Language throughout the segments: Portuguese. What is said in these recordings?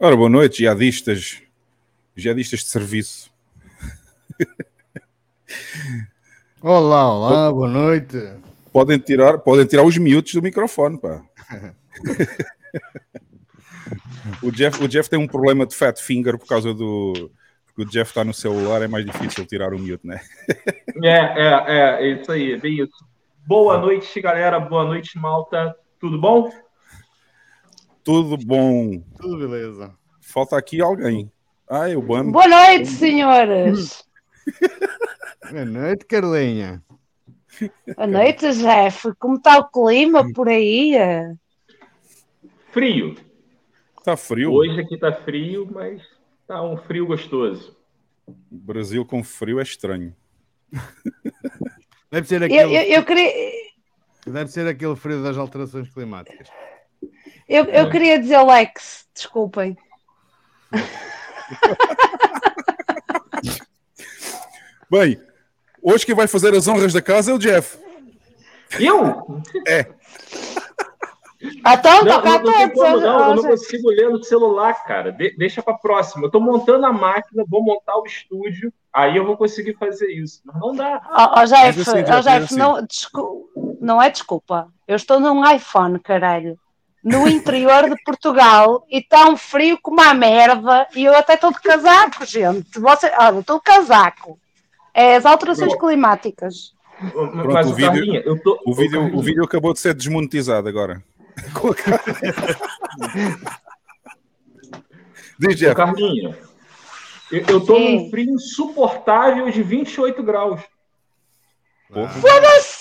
Ora, boa noite, jihadistas, jihadistas de serviço. Olá, olá, boa noite. Podem tirar, podem tirar os miúdos do microfone, pá. o, Jeff, o Jeff tem um problema de fat finger por causa do. Porque o Jeff está no celular, é mais difícil tirar o mute, né? é, é, é, é isso aí, é bem isso. Boa noite, galera, boa noite, malta. Tudo bom? Tudo bom. Tudo beleza. Falta aqui alguém. Ah, o Bano. Boa noite, senhoras. Boa noite, Carlinha. Boa noite, Jeff. Como está o clima por aí? Frio. Tá frio? Hoje aqui tá frio, mas tá um frio gostoso. O Brasil com frio é estranho. Deve ser aquele, Eu, eu, eu queria, deve ser aquele frio das alterações climáticas. Eu, eu queria dizer Lex, desculpem. Bem, hoje quem vai fazer as honras da casa é o Jeff. Eu? É. Então, Não, toca a não, não todos. como, não, eu não consigo ler no celular, cara. De- deixa pra próxima. Eu tô montando a máquina, vou montar o estúdio, aí eu vou conseguir fazer isso. Mas não dá. Ó, ó, Jeff, Mas assim, ó, Jeff, assim. não, não é desculpa. Eu estou num iPhone, caralho. No interior de Portugal e um frio como a merda. E eu até estou de casaco, gente. Você, olha, estou de casaco. É as alterações Pronto. climáticas. Mas o vídeo- tô. O vídeo, o vídeo acabou de ser desmonetizado agora. Com a Diz, Jeff. Carlinha, eu, Sim. num frio insuportável de 28 graus. Porra. Foda-se!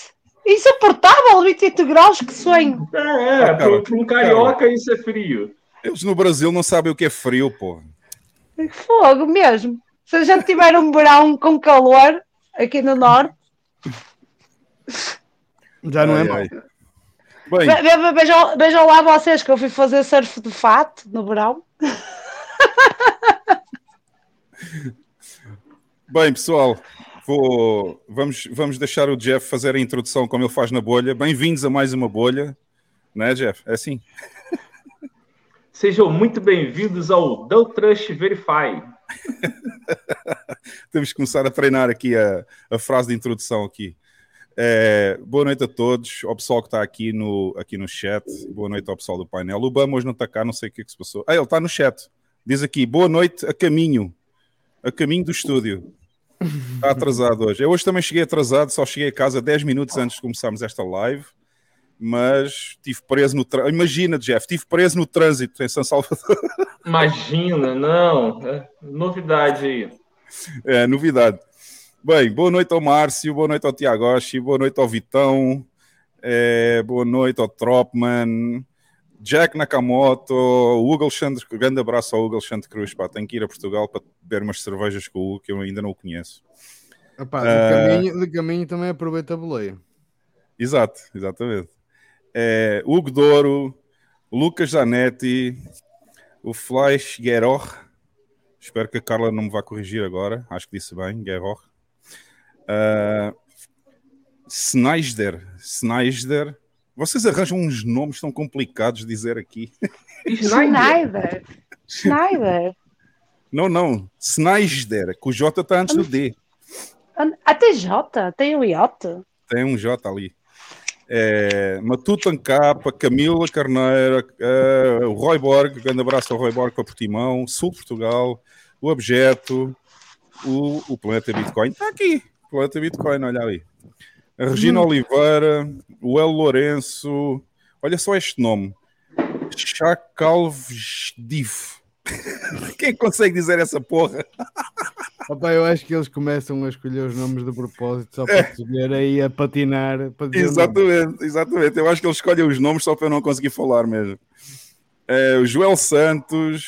Insuportável, 28 graus, que sonho. É, é Ah, cara, pra um carioca isso é frio. Eles no Brasil não sabem o que é frio, pô. Fogo mesmo. Se a gente tiver um verão com calor aqui no norte, Já não é Ai. Bem, ve- ve- vejam, vejam lá vocês que eu fui fazer surf de fato no verão. bem, pessoal, vou, vamos, vamos deixar o Jeff fazer a introdução como ele faz na bolha. Bem-vindos a mais uma bolha, né, Jeff? É assim. Sejam muito bem-vindos ao Don't Trust Verify. Temos que começar a treinar aqui a, a frase de introdução aqui. É, boa noite a todos, ao pessoal que está aqui no, aqui no chat. Boa noite ao pessoal do painel. O Bama hoje não está cá, não sei o que é que se passou. Ah, ele está no chat. Diz aqui, boa noite a caminho. A caminho do estúdio. Está atrasado hoje. Eu hoje também cheguei atrasado, só cheguei a casa 10 minutos antes de começarmos esta live. Mas estive preso no trânsito. Imagina, Jeff, estive preso no trânsito em São Salvador. Imagina, não. é novidade aí. É, novidade. Bem, boa noite ao Márcio, boa noite ao Tiagoshi, boa noite ao Vitão, é, boa noite ao Tropman, Jack Nakamoto, o Hugo Alexandre, grande abraço ao Hugo Alexandre Cruz, pá, tenho que ir a Portugal para beber umas cervejas com o Hugo, que eu ainda não o conheço. Epá, de, Ah. caminho, de caminho também aproveita a boleia. Exato, exatamente. É, Hugo Douro, Lucas Zanetti, o Flash Guerror, espero que a Carla não me vá corrigir agora, acho que disse bem, Guerror. Uh, Snyder, Snyder. Vocês arranjam uns nomes tão complicados de dizer aqui. Schneider. Schneider. Não, não. Snyder, que o J está antes do D. Até J, tem o iote. Tem um J ali. É, Matuto Ancapa, Camila Carneira, eh, o Roy Borg, grande abraço ao Roy Borg para Portimão, Sul de Portugal, o Objeto, o, o Planeta Bitcoin. Está aqui, Planeta Bitcoin, olha ali. A Regina Oliveira, o El Lourenço, olha só este nome. Chacalvesdiv. Quem consegue dizer essa porra? Opa, eu acho que eles começam a escolher os nomes de propósito só para ver aí a patinar. Exatamente, exatamente. Eu acho que eles escolhem os nomes só para eu não conseguir falar mesmo. É, o Joel Santos,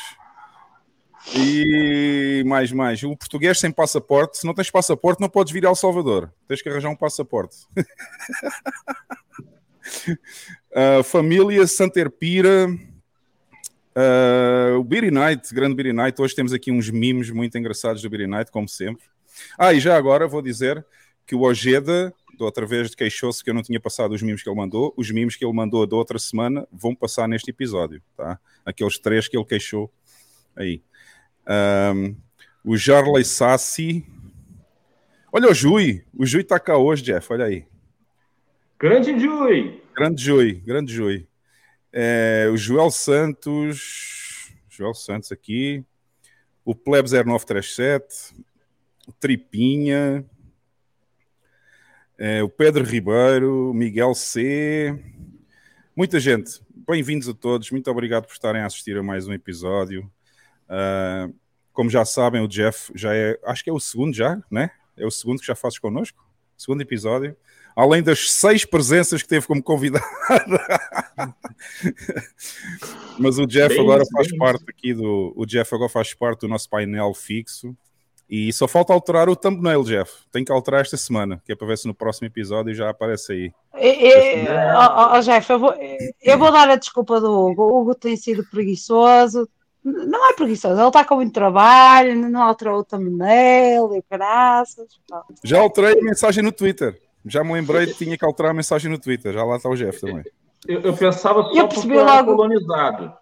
E mais, mais. O português sem passaporte. Se não tens passaporte, não podes vir a El Salvador. Tens que arranjar um passaporte. uh, família Santerpira. Uh, o Beery Night, grande Beery Night. Hoje temos aqui uns mimos muito engraçados do Beery Night, como sempre. Ah, e já agora vou dizer que o Ojeda, da outra vez, queixou-se que eu não tinha passado os mimos que ele mandou. Os mimos que ele mandou da outra semana vão passar neste episódio, tá? Aqueles três que ele queixou aí. Um, o Jarley Sassi. Olha o Jui. O Jui tá cá hoje, Jeff. Olha aí. Grande Jui. Grande Jui. Grande Jui. É, o Joel Santos. Joel Santos aqui. O Plebs 0937. O Tripinha. É, o Pedro Ribeiro. Miguel C. Muita gente. Bem-vindos a todos. Muito obrigado por estarem a assistir a mais um episódio. Uh, como já sabem, o Jeff já é, acho que é o segundo já, né? É o segundo que já fazes connosco, segundo episódio. Além das seis presenças que teve como convidado. Mas o Jeff bem agora faz parte aqui do. O Jeff agora faz parte do nosso painel fixo. E só falta alterar o thumbnail, Jeff. Tem que alterar esta semana, que é para ver se no próximo episódio já aparece aí. E, e, oh, oh, Jeff, eu vou, eu vou dar a desculpa do Hugo. O Hugo tem sido preguiçoso, não é preguiçoso, ele está com muito trabalho, não alterou o thumbnail e graças. Já alterei a mensagem no Twitter. Já me lembrei que tinha que alterar a mensagem no Twitter. Já lá está o Jeff também. Eu, eu pensava só eu percebi logo... colonizado.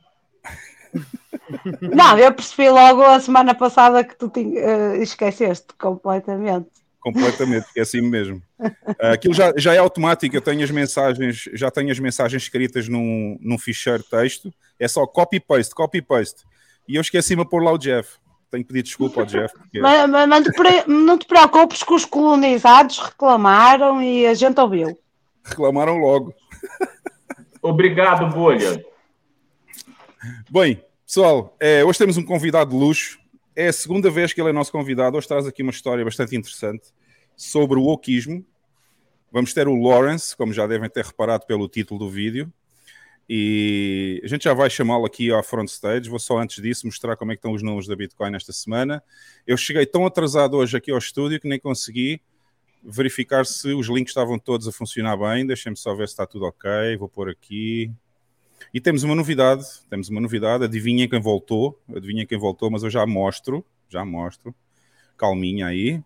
Não, eu percebi logo a semana passada que tu tinha, uh, esqueceste completamente. Completamente, é assim mesmo. Uh, aquilo já, já é automático, eu tenho as mensagens, já tenho as mensagens escritas num, num ficheiro texto, é só copy-paste, copy-paste. E eu esqueci-me a pôr lá o Jeff. Tenho que pedir desculpa ao Jeff. Porque... Mas, mas, mas não te preocupes que os colonizados reclamaram e a gente ouviu. Reclamaram logo. Obrigado, Bolha. Bem, pessoal, é, hoje temos um convidado de luxo. É a segunda vez que ele é nosso convidado. Hoje traz aqui uma história bastante interessante sobre o oquismo. Vamos ter o Lawrence, como já devem ter reparado pelo título do vídeo. E a gente já vai chamá-lo aqui à front stage. Vou só antes disso mostrar como é que estão os números da Bitcoin esta semana. Eu cheguei tão atrasado hoje aqui ao estúdio que nem consegui verificar se os links estavam todos a funcionar bem. Deixem-me só ver se está tudo ok. Vou pôr aqui. E temos uma novidade. Temos uma novidade. Adivinhem quem voltou. Adivinhem quem voltou, mas eu já mostro. Já mostro. Calminha aí.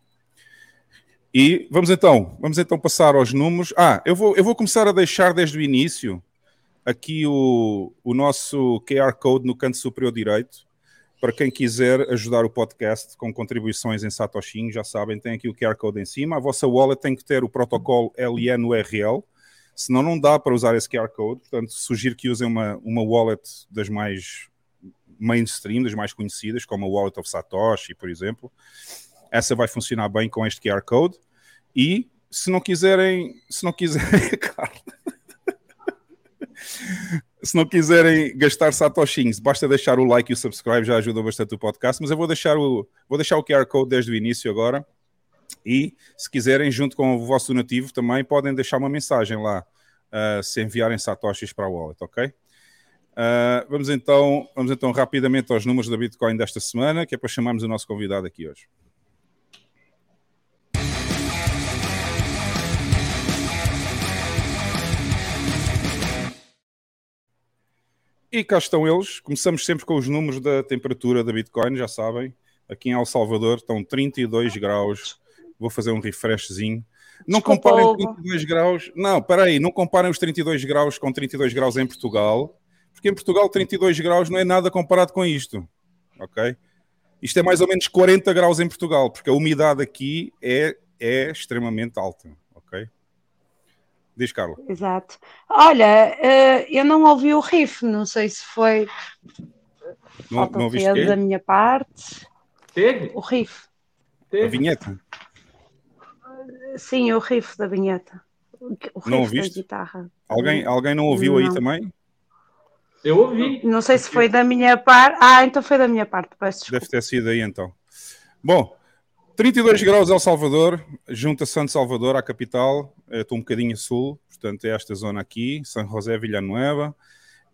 E vamos então, vamos então passar aos números. Ah, eu vou, eu vou começar a deixar desde o início aqui o, o nosso QR Code no canto superior direito. Para quem quiser ajudar o podcast com contribuições em Satoshi, já sabem, tem aqui o QR Code em cima. A vossa wallet tem que ter o protocolo LNURL, senão não dá para usar esse QR Code. Portanto, sugiro que usem uma, uma wallet das mais mainstream, das mais conhecidas, como a Wallet of Satoshi, por exemplo. Essa vai funcionar bem com este QR Code. E se não quiserem, se não quiserem, Se não quiserem gastar satoshinhos, basta deixar o like e o subscribe, já ajuda bastante o podcast. Mas eu vou deixar o, vou deixar o QR Code desde o início agora. E se quiserem, junto com o vosso donativo, também podem deixar uma mensagem lá uh, se enviarem satoshis para a wallet, ok? Uh, vamos, então, vamos então rapidamente aos números da Bitcoin desta semana, que é para chamarmos o nosso convidado aqui hoje. E cá estão eles. Começamos sempre com os números da temperatura da Bitcoin, já sabem. Aqui em El Salvador estão 32 graus. Vou fazer um refreshzinho. Não Desculpa, comparem 32 graus. Não, espera aí, não comparem os 32 graus com 32 graus em Portugal, porque em Portugal 32 graus não é nada comparado com isto. Ok? Isto é mais ou menos 40 graus em Portugal, porque a umidade aqui é, é extremamente alta. Ok? Diz, Carla. Exato. Olha, uh, eu não ouvi o riff, não sei se foi não, não ouviste da minha parte. Teve? O riff. Teve. A vinheta? Sim, o riff da vinheta. O riff não ouviste? da guitarra. Alguém, alguém não ouviu não. aí também? Eu ouvi. Não sei se foi da minha parte. Ah, então foi da minha parte, peço desculpa. Deve ter sido aí então. Bom, 32 graus El Salvador, junto a Santo Salvador, à capital. estou um bocadinho sul, portanto é esta zona aqui, São José Villanueva.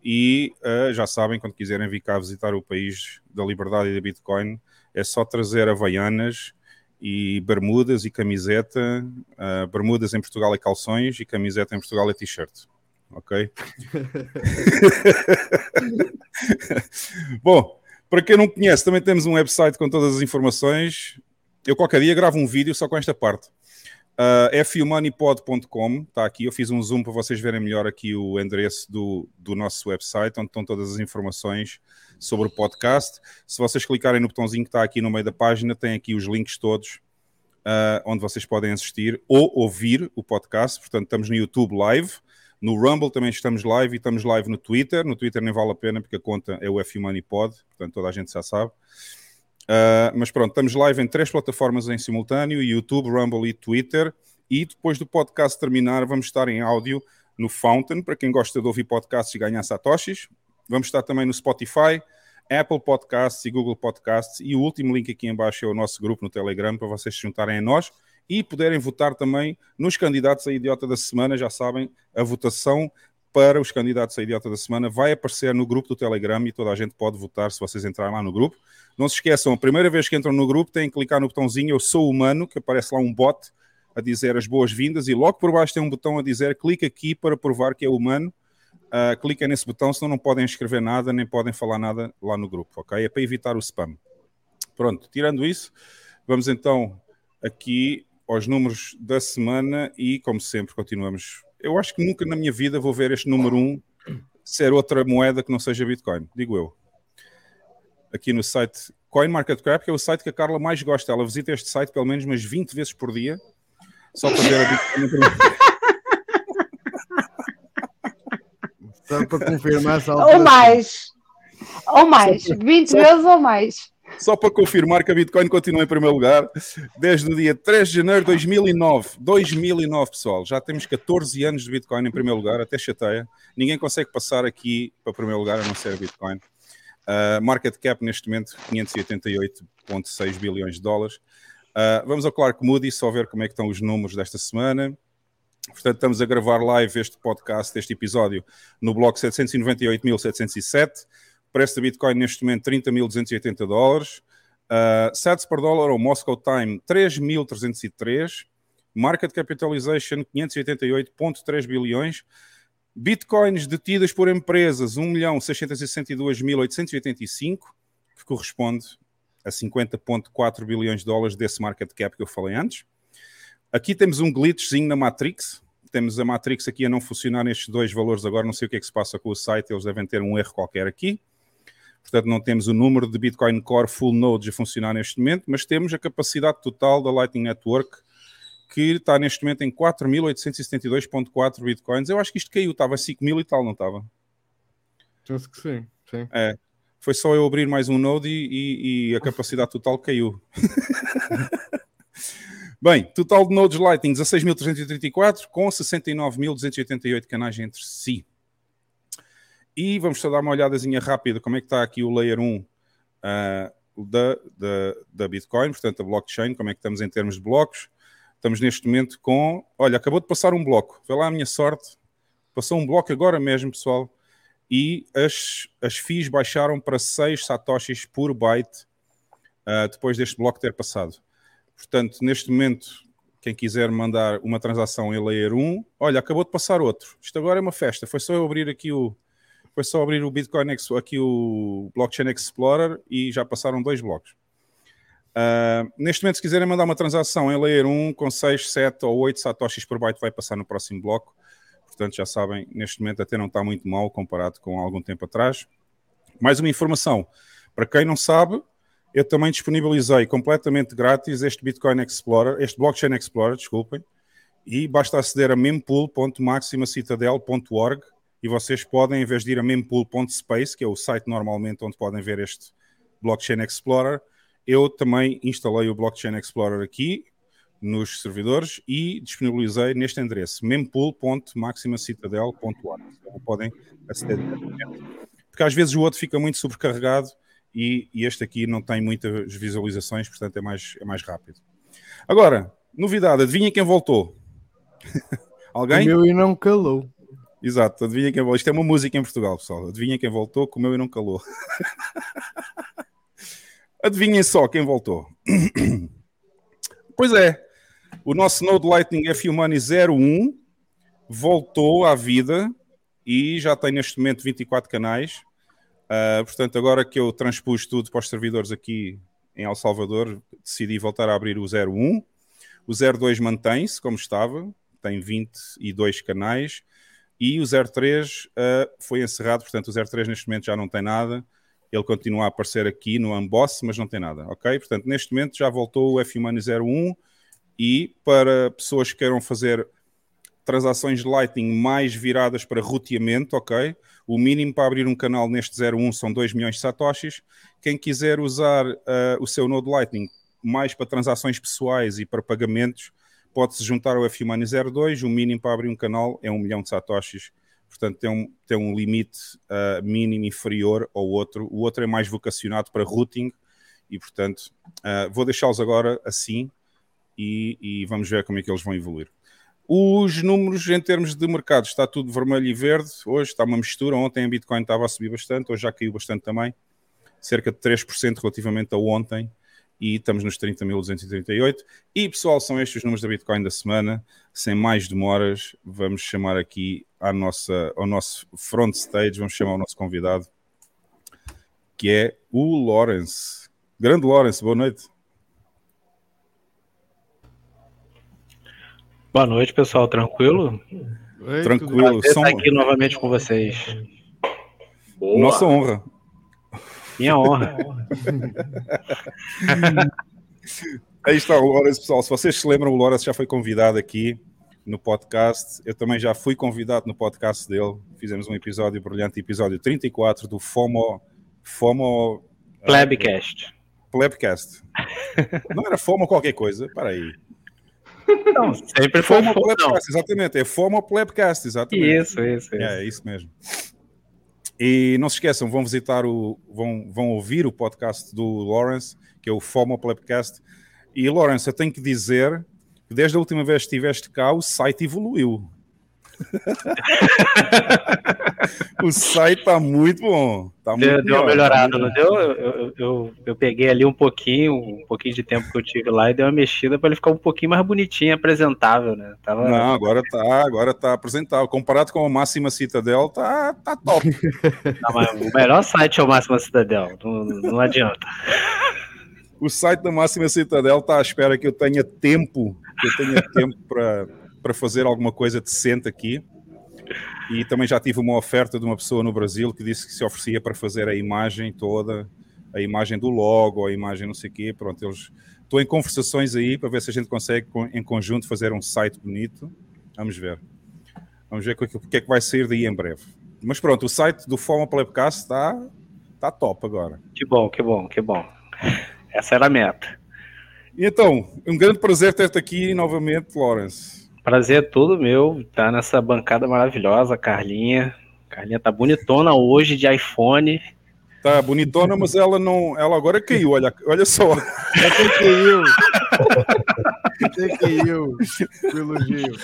E uh, já sabem, quando quiserem vir cá visitar o país da liberdade e da Bitcoin, é só trazer havaianas e bermudas e camiseta. Uh, bermudas em Portugal é calções e camiseta em Portugal é t-shirt. Ok? Bom, para quem não conhece, também temos um website com todas as informações. Eu qualquer dia gravo um vídeo só com esta parte. Uh, fumoneypod.com está aqui. Eu fiz um zoom para vocês verem melhor aqui o endereço do, do nosso website, onde estão todas as informações sobre o podcast. Se vocês clicarem no botãozinho que está aqui no meio da página, tem aqui os links todos uh, onde vocês podem assistir ou ouvir o podcast. Portanto, estamos no YouTube Live. No Rumble também estamos live e estamos live no Twitter. No Twitter nem vale a pena porque a conta é o F Money Pod, portanto toda a gente já sabe. Uh, mas pronto, estamos live em três plataformas em simultâneo: YouTube, Rumble e Twitter. E depois do podcast terminar, vamos estar em áudio no Fountain, para quem gosta de ouvir podcasts e ganhar satoshis. Vamos estar também no Spotify, Apple Podcasts e Google Podcasts. E o último link aqui embaixo é o nosso grupo no Telegram para vocês se juntarem a nós e puderem votar também nos candidatos a idiota da semana. Já sabem, a votação para os candidatos a idiota da semana vai aparecer no grupo do Telegram e toda a gente pode votar se vocês entrarem lá no grupo. Não se esqueçam, a primeira vez que entram no grupo têm que clicar no botãozinho Eu sou humano, que aparece lá um bot a dizer as boas-vindas e logo por baixo tem um botão a dizer clica aqui para provar que é humano. Uh, cliquem nesse botão, senão não podem escrever nada nem podem falar nada lá no grupo, ok? É para evitar o spam. Pronto, tirando isso, vamos então aqui aos números da semana e, como sempre, continuamos. Eu acho que nunca na minha vida vou ver este número 1 um ser outra moeda que não seja Bitcoin, digo eu. Aqui no site CoinMarketCap, que é o site que a Carla mais gosta. Ela visita este site pelo menos umas 20 vezes por dia, só para ver a Bitcoin. só para confirmar. Ou mais. Ou mais. 20 vezes ou mais. Só para confirmar que a Bitcoin continua em primeiro lugar desde o dia 3 de janeiro de 2009. 2009, pessoal. Já temos 14 anos de Bitcoin em primeiro lugar, até chateia. Ninguém consegue passar aqui para primeiro lugar a não ser a Bitcoin. Uh, market cap neste momento 588,6 bilhões de dólares. Uh, vamos ao Clark Moody só ver como é que estão os números desta semana. Portanto, estamos a gravar live este podcast, este episódio, no bloco 798.707 preço da Bitcoin neste momento 30.280 dólares. Uh, sats por dólar ou Moscow Time 3.303. Market capitalization 588,3 bilhões. Bitcoins detidas por empresas 1.662.885, que corresponde a 50,4 bilhões de dólares desse market cap que eu falei antes. Aqui temos um glitchzinho na Matrix. Temos a Matrix aqui a não funcionar nestes dois valores agora. Não sei o que é que se passa com o site, eles devem ter um erro qualquer aqui. Portanto, não temos o número de Bitcoin Core Full Nodes a funcionar neste momento, mas temos a capacidade total da Lightning Network, que está neste momento em 4.872.4 Bitcoins. Eu acho que isto caiu, estava a 5.000 e tal, não estava? Penso que sim, sim. É. Foi só eu abrir mais um node e, e, e a capacidade total caiu. Bem, total de nodes Lightning 16.334 com 69.288 canais entre si. E vamos só dar uma olhadazinha rápida como é que está aqui o Layer 1 uh, ah, da, da, da Bitcoin, portanto a blockchain, como é que estamos em termos de blocos. Estamos neste momento com... Olha, acabou de passar um bloco. Vê lá a minha sorte. Passou um bloco agora mesmo, pessoal. E as, as FIIs baixaram para 6 satoshis por byte uh, depois deste bloco ter passado. Portanto, neste momento, quem quiser mandar uma transação em Layer 1... Olha, acabou de passar outro. Isto agora é uma festa. Foi só eu abrir aqui o foi só abrir o Bitcoin, aqui o Blockchain Explorer e já passaram dois blocos. Uh, neste momento, se quiserem mandar uma transação em Layer 1 com 6, 7 ou 8 satoshis por byte, vai passar no próximo bloco. Portanto, já sabem, neste momento até não está muito mal comparado com algum tempo atrás. Mais uma informação. Para quem não sabe, eu também disponibilizei completamente grátis este Bitcoin Explorer, este Blockchain Explorer, desculpem, e basta aceder a mempool.maximacitadel.org e vocês podem, em vez de ir a mempool.space, que é o site normalmente onde podem ver este Blockchain Explorer, eu também instalei o Blockchain Explorer aqui nos servidores e disponibilizei neste endereço mempool.maximacitadel.org. Então podem aceder. Porque às vezes o outro fica muito sobrecarregado e, e, este aqui não tem muitas visualizações, portanto é mais, é mais rápido. Agora, novidade, adivinha quem voltou? Alguém? O meu e não calou. Exato, adivinha quem voltou. Isto é uma música em Portugal, pessoal. Adivinha quem voltou, comeu e não calou. Adivinhem só quem voltou. pois é, o nosso Node Lightning F-Money 01 voltou à vida e já tem neste momento 24 canais. Uh, portanto, agora que eu transpus tudo para os servidores aqui em El Salvador, decidi voltar a abrir o 01. O 02 mantém-se como estava, tem 22 canais. E o 03 uh, ah, foi encerrado, portanto, o 03 neste momento já não tem nada. Ele continua a aparecer aqui no Unboss, mas não tem nada, ok? Portanto, neste momento já voltou o F-Money 01 e para pessoas que queiram fazer transações Lightning mais viradas para roteamento, ok? O mínimo para abrir um canal neste 01 são 2 milhões de satoshis. Quem quiser usar uh, o seu Node Lightning mais para transações pessoais e para pagamentos, pode-se juntar ao F-Money 02, o mínimo para abrir um canal é um milhão de satoshis, portanto tem um, tem um limite uh, mínimo inferior ao outro, o outro é mais vocacionado para routing e portanto uh, vou deixá-los agora assim e, e, vamos ver como é que eles vão evoluir. Os números em termos de mercado está tudo vermelho e verde, hoje está uma mistura, ontem a Bitcoin estava a subir bastante, hoje já caiu bastante também, cerca de 3% relativamente a ontem, e estamos nos 30.238. E pessoal, são estes os números da Bitcoin da semana. Sem mais demoras, vamos chamar aqui à nossa, ao nosso front stage, vamos chamar o nosso convidado, que é o Lawrence. Grande Lawrence, boa noite. Boa noite, pessoal. Tranquilo? Oi, Tranquilo. Estar aqui novamente com vocês. Boa. Nossa honra. Minha honra. Aí está o Lourenço, pessoal. Se vocês se lembram, o Lourenço já foi convidado aqui no podcast. Eu também já fui convidado no podcast dele. Fizemos um episódio brilhante, episódio 34 do FOMO. FOMO. Plebcast. Uh, Plebcast. Não era FOMO qualquer coisa? Para aí. Não, sempre foi FOMO, Plebcast, exatamente. É FOMO Plebcast, exatamente. Isso, isso, isso. É, é isso mesmo. E não se esqueçam, vão visitar o, vão, vão ouvir o podcast do Lawrence, que é o FOMO Podcast. E Lawrence, eu tenho que dizer que desde a última vez que estiveste cá, o site evoluiu. o site tá muito bom. Tá muito deu, deu uma melhorada, tá não deu? Eu, eu, eu, eu, peguei ali um pouquinho, um pouquinho de tempo que eu tive lá e dei uma mexida para ele ficar um pouquinho mais bonitinho, apresentável, né? Tava... Não, agora tá, agora tá apresentável. Comparado com o Máxima Citadel, tá, tá top. Não, o melhor site é o Máxima Citadel, não, não adianta. O site da Máxima Citadel está à espera que eu tenha tempo, que eu tenha tempo para para fazer alguma coisa decente aqui. E também já tive uma oferta de uma pessoa no Brasil que disse que se oferecia para fazer a imagem toda, a imagem do logo, a imagem não sei o quê. Pronto, eles... estou em conversações aí para ver se a gente consegue em conjunto fazer um site bonito. Vamos ver. Vamos ver o que é que vai sair daí em breve. Mas pronto, o site do Foma Plebcast está tá top agora. Que bom, que bom, que bom. Essa era a meta. Então, um grande prazer ter-te aqui novamente, Lawrence. Prazer é todo meu estar tá nessa bancada maravilhosa, Carlinha. Carlinha tá bonitona hoje de iPhone. Tá bonitona, mas ela não. Ela agora caiu, olha, olha só. Até caiu. Até caiu. elogio.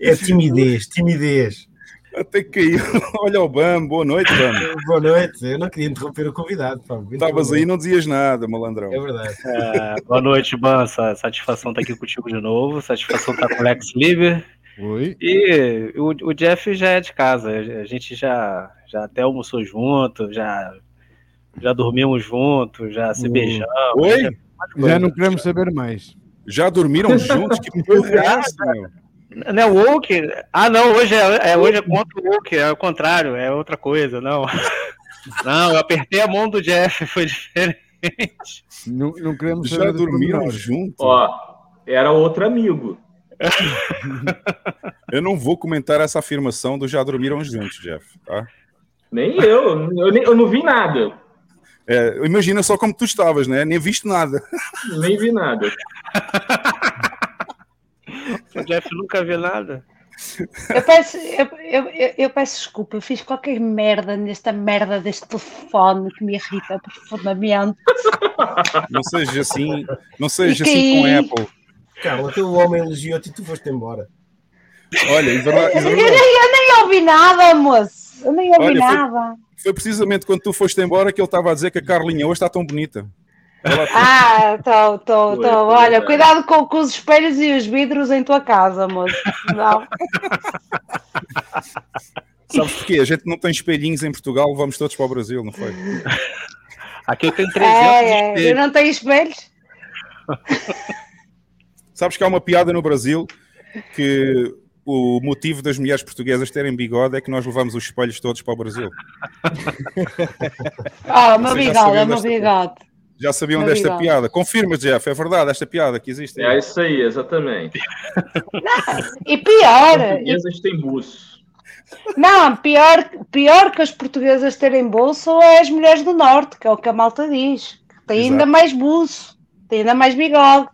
É timidez, timidez. Até caiu. Olha o Bam, boa noite, Bam. boa noite. Eu não queria interromper o convidado. Estavas aí e não dizias nada, malandrão. É verdade. É, boa noite, Bam. Satisfação estar tá aqui contigo de novo. Satisfação estar tá com o Lex Liber. Oi. E o, o, Jeff já é de casa. A gente já, já até almoçou junto, já, já dormimos juntos, já se beijamos. Oi? Já, já não queremos saber mais. Já dormiram juntos? Que porra é essa, meu? Não é woke? Ah, não, hoje é, é, hoje é contra o woke, é o contrário, é outra coisa, não. Não, eu apertei a mão do Jeff, foi diferente. Não, não queremos Já dormiram juntos? Ó, era outro amigo. eu não vou comentar essa afirmação do já dormiram juntos, Jeff, tá? Nem eu, eu, eu não vi nada. É, imagina só como tu estavas, né? Nem visto nada. Nem vi nada. O Jeff nunca vê nada. Eu peço, eu, eu, eu, peço desculpa, eu fiz qualquer merda nesta merda deste telefone que me irrita profundamente. Não seja assim, não seja assim com a Apple. Carla, teu homem elogiou-te e tu foste embora. Olha, Isabel, Isabel. Eu, nem, eu nem ouvi nada, moço. Eu nem ouvi Olha, foi- nada. Foi precisamente quando tu foste embora que ele estava a dizer que a Carlinha hoje está tão bonita. Ah, estou, estou, Foi, estou. foi, Olha, cuidado com, com os espelhos e os vidros em tua casa, moço. Não. Sabes porquê? A gente não tem espelhinhos em Portugal, vamos todos para o Brasil, não foi? Aqui eu tenho 300 É, é. Eu não tenho espelhos? Sabes que há uma piada no Brasil que o motivo das mulheres portuguesas terem bigode é que nós levamos os espelhos todos para o Brasil. Ah, o meu bigode, o meu bigode. Já sabiam desta piada? Confirma, Jeff, é verdade esta piada que existe. É isso aí, exatamente. E pior, e- Portuguesas têm buço. não, pior, pior que as portuguesas terem bolso é as mulheres do norte, que é o que a malta diz. Que tem ainda mais buço, tem ainda mais bigode.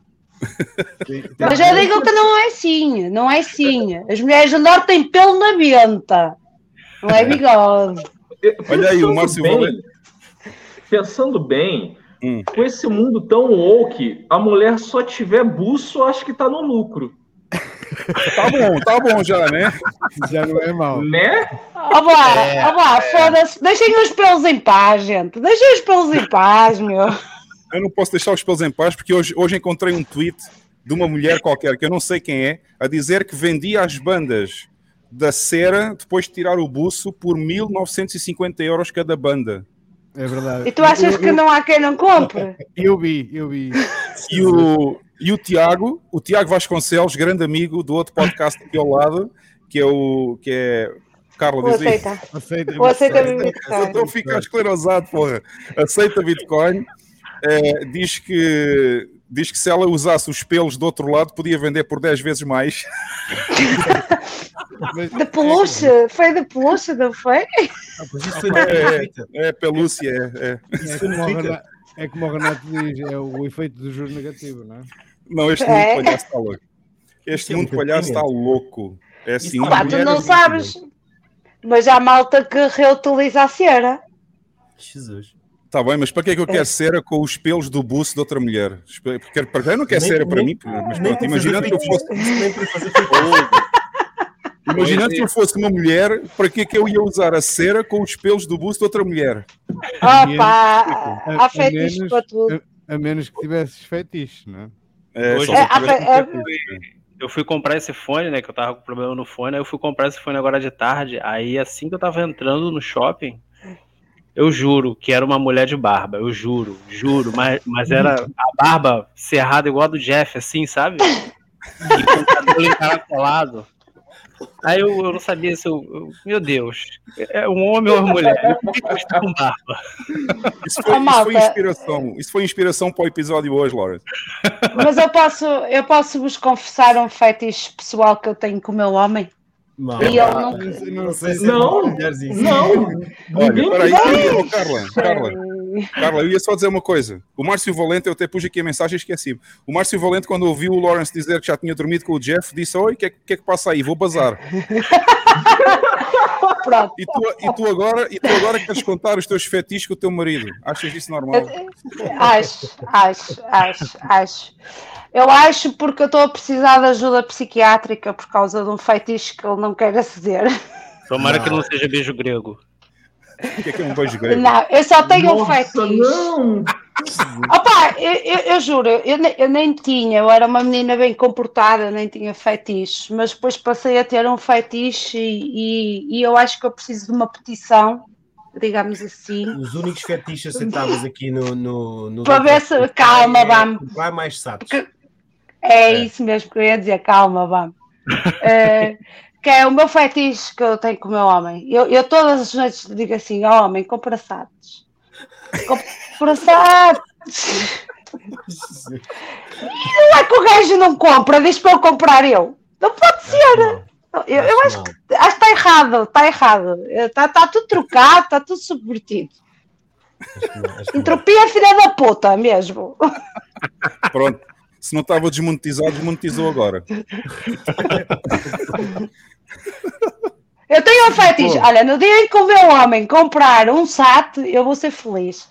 Mas eu digo que não é assim, não é assim. As mulheres do norte têm pelo na venta, não é bigode. Olha aí, o Márcio Valente. Pensando bem, Hum. com esse mundo tão woke, a mulher só tiver buço, acho que tá no lucro. Tá bom, tá bom já, né? Já não é mau. Né? Ó lá, ó lá, foda-se. Deixem os pelos em paz, gente. Deixem os pelos em paz, meu. Eu não posso deixar os pelos em paz porque hoje, hoje encontrei um tweet de uma mulher qualquer, que eu não sei quem é, a dizer que vendia as bandas da cera depois de tirar o buço por 1950 euros cada banda. É verdade. E tu achas Eu- que não há quem não compre? Eu vi, eu vi. E o, e o Tiago, o Tiago Vasconcelos, grande amigo do outro podcast aqui ao lado, que é o que é Carla Ou diz aí. aceita? Aceita. Ou aceita Bitcoin? estou a ficar esclerosado, porra. Aceita Bitcoin. É, diz, que, diz que se ela usasse os pelos do outro lado, podia vender por 10 vezes mais. Mas- De peluche? Foi de peluche, não foi? Ah, no É, Twitter. é pelúcia, é, é. É como, o. Renato, é como o Renato diz, é o efeito do juro negativo, não é? Não, este É. mundo palhaço está louco. Este é mundo palhaço está louco. É assim, Pá, tu não sabes. Mas há malta que reutiliza a cera. Jesus. Tá bem, mas para que é que eu quero cera com os pelos do buço de outra mulher? Porque para quem não quer Nem- cera para mim, mas pronto, imaginando que eu fosse, imaginando que eu fosse uma mulher, para que é que eu ia usar a cera com os pelos do buço de outra mulher? Opa, A- há menos- para tudo. A menos que tivesses fetiches, não é? É, Hoje- É, é- fetiche. Eu fui comprar esse fone, né? Que eu tava com problema no fone. Aí eu fui comprar esse fone agora de tarde. Aí assim que eu tava entrando no shopping, eu juro que era uma mulher de barba. Eu juro, juro. Mas, mas era a barba cerrada igual a do Jeff, assim, sabe? E com o cabelo encaracolado. Aí eu, eu não sabia se eu, eu- Meu Deus, é um homem ou uma mulher? Por que que eu estou com barba? Isso foi, isso foi inspiração. Isso foi inspiração para o episódio hoje, Laura. Mas eu posso, eu posso vos confessar um fetiche pessoal que eu tenho com o meu homem. Mal. E não. Não sei se Não. é. Não! Olha, peraí, oh, Carla, Carla, Carla, eu ia só dizer uma coisa. O Márcio Valente, eu até pus aqui a mensagem e esqueci. O Márcio Valente, quando ouviu o Lawrence dizer que já tinha dormido com o Jeff, disse: Oi, o que, é, que que é que passa aí? Vou bazar. Pronto. E tu, e, tu agora, e tu agora queres contar os teus fetiches com o teu marido? Achas isso normal? Acho, acho, acho, acho. Eu acho porque eu estou a precisar de ajuda psiquiátrica por causa de um feitiço que ele não quer aceder. Tomara que não seja beijo grego. O que é que é um beijo grego? Não, eu só tenho um Nossa, feitiço. não! Opa, eu, eu, eu juro, eu, ne- eu nem tinha, eu era uma menina bem comportada, nem tinha feitiços, mas depois passei a ter um feitiço e, e, e eu acho que eu preciso de uma petição, digamos assim, Os únicos fetiches aceitáveis aqui no. no, no Para ver se- calma, vamos. Vai mais satos. Que- é, isso mesmo que eu ia dizer, calma, vamos. Eh, que é o meu feitiço que eu tenho com o meu homem. Eu, eu todas as noites digo assim, ó homem, compra satos. Compra satos. E não é que o gajo não compra, diz para eu comprar eu. Não pode ser. Eu, eu acho, que- acho que está errado, está errado. Está tá tudo trocado, está tudo subvertido. Acho que não, acho que. Entropia filha da puta mesmo. Pronto. Se não estava desmonetizado, desmonetizou agora. Eu tenho um fetiche. Olha, no dia em que o meu homem comprar um SAT, eu vou ser feliz.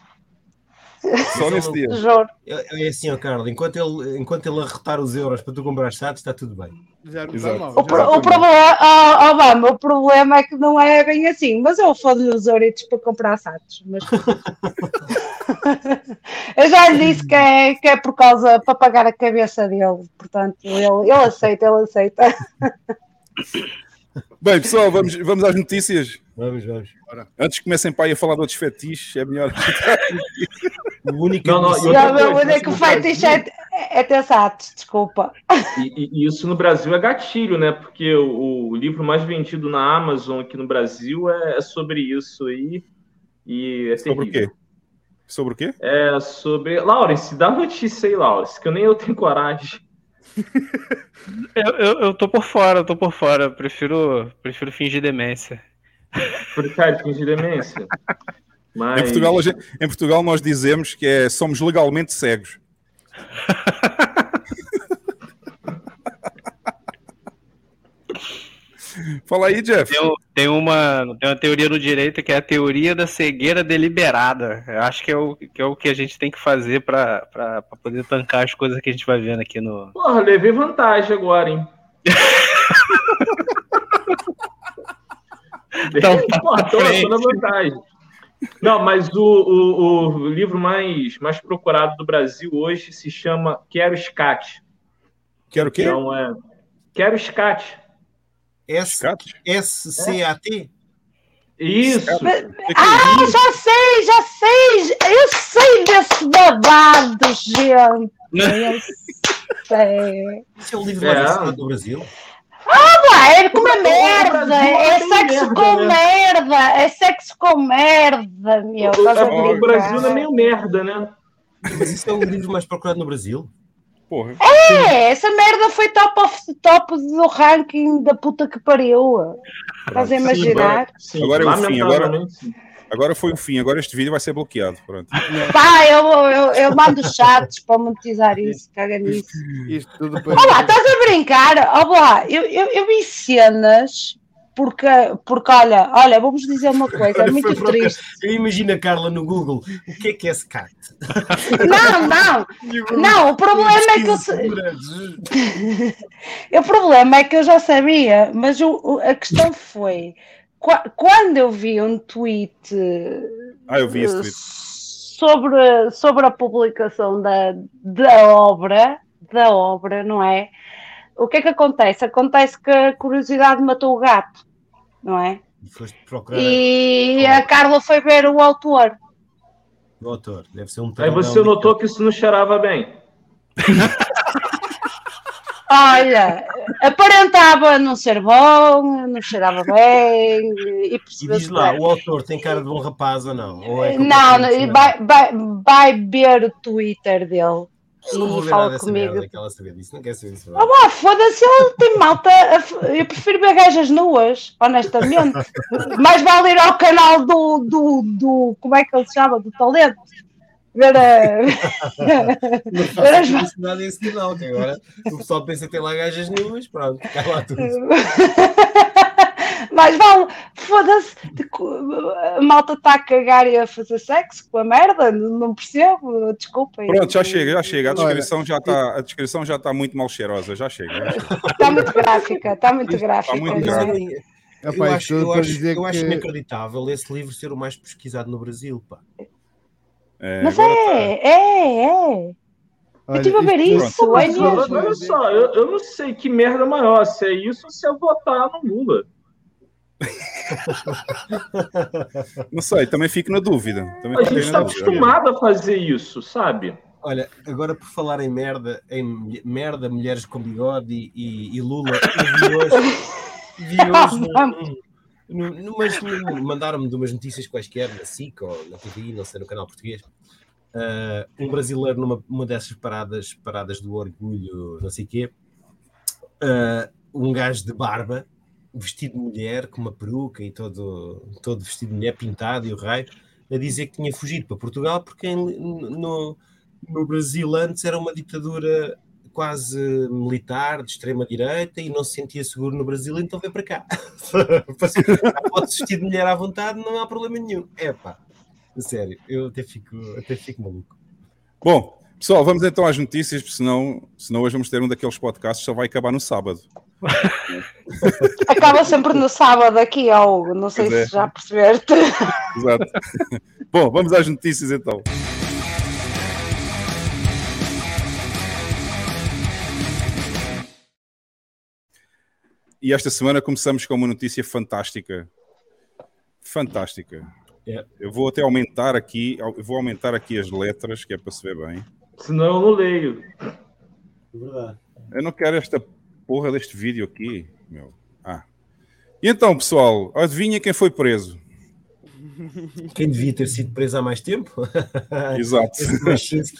Só nesse dia. Juro. É, é assim, ó, Carlos, enquanto ele, enquanto ele arrotar os euros para tu comprar chatos, está tudo bem. Já não Exato. está mal. O, já pro- o mal. problema, oh, Obama, o problema é que não é bem assim, mas eu fodo-lhe os euritos para comprar satos. Mas... eu já lhe disse que é, que é por causa, para pagar a cabeça dele, portanto, ele, ele aceita, ele aceita. Bem, pessoal, vamos, vamos às notícias. Vamos, vamos. Antes que comecem para aí a falar de outros fetiches, é melhor. O único Não, não, que eu- Já outra vou coisa, dizer que o isso no fetiche é, é ter satos, desculpa. E, e- isso no Brasil é gatilho, né? Porque o, o livro mais vendido na Amazon aqui no Brasil é, é sobre isso aí. E é Sobre o quê? Sobre o quê? É sobre. Laurence, dá notícia aí, Laurence, que eu nem eu tenho coragem. Eu, eu, eu tô por fora, eu tô por fora. Eu prefiro, prefiro fingir demência. Por cara, fingir demência. Mas. Em, Portugal, gente- em Portugal nós dizemos que é, somos legalmente cegos. Fala aí, Jeff. Tem, tem uma, tem uma teoria no direito que é a teoria da cegueira deliberada. Eu acho que é o que, é o que a gente tem que fazer pra poder tancar as coisas que a gente vai vendo aqui no. Porra, levei vantagem agora, hein? Então, tá Porra, pra tô, tô frente. na vantagem. Não, mas o, o, o livro mais, mais procurado do Brasil hoje se chama Quero Scat. Quero o quê? Então é. Quero Scat. S- Scat? Isso. É isso? Ah, já sei, já sei, eu sei desse babado, gente. Eu sei. Isso é o livro É. mais assinado do Brasil? Ah, é é O merda, é sexo com né? merda, é sexo com merda, meu. o? Brasil é meio merda, né? Mas isso é o livro mais procurado no Brasil? Porra. É, essa merda foi top of the top do ranking da puta que pariu. Estás a imaginar? Sim, Agora é o fim, agora- sim. Agora foi o fim. Agora este vídeo vai ser bloqueado. Pronto. Pá, eu, eu, eu mando chatos para monetizar isso, caga nisso. Isto tudo para. Olá, estás a brincar? Olá, eu, eu, eu vi cenas porque, porque olha, olha, vou-vos dizer uma coisa, é muito triste. Eu imagino a Carla no Google. O que é que é SCAT? Não, não, não, o problema é que eu, se- o problema é que eu já sabia, mas o- o- a questão foi quando eu vi um tweet Ah, eu vi esse tweet. sobre, sobre a publicação da, da obra, da obra, não é? O que é que acontece? Acontece que a curiosidade matou o gato, não é? Procurar E a Carla foi ver o autor. o autor. Deve ser um Aí você notou que isso não cheirava bem. Olha, aparentava não ser bom, não cheirava bem, e E diz lá, o autor tem cara de bom rapaz ou não? Ou é Não, não, vai, vai, vai ver o Twitter dele Eu não vou e ver fala nada dessa comigo. merda que ela saber disso. Não quer saber disso. Ah, pá, foda-se, ele tem malta. Eu prefiro ver gajas nuas, honestamente. Mais vale ir ao canal do, do, do. Como é que ele se chama? Do talento. Ver a. Não faço publicidade a esse canal, que agora o pessoal pensa tem lá gajas nenhumas, pronto, cai lá tudo. Mais vale, foda-se, a malta está a cagar e a fazer sexo com a merda, não percebo, desculpem. Pronto, já chega, já chega. A descrição já está, a descrição já está muito mal cheirosa. Já chega. já chega. Está muito gráfica, está muito gráfica. muito não é? gráfico. Eu, acho, eu, acho, dizer eu acho que- inacreditável esse livro ser o mais pesquisado no Brasil, pá. É, Mas agora tá- é, é, é. Olha, Eu estive a ver isso, é mesmo. olha só, eu, eu não sei que merda maior, se é isso ou se é votar no Lula. Não sei, também fico na dúvida. Também A gente está acostumado a fazer isso, sabe? Olha, agora por falar em merda, em merda, mulheres com bigode e, e- e Lula, eu vi hoje, vi hoje num- numas- num- mandaram-me de umas notícias quaisquer na SIC ou na TVI, não sei, no canal português, ah, um brasileiro numa uma dessas paradas, paradas do orgulho, não sei o quê, ah, um gajo de barba, vestido de mulher, com uma peruca e todo, todo vestido de mulher, pintado e o raio, a dizer que tinha fugido para Portugal porque em- no, no Brasil antes era uma ditadura quase militar, de extrema-direita, e não se sentia seguro no Brasil, então veio para cá. Pode vestir de mulher à vontade, não há problema nenhum. É pá. Sério, eu até fico, até fico maluco. Bom, pessoal, vamos então às notícias, porque senão, senão hoje vamos ter um daqueles podcasts que só vai acabar no sábado. Acaba sempre no sábado aqui, ou não sei Pois é. se já percebeste. Exato. Bom, vamos às notícias então. E esta semana começamos com uma notícia fantástica. Fantástica. É. Eu vou até aumentar aqui, eu vou aumentar aqui as letras, que é para se ver bem. Senão eu não leio. Verdade. Eu não quero esta porra deste vídeo aqui, meu. Ah. E então, pessoal, adivinha quem foi preso? Quem devia ter sido preso há mais tempo? Exato.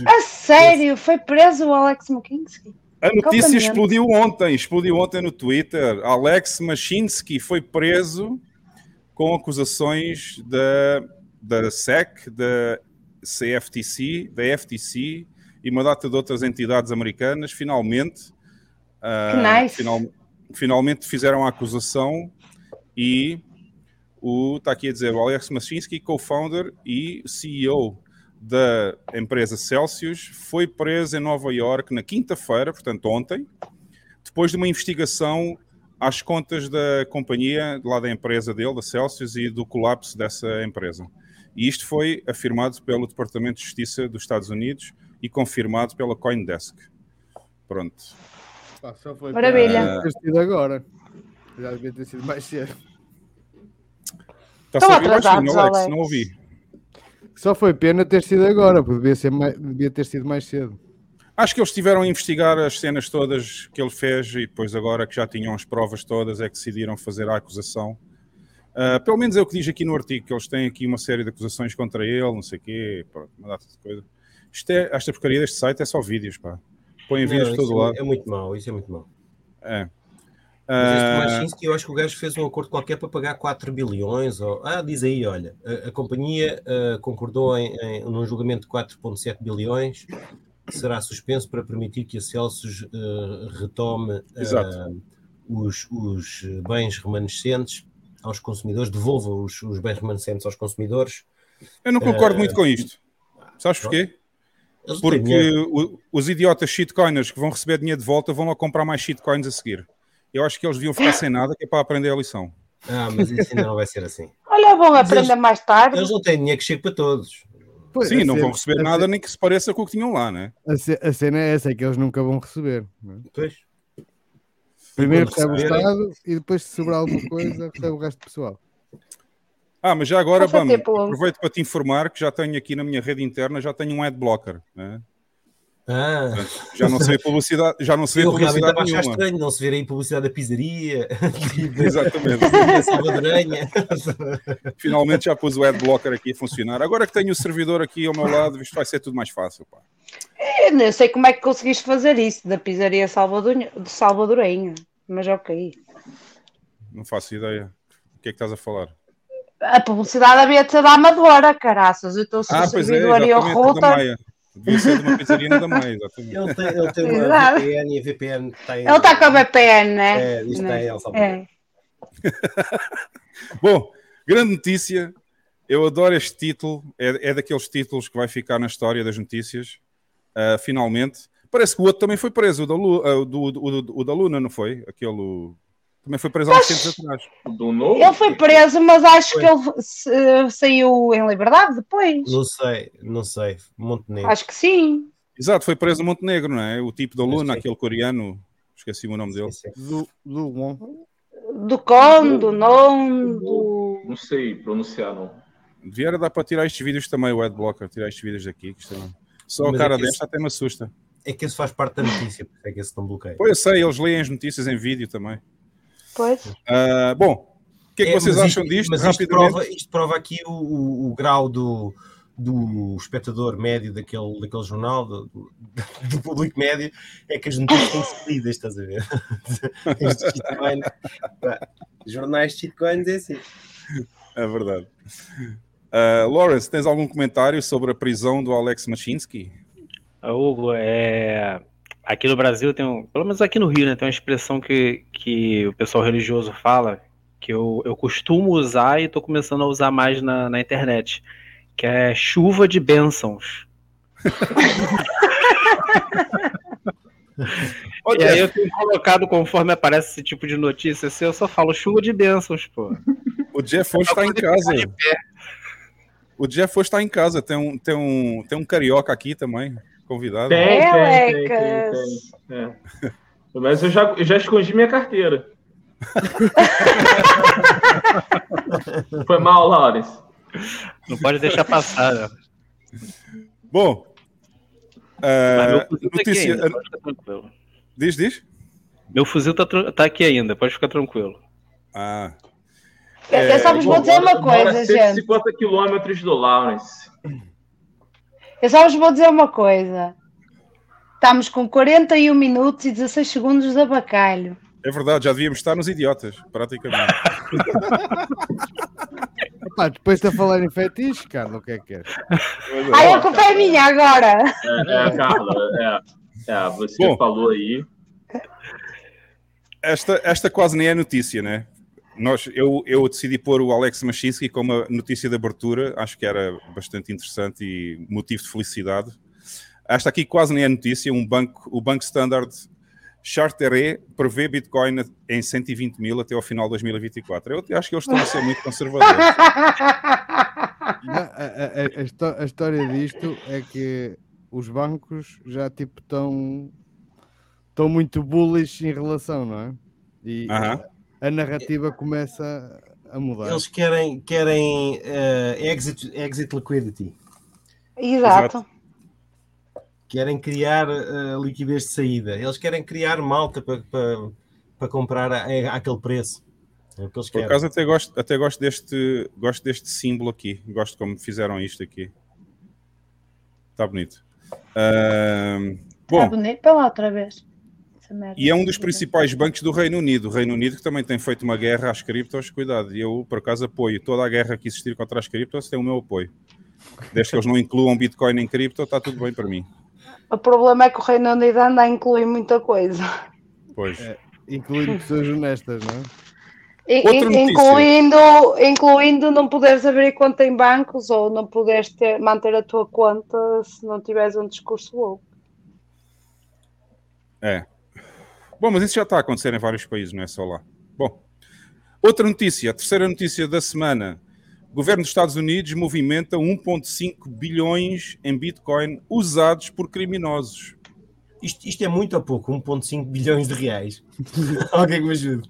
A sério, foi preso o Alex McKinsey? A notícia explodiu ontem, explodiu ontem no Twitter. Alex Mashinsky foi preso com acusações da, da SEC, da CFTC, da FTC e uma data de outras entidades americanas. Finalmente, Que nice. final- finalmente fizeram a acusação e o está aqui a dizer o Alex Mashinsky, co-founder e CEO da empresa Celsius, foi preso em Nova York na quinta-feira, portanto ontem, depois de uma investigação às contas da companhia, lá da empresa dele, da Celsius, e do colapso dessa empresa. E isto foi afirmado pelo Departamento de Justiça dos Estados Unidos e confirmado pela Coindesk. Pronto. Pá, só foi Maravilha. sido agora. Já devia ter sido mais cedo. Está a ouvir baixinho, Alex? Alex. Não ouvi. Só foi pena ter sido agora, porque devia, ser mais- devia ter sido mais cedo. Acho que eles estiveram a investigar as cenas todas que ele fez e depois, agora que já tinham as provas todas, é que decidiram fazer a acusação. Ah, pelo menos é o que diz aqui no artigo, que eles têm aqui uma série de acusações contra ele, não sei o quê, pronto, uma data de coisa. Isto é, esta porcaria deste site é só vídeos, pá. Põem vídeos de todo isso lado. é muito mau, isso é muito mau. É. Mas este Ah, eu acho que o gajo fez um acordo qualquer para pagar 4 bilhões. Ou... Ah, diz aí, olha, a, a companhia ah, concordou em, em, num julgamento de 4,7 bilhões, será suspenso para permitir que a Celsius ah, retome Exato. os, os bens remanescentes aos consumidores, devolva os, os bens remanescentes aos consumidores. eu não concordo muito com isto. Sabes porquê? Porque os idiotas shitcoiners que vão receber dinheiro de volta vão lá comprar mais shitcoins a seguir. Eu acho que eles deviam ficar sem nada, que é para aprender a lição. Ah, mas isso ainda não vai ser assim. Olha, aprenda eles- mais tarde. Eles não têm dinheiro que chegue para todos. Pois, Sim, não cena- vão receber nada nem que se pareça com o que tinham lá, né? A, ce- a cena é essa, é que eles nunca vão receber. é? Pois. Primeiro recebe o Estado e depois, se sobrar alguma coisa, recebe o resto do pessoal. Ah, mas já agora, vamos, aproveito para te informar que já tenho aqui na minha rede interna, já tenho um adblocker. Né? Ah, Já não se vê publicidade, já não se vê eu realmente publicidade estava a achar nenhuma. estranho não se ver aí publicidade da pizzaria, Exatamente. da salvadoranha. Finalmente já pus o adblocker aqui a funcionar. Agora que tenho o servidor aqui ao meu lado, isto vai ser tudo mais fácil. Pá. Eu não sei como é que conseguiste fazer isso da pizzaria Salvador- de Salvadorenha, mas ok. Não faço ideia. O que é que estás a falar? A publicidade havia de ser da Amadora, caraças. Eu estou a Ah, é, servidor e o exatamente, router. Devia ser de uma pizzaria na da Maia, exatamente. Ele tem, ele tem uma Exato. VPN e a VPN está em. Ele está com a VPN, né? É, isto está em El Salvador. É. Bom, grande notícia. Eu adoro este título. É, é daqueles títulos que vai ficar na história das notícias. Ah, finalmente. Parece que o outro também foi preso, o da, Lu, o do, o do- o da Luna, não foi? Aquele. Também foi preso há uns tempos atrás. Do novo? Ele foi preso, mas acho que ele se- saiu em liberdade depois. Não sei, não sei. Montenegro. Acho que sim. Exato, foi preso no Montenegro, não é? O tipo da Luna, aquele coreano. Esqueci o nome dele. Sim, sim. Do, do. Do com, do non, do. Não sei pronunciar, não. Devia era dar para tirar estes vídeos também, o adblocker, tirar estes vídeos daqui. Que é- Só o Mas cara é desta até me assusta. É que esse faz parte da notícia, porque é que esse não bloqueia. Pois eu sei, eles leem as notícias em vídeo também. Pois. Ah, bom, o que é que vocês mas acham isto- disto? Mas isto prova, isto prova aqui o, o- o grau do, do espectador médio daquele, daquele jornal, do, do- público médio, é que as notícias ser lidas, estás a ver? Pá, jornais de shitcoins é assim. É verdade. Ah, Lawrence, tens algum comentário sobre a prisão do Alex Machinsky? Ô, Hugo, é... aqui no Brasil tem, um... pelo menos aqui no Rio, né, tem uma expressão que, que o pessoal religioso fala, que eu, eu costumo usar e estou começando a usar mais na, na internet, que é chuva de bênçãos. E aí eu tenho colocado conforme aparece esse tipo de notícia, assim, eu só falo chuva de bênçãos, pô. o Jeff hoje está em casa. O Jeff hoje está em casa. Tem um, tem, um, tem um carioca aqui também, convidado. Tem, tem, tem, tem, tem. É. Mas eu já, eu já escondi minha carteira. Foi mal, Lawrence. Não pode deixar passar, né? Bom, Mas é, meu fuzil tá aqui notícia. ainda, pode ficar tranquilo. Diz, diz. Meu fuzil tá, tá aqui ainda, pode ficar tranquilo. Ah, Eu, eu só vos vou dizer uma coisa, gente. 150 quilômetros do Lawrence. Eu só vos vou dizer uma coisa. Estamos com 41 minutos e 16 segundos de abacalho. é verdade, já devíamos estar nos idiotas, praticamente. Epá, depois de a falar em fetiche, Carlos, o que é que queres? Ai, a culpa é minha agora. É, é Carla, é, é, você Bom. falou aí. Esta, esta quase nem é notícia, né? Nós, eu, eu decidi pôr o Alex Machinsky como a notícia de abertura, acho que era bastante interessante e motivo de felicidade. Esta aqui quase nem é notícia, um banco, o Banco Standard Chartered prevê Bitcoin em 120 mil até ao final de 2024. Eu acho que eles estão a ser muito conservadores. A, a- a- a histó- a história disto é que os bancos já tipo estão estão muito bullish em relação, não é? E Aham. A narrativa começa a mudar. Eles querem, querem eh, exit, exit liquidity. Exato. Querem criar eh, liquidez de saída. Eles querem criar malta para, para, para comprar a, a- àquele preço. É o que eles Por acaso até gosto, até gosto deste, gosto deste símbolo aqui. Gosto como fizeram isto aqui. Está bonito. Está bom, bonito. Pela outra vez. E é um dos principais bancos do Reino Unido. O Reino Unido que também tem feito uma guerra às criptos. Cuidado, e eu por acaso apoio toda a guerra que existir contra as criptos, tem o meu apoio. Desde que eles não incluam Bitcoin em cripto, está tudo bem para mim. O problema é que o Reino Unido anda a incluir muita coisa. Pois. Incluindo pessoas honestas, não é? Incluindo, incluindo não poderes abrir conta em bancos ou não poderes ter, manter a tua conta se não tiveres um discurso louco. É. Bom, mas isso já está a acontecer em vários países, não é só lá. Bom, outra notícia, a terceira notícia da semana. O governo dos Estados Unidos movimenta 1,5 bilhões em Bitcoin usados por criminosos. Isto, isto é muito a pouco, 1,5 bilhões de reais. Alguém que me ajude.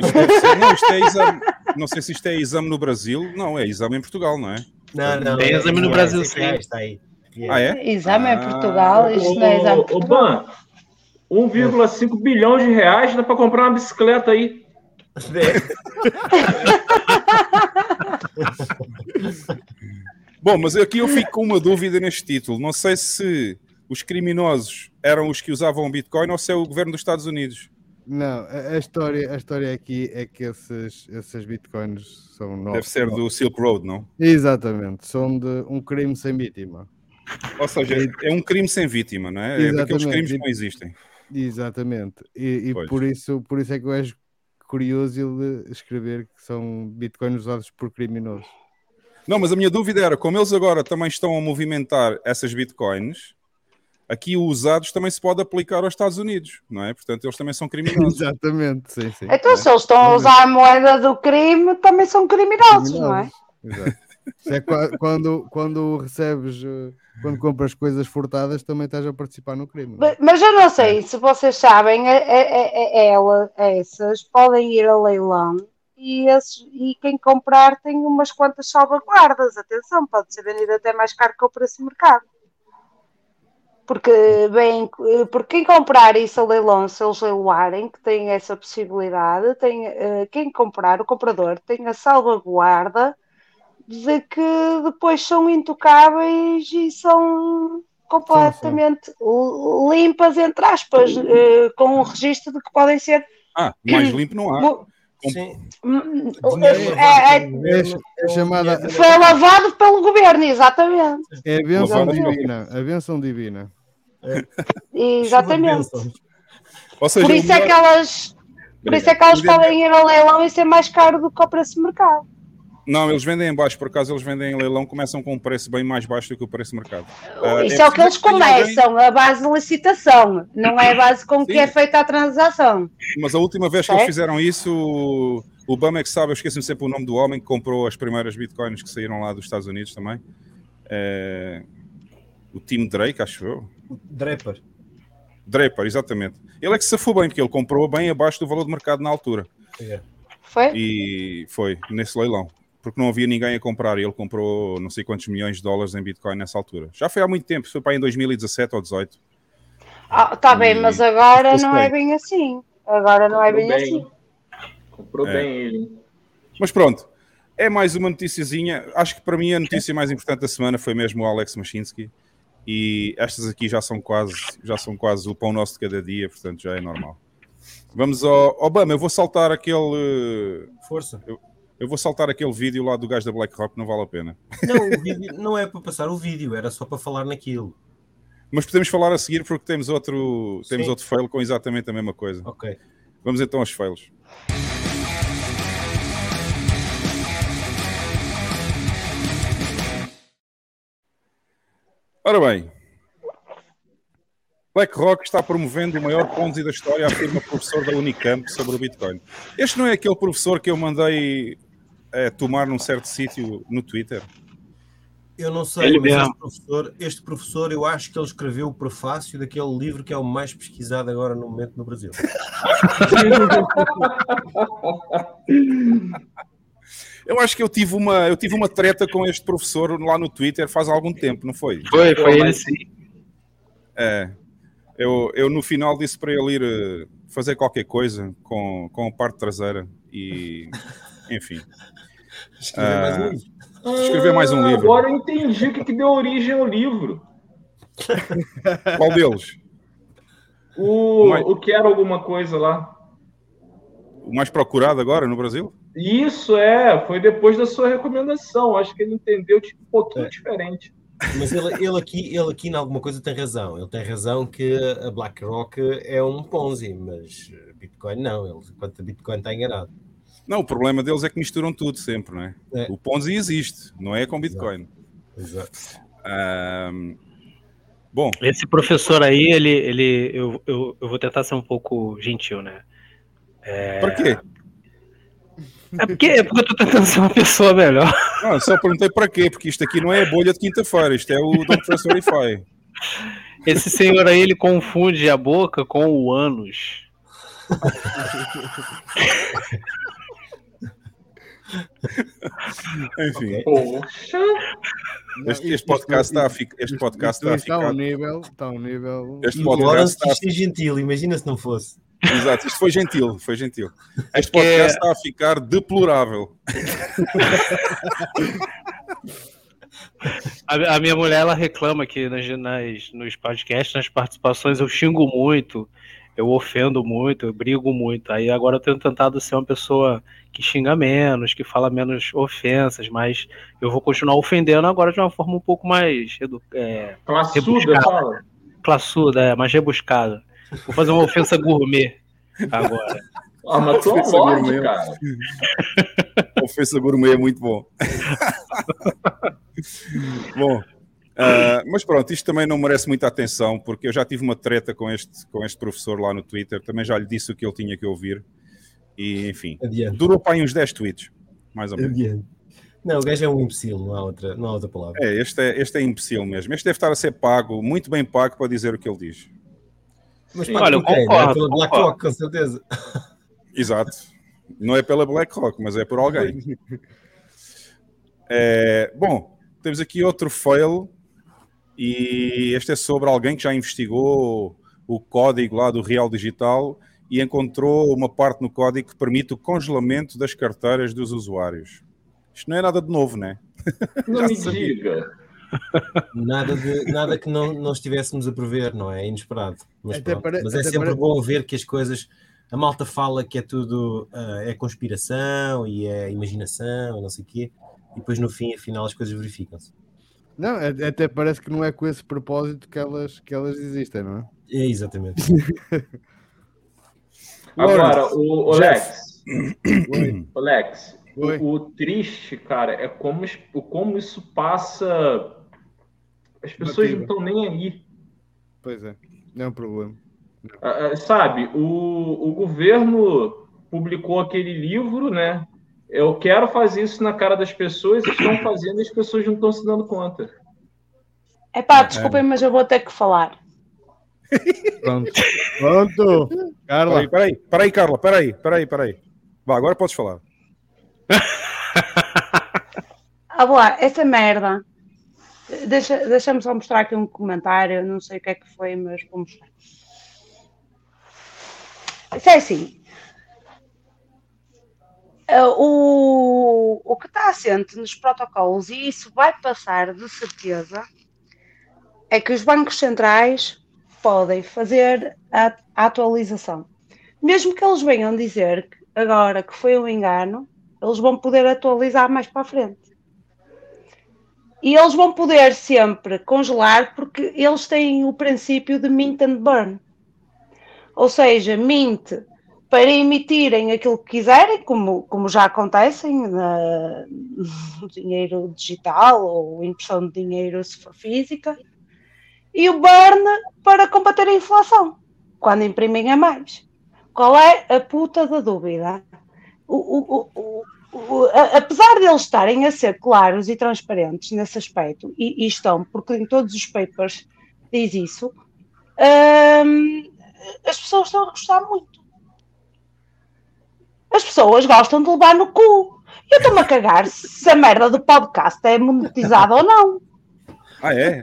Ser- não, isto é exame. Não sei se isto é exame no Brasil. Não, é exame em Portugal, não é? Não, não. Tem é exame no Brasil, é sim. Está aí. Ah, é? Exame Ah. em Portugal, isto não é exame em Portugal. Ban, 1,5 bilhões de reais dá para comprar uma bicicleta aí. Bom, mas aqui eu fico com uma dúvida neste título. Não sei se os criminosos eram os que usavam Bitcoin ou se é o governo dos Estados Unidos. Não, a, a história, a história aqui é que esses, esses bitcoins são novos. Deve ser do Silk Road, não? Exatamente, são de um crime sem vítima. Ou seja, é um crime sem vítima, não é? É daqueles Exatamente. crimes que não existem. Exatamente. E, e por, isso, por isso é que eu acho curioso ele escrever que são bitcoins usados por criminosos. Não, mas a minha dúvida era, como eles agora também estão a movimentar essas bitcoins, aqui os usados também se pode aplicar aos Estados Unidos, não é? Portanto, eles também são criminosos. Exatamente, sim, sim. Então, se eles estão a usar a moeda do crime, também são criminosos, não é? Exato. É qua- quando, quando recebes, eh, quando compras coisas furtadas, também estás a participar no crime. é? Mas- eu não sei se vocês sabem, é- é- é- ela, essas podem ir a leilão e, esses- e quem comprar tem umas quantas salvaguardas. Atenção, pode ser vendido até mais caro que o preço de mercado. Porque, bem, porque quem comprar isso a leilão, se eles leiloarem, que tem essa possibilidade, tem, eh, quem comprar, o comprador, tem a salvaguarda de que depois são intocáveis e são completamente limpas, entre aspas, eh, com o registro de que podem ser. Ah, mais limpo não há. Sim. hum, Dinheiro é- é- É, é chamada foi lavado pelo governo, exatamente. é a benção divina. A benção divina. Exatamente. Ou seja, Por isso é melhor- que elas, por isso é que elas podem ir ao leilão e ser mais caro do que o preço de mercado. Não, eles vendem em baixo, por acaso eles vendem em leilão, começam com um preço bem mais baixo do que o preço de mercado. Ah, Isso é o que eles que tenha alguém- começam, a base de licitação, não é a base com que Sim. é feita a transação. Mas a última vez que eles fizeram isso, o- Bama é que sabe, eu esqueço-me sempre o nome do homem que comprou as primeiras bitcoins que saíram lá dos Estados Unidos também. É, O Tim Drake, acho eu. Draper. Draper, exatamente. Ele é que se safou bem, porque ele comprou bem abaixo do valor de mercado na altura. É. Foi? E foi nesse leilão. Porque não havia ninguém a comprar e ele comprou não sei quantos milhões de dólares em Bitcoin nessa altura. Já foi há muito tempo, foi para aí em 2017 ou 2018. Ah, tá bem, E- mas agora não é bem. bem assim. Agora não é Comprou bem bem. assim. Comprou É. bem ele. Mas pronto, é mais uma noticiazinha. Acho que para mim a notícia mais importante da semana foi mesmo o Alex Machinsky. E estas aqui já são quase, já são quase o pão nosso de cada dia, portanto já é normal. Vamos ao Obama, eu vou saltar aquele Força. Eu vou saltar aquele vídeo lá do gajo da BlackRock, não vale a pena. Não, o vídeo não é para passar o vídeo, era só para falar naquilo. Mas podemos falar a seguir porque temos outro, temos outro fail com exatamente a mesma coisa. Ok. Vamos então aos fails. Ora bem, BlackRock está promovendo o maior Ponzi da história, afirma professor da Unicamp sobre o Bitcoin. Este não é aquele professor que eu mandei eh, tomar num certo sítio no Twitter? Eu não sei, Ele mas este professor, este professor, eu acho que ele escreveu o prefácio daquele livro que é o mais pesquisado agora no momento no Brasil. Eu acho que eu tive uma, eu tive uma treta com este professor lá no Twitter faz algum tempo, não foi? Foi, foi ele sim. É. Eu, eu no final disse para ele ir eh, fazer qualquer coisa com, com a parte traseira e enfim. Escreveu mais um Ah. livro. Escrever mais um Ah, livro. Agora eu entendi o que, que deu origem ao livro. Qual deles? O, Mas- o que era alguma coisa lá. O mais procurado agora no Brasil? Isso é, foi depois da sua recomendação. Acho que ele entendeu tipo, um pouquinho É. diferente. Mas ele, ele aqui, ele aqui, em alguma coisa, tem razão. Ele tem razão que a BlackRock é um Ponzi, mas Bitcoin não. Ele, quanto a Bitcoin está enganado. Não, o problema deles é que misturam tudo sempre, não é? É. O Ponzi existe, não é com Bitcoin. Exato. Ahm, bom, Esse professor aí, ele, ele eu, eu, eu vou tentar ser um pouco gentil, né? para quê? É porque, é porque eu tô tentando ser uma pessoa melhor. Não, eu só perguntei para quê, porque isto aqui não é a bolha de quinta-feira, isto é o Don't Trust Verify. Esse senhor aí, ele confunde a boca com o ânus. Enfim. Poxa, este, este podcast está a ficar. Este podcast está a Está a um ficar. nível, está um nível. Este podcast está a ser gentil, imagina se não fosse. Exato, isto foi gentil, foi gentil. Este que- podcast está a ficar deplorável. A, a minha mulher, ela reclama que nas, nas, nos podcasts, nas participações, eu xingo muito, eu ofendo muito, eu brigo muito. Aí agora eu tenho tentado ser uma pessoa que xinga menos, que fala menos ofensas, mas eu vou continuar ofendendo agora de uma forma um pouco mais edu é, classuda, Rebuscado. fala. classuda, é, mais rebuscada. Vou fazer uma ofensa gourmet agora. Ah, mas tu Ofensa gourmet. cara. Ofensa gourmet é muito bom. bom, ah, mas pronto, isto também não merece muita atenção, porque eu já tive uma treta com este, com este professor lá no Twitter, também já lhe disse o que ele tinha que ouvir, e enfim, Adiante. durou para aí uns 10 tweets, mais ou menos. Adiante. Não, o gajo é um imbecil, não há outra, não há outra palavra. É, este é, este é imbecil mesmo. Este deve estar a ser pago, muito bem pago, para dizer o que ele diz. Mas pago Olha, quem? É concordo, pela concordo. BlackRock, com certeza. Exato. Não é pela BlackRock, mas é por alguém. É, bom, temos aqui outro fail e este é sobre alguém que já investigou o código lá do Real Digital e encontrou uma parte no código que permite o congelamento das carteiras dos usuários. Isto não é nada de novo, né? Não Já me sabia. diga. Nada, de, nada que não, não estivéssemos a prever, não é? É inesperado. Mas, pare- Mas é sempre pare- bom ver que as coisas. A malta fala que é tudo ah, é conspiração e é imaginação e não sei o quê, e depois no fim, afinal, as coisas verificam-se. Não, a- até parece que não é com esse propósito que elas, que elas existem, não é? É exatamente. Agora, o o Jeff. Lex. o Lex, Oi. O, o triste, cara, é como, como isso passa. As pessoas não estão nem aí. Pois é, não é um problema. Ah, ah, Sabe, o, o governo publicou aquele livro, né? Eu quero fazer isso na cara das pessoas, estão fazendo e as pessoas não estão se dando conta. Epá, desculpem, mas eu vou ter que falar. Pronto. Pronto. Carla, Peraí, peraí, peraí, Carla, peraí, peraí, peraí. Vá, agora podes falar. Ah, lá, essa merda. Deixa- Deixa-me só mostrar aqui um comentário, não sei o que é que foi, mas vou mostrar. Isso é assim. Ah, O, o que está assente nos protocolos, e isso vai passar de certeza, é que os bancos centrais podem fazer a, a atualização. Mesmo que eles venham dizer que agora que foi um engano, eles vão poder atualizar mais para a frente. E eles vão poder sempre congelar porque eles têm o princípio de mint and burn. Ou seja, mint para emitirem aquilo que quiserem, como, como já acontecem na- no dinheiro digital ou impressão de dinheiro se for física, e o burn para combater a inflação, quando imprimem a mais. Qual é a puta da dúvida? O, o- o- apesar de eles estarem a ser claros e transparentes nesse aspecto, e, e estão, porque em todos os papers diz isso, hum, as pessoas estão a gostar muito. As pessoas gostam de levar no cu. Eu estou-me a cagar se a merda do podcast é monetizada ou não. Ah, é?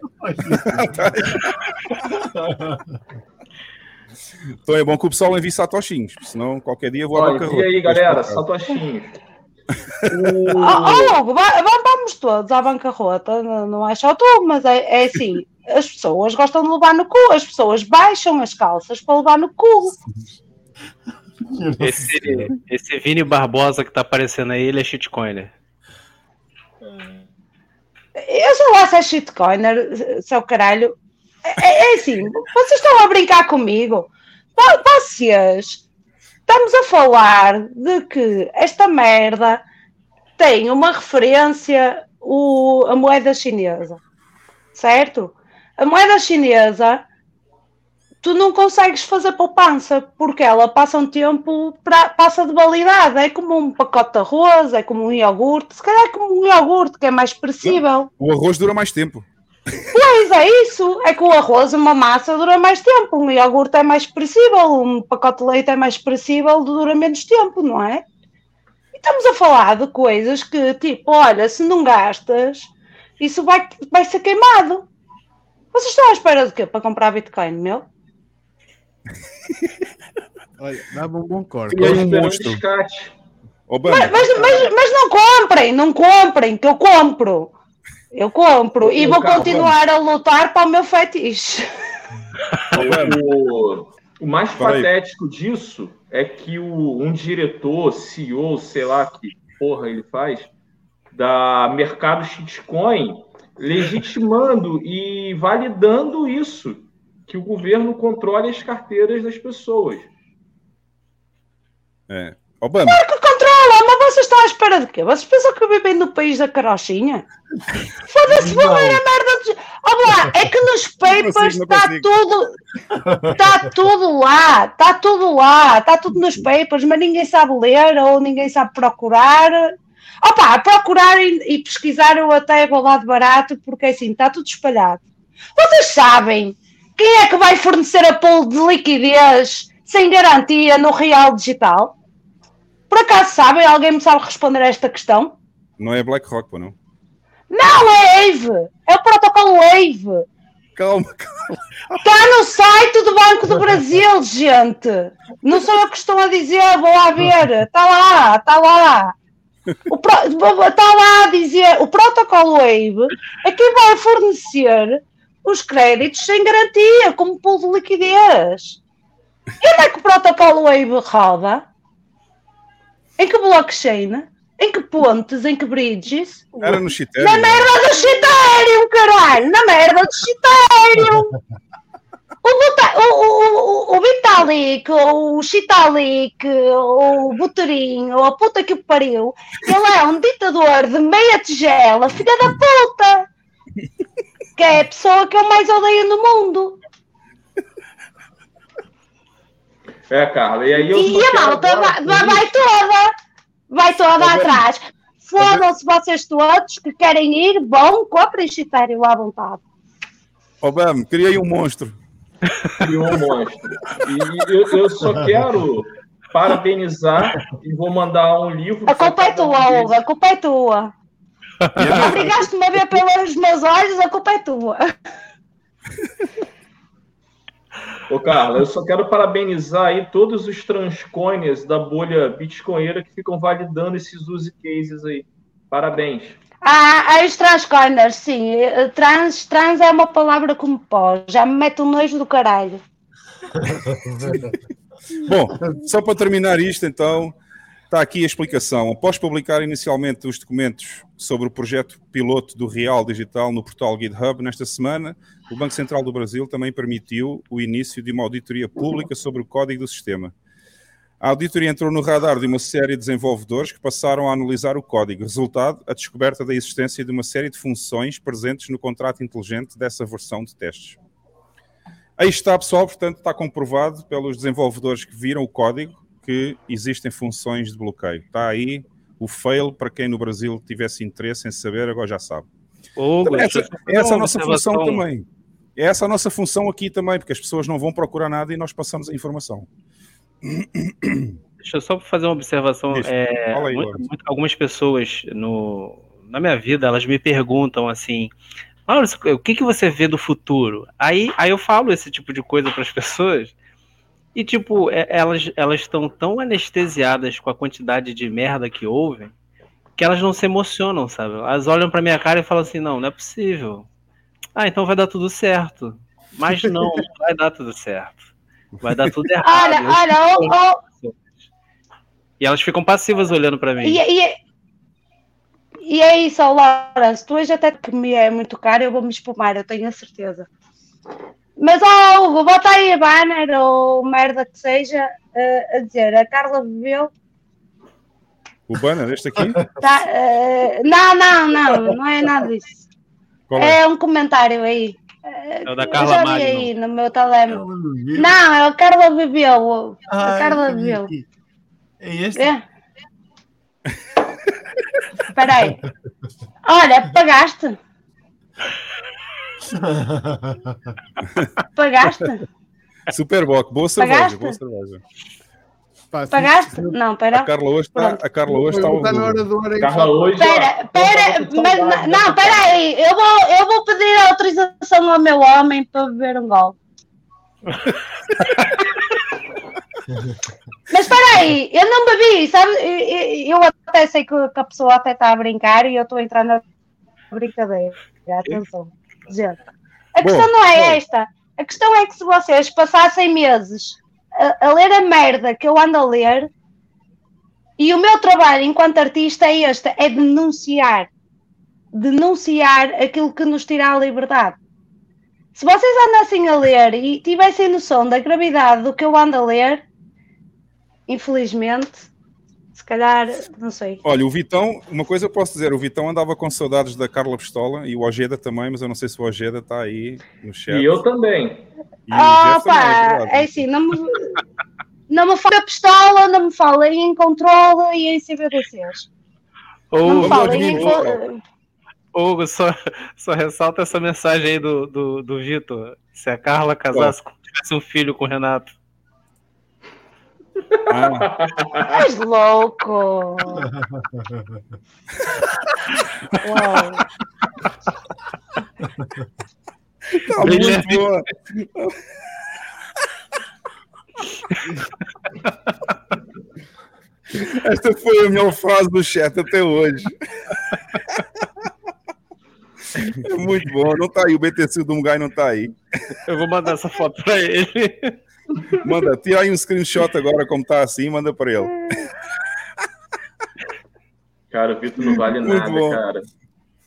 então é bom que o pessoal envie satoshinhos, senão qualquer dia eu vou à Olha, bancarrota. e aí, galera, satoshinhos. Oh, oh, va- vamos todos à bancarrota, não, não é só tu, mas é, é assim: as pessoas gostam de levar no cu, as pessoas baixam as calças para levar no cu. Esse, esse Vini Barbosa que tá aparecendo aí, ele é shitcoiner. Eu sei lá se é shitcoiner, seu caralho. É, é assim, vocês estão a brincar comigo. Vo- Vocês estamos a falar de que esta merda tem uma referência o, a moeda chinesa, certo? A moeda chinesa tu não consegues fazer poupança porque ela passa um tempo pra, passa de validade. É como um pacote de arroz, é como um iogurte, se calhar é como um iogurte que é mais expressível. O arroz dura mais tempo. Pois é isso, é que o arroz, uma massa, dura mais tempo, um iogurte é mais expressível, um pacote de leite é mais expressível, dura menos tempo, não é? E estamos a falar de coisas que, tipo, olha, se não gastas, isso vai, vai ser queimado. Vocês estão à espera de quê? Para comprar Bitcoin, meu? Olha, um bom corte. Um monstro. Mas, mas, mas, mas não comprem, não comprem, que eu compro. Eu compro e vou continuar a lutar para o meu fetiche. O, o mais patético disso é que o, um diretor, CEO, sei lá que porra ele faz, da mercado shitcoin, legitimando e validando isso, que o governo controle as carteiras das pessoas. é. Obama, que controla, mas vocês estão à espera de quê? Vocês pensam que vivem no país da carochinha? Foda-se, vão ler a merda de. Olha lá, é que nos papers está tudo. Está tudo lá, está tudo lá, está tudo nos papers, mas ninguém sabe ler ou ninguém sabe procurar. Opa, procurar e, e pesquisar eu até vou lá de barato, porque assim, está tudo espalhado. Vocês sabem quem é que vai fornecer a pool de liquidez sem garantia no real digital? Por acaso sabem? Alguém me sabe responder a esta questão? não é BlackRock, pô, não? Não, é AVE! É o protocolo AVE! Calma, calma. Está no site do Banco do Brasil, gente! Não sou eu que estou a dizer, vou lá ver! Está lá, está lá! Está lá a dizer: o protocolo AVE é quem vai fornecer os créditos sem garantia, como pool de liquidez. E onde é que o protocolo AVE roda? Em que blockchain? Em que pontes? Em que bridges? Era no Na Chitério. merda do Ethereum, caralho! Na merda do Ethereum! O, o, o, o, Vitalik, o Chitalik, o a puta que o pariu, ele é um ditador de meia tigela, filha da puta! Que é a pessoa que eu mais odeio no mundo. É, Carla, e aí eu E a malta vai, vai- toda, vai toda Tá atrás. Fodam-se vocês todos que querem ir, vão, comprem chitério à vontade. Ó, Bam, criei um monstro. criou um monstro. E eu, eu só quero parabenizar e vou mandar um livro. A culpa é tua. Hugo, a culpa é tua. Obrigaste-me a ver pelos meus olhos, a culpa é tua. Ô, Carla, eu só quero parabenizar aí todos os transcoiners da bolha bitcoinheira que ficam validando esses use cases aí. Parabéns. Ah, ah, os transcorners, sim. Eh, Trans, trans é uma palavra como pó. Já me mete um nojo do caralho. Bom, só para terminar isto, então, está aqui a explicação. Após publicar inicialmente os documentos sobre o projeto piloto do Real Digital no portal GitHub, nesta semana, o Banco Central do Brasil também permitiu o início de uma auditoria pública sobre o código do sistema. A auditoria entrou no radar de uma série de desenvolvedores que passaram a analisar o código. Resultado, a descoberta da existência de uma série de funções presentes no contrato inteligente dessa versão de testes. Aí está, pessoal, portanto, está comprovado pelos desenvolvedores que viram o código que existem funções de bloqueio. Está aí o fail para quem no Brasil tivesse interesse em saber, agora já sabe. Também deixa essa, essa é a nossa função também. É essa a nossa função aqui também, porque as pessoas não vão procurar nada e nós passamos a informação. Deixa eu só fazer uma observação. É, aí, mu- Lawrence. mu- algumas pessoas no, na minha vida, elas me perguntam assim, Maurício, o que, que você vê do futuro? Aí, aí eu falo esse tipo de coisa para as pessoas e, tipo, é- elas elas estão tão anestesiadas com a quantidade de merda que ouvem que elas não se emocionam, sabe? Elas olham pra minha cara e falam assim, não, não é possível. Ah, então vai dar tudo certo. Mas não, não vai dar tudo certo. Vai dar tudo errado. Olha, olha, oh, oh, e elas ficam passivas olhando pra mim. e, e, e é isso, ó, Lawrence. Tu hoje até que me é muito caro, eu vou me espumar, eu tenho a certeza. Mas, ó, Hugo, bota aí a banner ou merda que seja eh, a dizer: a Carla bebeu. O banner, este aqui? Tá, eh, não, não, não, não é nada disso. É? É um comentário aí. Eh, É o da eu Carla já vi Magno. aí no meu telemóvel. Não, é a Carla bebeu. A Ai, Carla bebeu. É este? É? Espera aí. Olha, pagaste? Pagaste? Superboc, boa cerveja, Pagaste? boa cerveja. Pá, Pagaste? Não, A espera. Carla hoje está, a Carla hoje está Está na hora do hora Carla, hoje. espera, com mas não, espera aí. Eu vou, eu vou pedir autorização ao meu homem para beber um gol. Mas espera aí, eu não bebi, sabe? Eu, até sei que a pessoa até está a brincar e eu estou a entrar na brincadeira. Atenção, gente. A Bom, questão não é bom. esta. A questão é que se vocês passassem meses a, a ler a merda que eu ando a ler, e o meu trabalho enquanto artista é este: é denunciar. Denunciar aquilo que nos tira a liberdade. Se vocês andassem a ler e tivessem noção da gravidade do que eu ando a ler, infelizmente, se calhar, não sei. Olha, o Vitão, uma coisa eu posso dizer, o Vitão andava com saudades da Carla Pistola e o Ojeda também, mas eu não sei se o Ojeda está aí no chat. E eu também. E Ah, pá, verdade. é assim, não me, não me fala pistola, não me falem em controle e em CBDCs. Não me Ou, falem em. Hugo, só, só ressalta essa mensagem aí do, do, do Vitor. Se a Carla casasse, com- tivesse um filho com o Renato. Ah, És louco! Uau. tá muito boa. Esta foi a melhor frase do chat até hoje. É muito bom. Não está aí, o BTC do Mungai não está aí. Eu vou mandar essa foto pra ele. Manda, tira aí um screenshot agora, como está assim, manda para ele. Cara, o Vitor não vale Muito nada, bom. cara.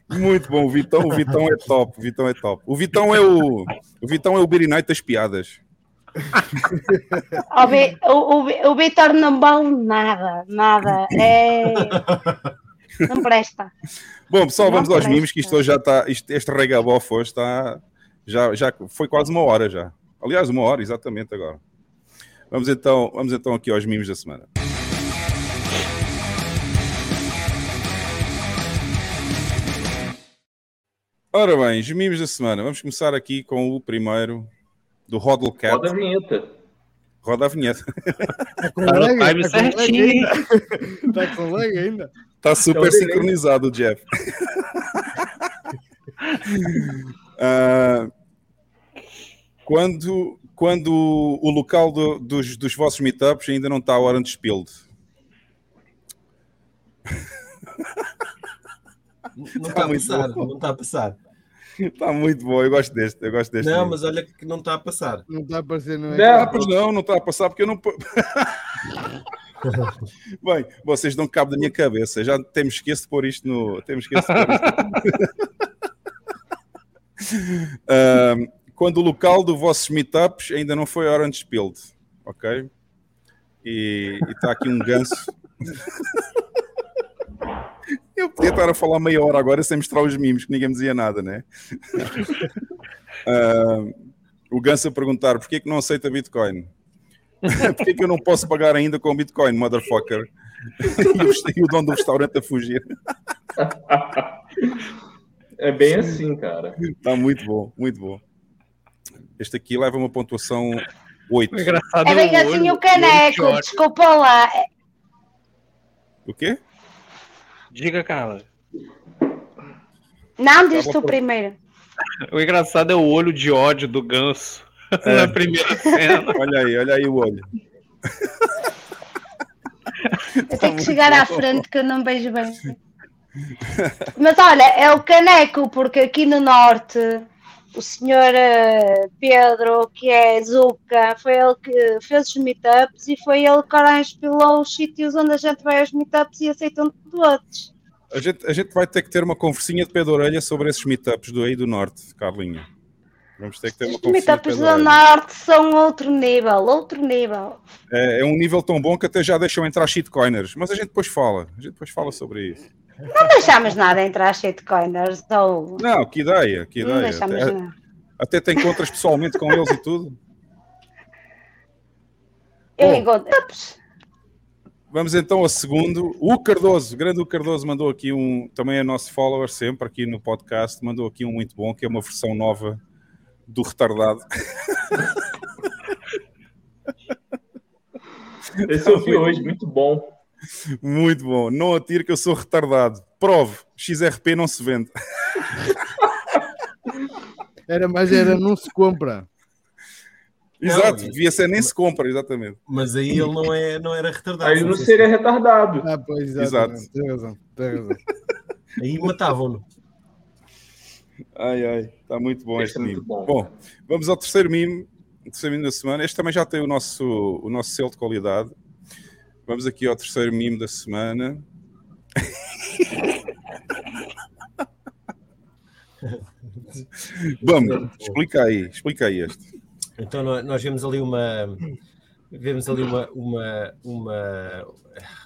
Muito bom, o Vitão, o Vitão é top, o Vitão é top. O Vitão é o, o Vitão é o Birinite das piadas. O, o, o, o Vitor não vale nada, nada. É... Não presta. Bom, pessoal, Não vamos aos presta. mimos, que isto hoje já está. Este regabof hoje está. Já, já foi quase uma hora já. Aliás, uma hora, exatamente agora. Vamos então, vamos então aqui aos mimos da semana. Ora bem, os mimos da semana. Vamos começar aqui com o primeiro do Hodl Cat. Roda a vinheta. Roda a vinheta. Está com Tá lag, time está certinho. Está com lag ainda. Está super Então, beleza. sincronizado o Jeff. Ah, quando, quando o local do- dos, dos vossos meetups ainda não está Orange Spilled. Não está a muito passar, bom. não está a passar. Está muito bom, eu gosto deste. Eu gosto deste Não, mimo. mas olha que não está a passar. Não está a aparecer no Não. ecrã. Ah, pois não, não está a passar porque eu não. Bem, vocês dão cabo da minha cabeça. Já temos que de pôr isto no. Temos que de pôr isto. quando o local do vossos meetups ainda não foi Orange Spilled, ok? E está aqui um ganso. Eu podia estar a falar meia hora agora sem mostrar os mimos, que ninguém me dizia nada, né? Ahm, o ganso a perguntar porquê que não aceita Bitcoin? Porquê que eu não posso pagar ainda com Bitcoin, motherfucker? E o dono do restaurante a fugir. É bem assim, cara. Está muito bom, muito bom. Este aqui leva uma pontuação 8. O engraçado É bem assim olho- o caneco, desculpa lá. O quê? Diga, Carla. Não, diz tu primeiro. O engraçado é o olho de ódio do ganso na primeira cena. Olha aí, olha aí o olho. Eu tenho que chegar à frente que eu não vejo bem. Mas olha, é o caneco, porque aqui no norte o senhor eh, Pedro, que é Zuca, foi ele que fez os meetups e foi ele que inspirou os sítios onde a gente vai aos meetups e aceitam todos. A gente, a gente vai ter que ter uma conversinha de pé de orelha sobre esses meetups do aí do norte, Carlinha. Vamos ter que ter uma Os conversinha pé meetups do norte são outro nível, outro nível. É, é um nível tão bom que até já deixam entrar shitcoiners. Mas a gente depois fala. A gente depois fala sobre isso. Não deixamos nada entrar shitcoiners ou Não, que ideia, que não ideia. deixamos Até, nada. até te encontras pessoalmente com eles e tudo. Eu Bom. encontro. Vamos então ao segundo. O Cardoso, o grande o Cardoso, mandou aqui um, também é nosso follower sempre aqui no podcast, mandou aqui um muito bom, que é uma versão nova do retardado. Esse eu vi hoje, muito bom. Muito bom. Não atire que eu sou retardado. Prove, XRP não se vende. Era, mas era, não se compra. Exato, Não, devia ser nem se compra, exatamente. Mas aí ele não, é, não era retardado. Aí não seria retardado. Ah, pois, Exato. Tem razão, tem razão. Aí matavam-no. Ai, ai, está muito bom Este este é mimo. bom. Bom, vamos ao terceiro mimo, o terceiro mimo da semana. Este também já tem o nosso, o nosso selo de qualidade. Vamos aqui ao terceiro mimo da semana. Vamos, explica aí, explica aí este. Então nó- nós vemos ali uma vemos ali uma, uma, uma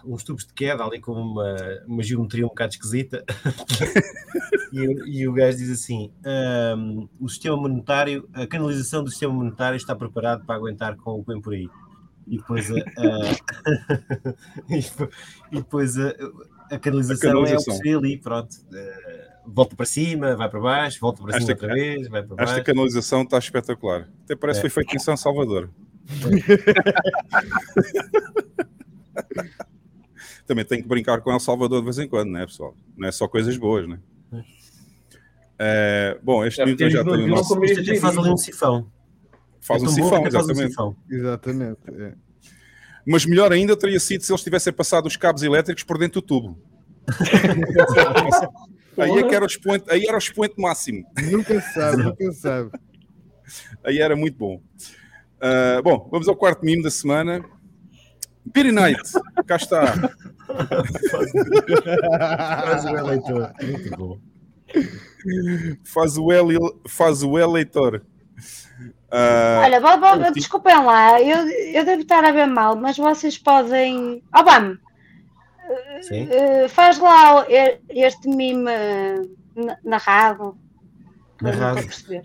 uns tubos de queda ali com uma, uma geometria um bocado esquisita e, e o gajo diz assim "Ahm, o sistema monetário a canalização do sistema monetário está preparado para aguentar com o que vem por aí e depois a, a- e depois- depois a, a canalização, é o que canalização. se vê ali pronto Eh, volta para cima, vai para baixo volta para cima Esta- outra vez, vai para baixo Esta canalização está espetacular. Até parece É. que foi feito em São Salvador. Também tem que brincar com El Salvador de vez em quando, não é, pessoal? Não é só coisas boas, né? É, bom, este É já eles tem o nosso. faz ali um sifão Faz É um sifão, faz um exatamente. sifão. Exatamente. é. Mas melhor ainda teria sido se eles tivessem passado os cabos elétricos por dentro do tubo. aí, é que era o expoente, aí era o expoente máximo. Nunca se sabe, nunca se sabe. Aí era muito bom. Ah, bom, vamos ao quarto mimo da semana. Beery Night, cá está. Faz o eleitor. Muito bom. Faz o, el, faz o eleitor. Ah, Olha, vou- desculpem lá, eu, eu devo estar a ver mal, mas vocês podem. Obama, Sim. eh, faz lá este mime eh, na- narrado. Narrado.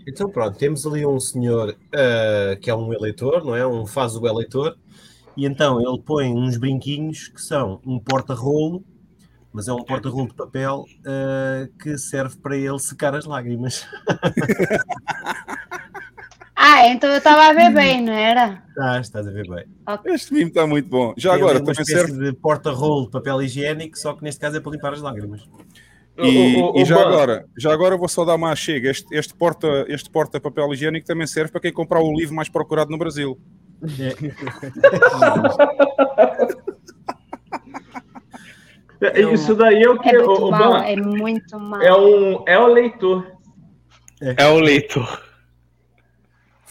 Então pronto, temos ali um senhor ah, que é um eleitor, não é? Um faz o eleitor, e então ele põe uns brinquinhos que são um porta-rolo, mas é um porta-rolo de papel que serve para ele secar as lágrimas. Ah, então eu estava a ver bem, não era? Ah, estás a ver bem. este mimo está muito bom. Já Tem agora, ali uma também espécie serve. de porta-rolo de papel higiênico, só que neste caso é para limpar as lágrimas. E, O- o- e o já, agora, já agora vou só dar uma chega. Este, este, porta, este porta papel higiênico também serve para quem comprar o livro mais procurado no Brasil. É, Isso daí é o que É o, muito o mal, é muito mal. é um é o leitor. É o leitor.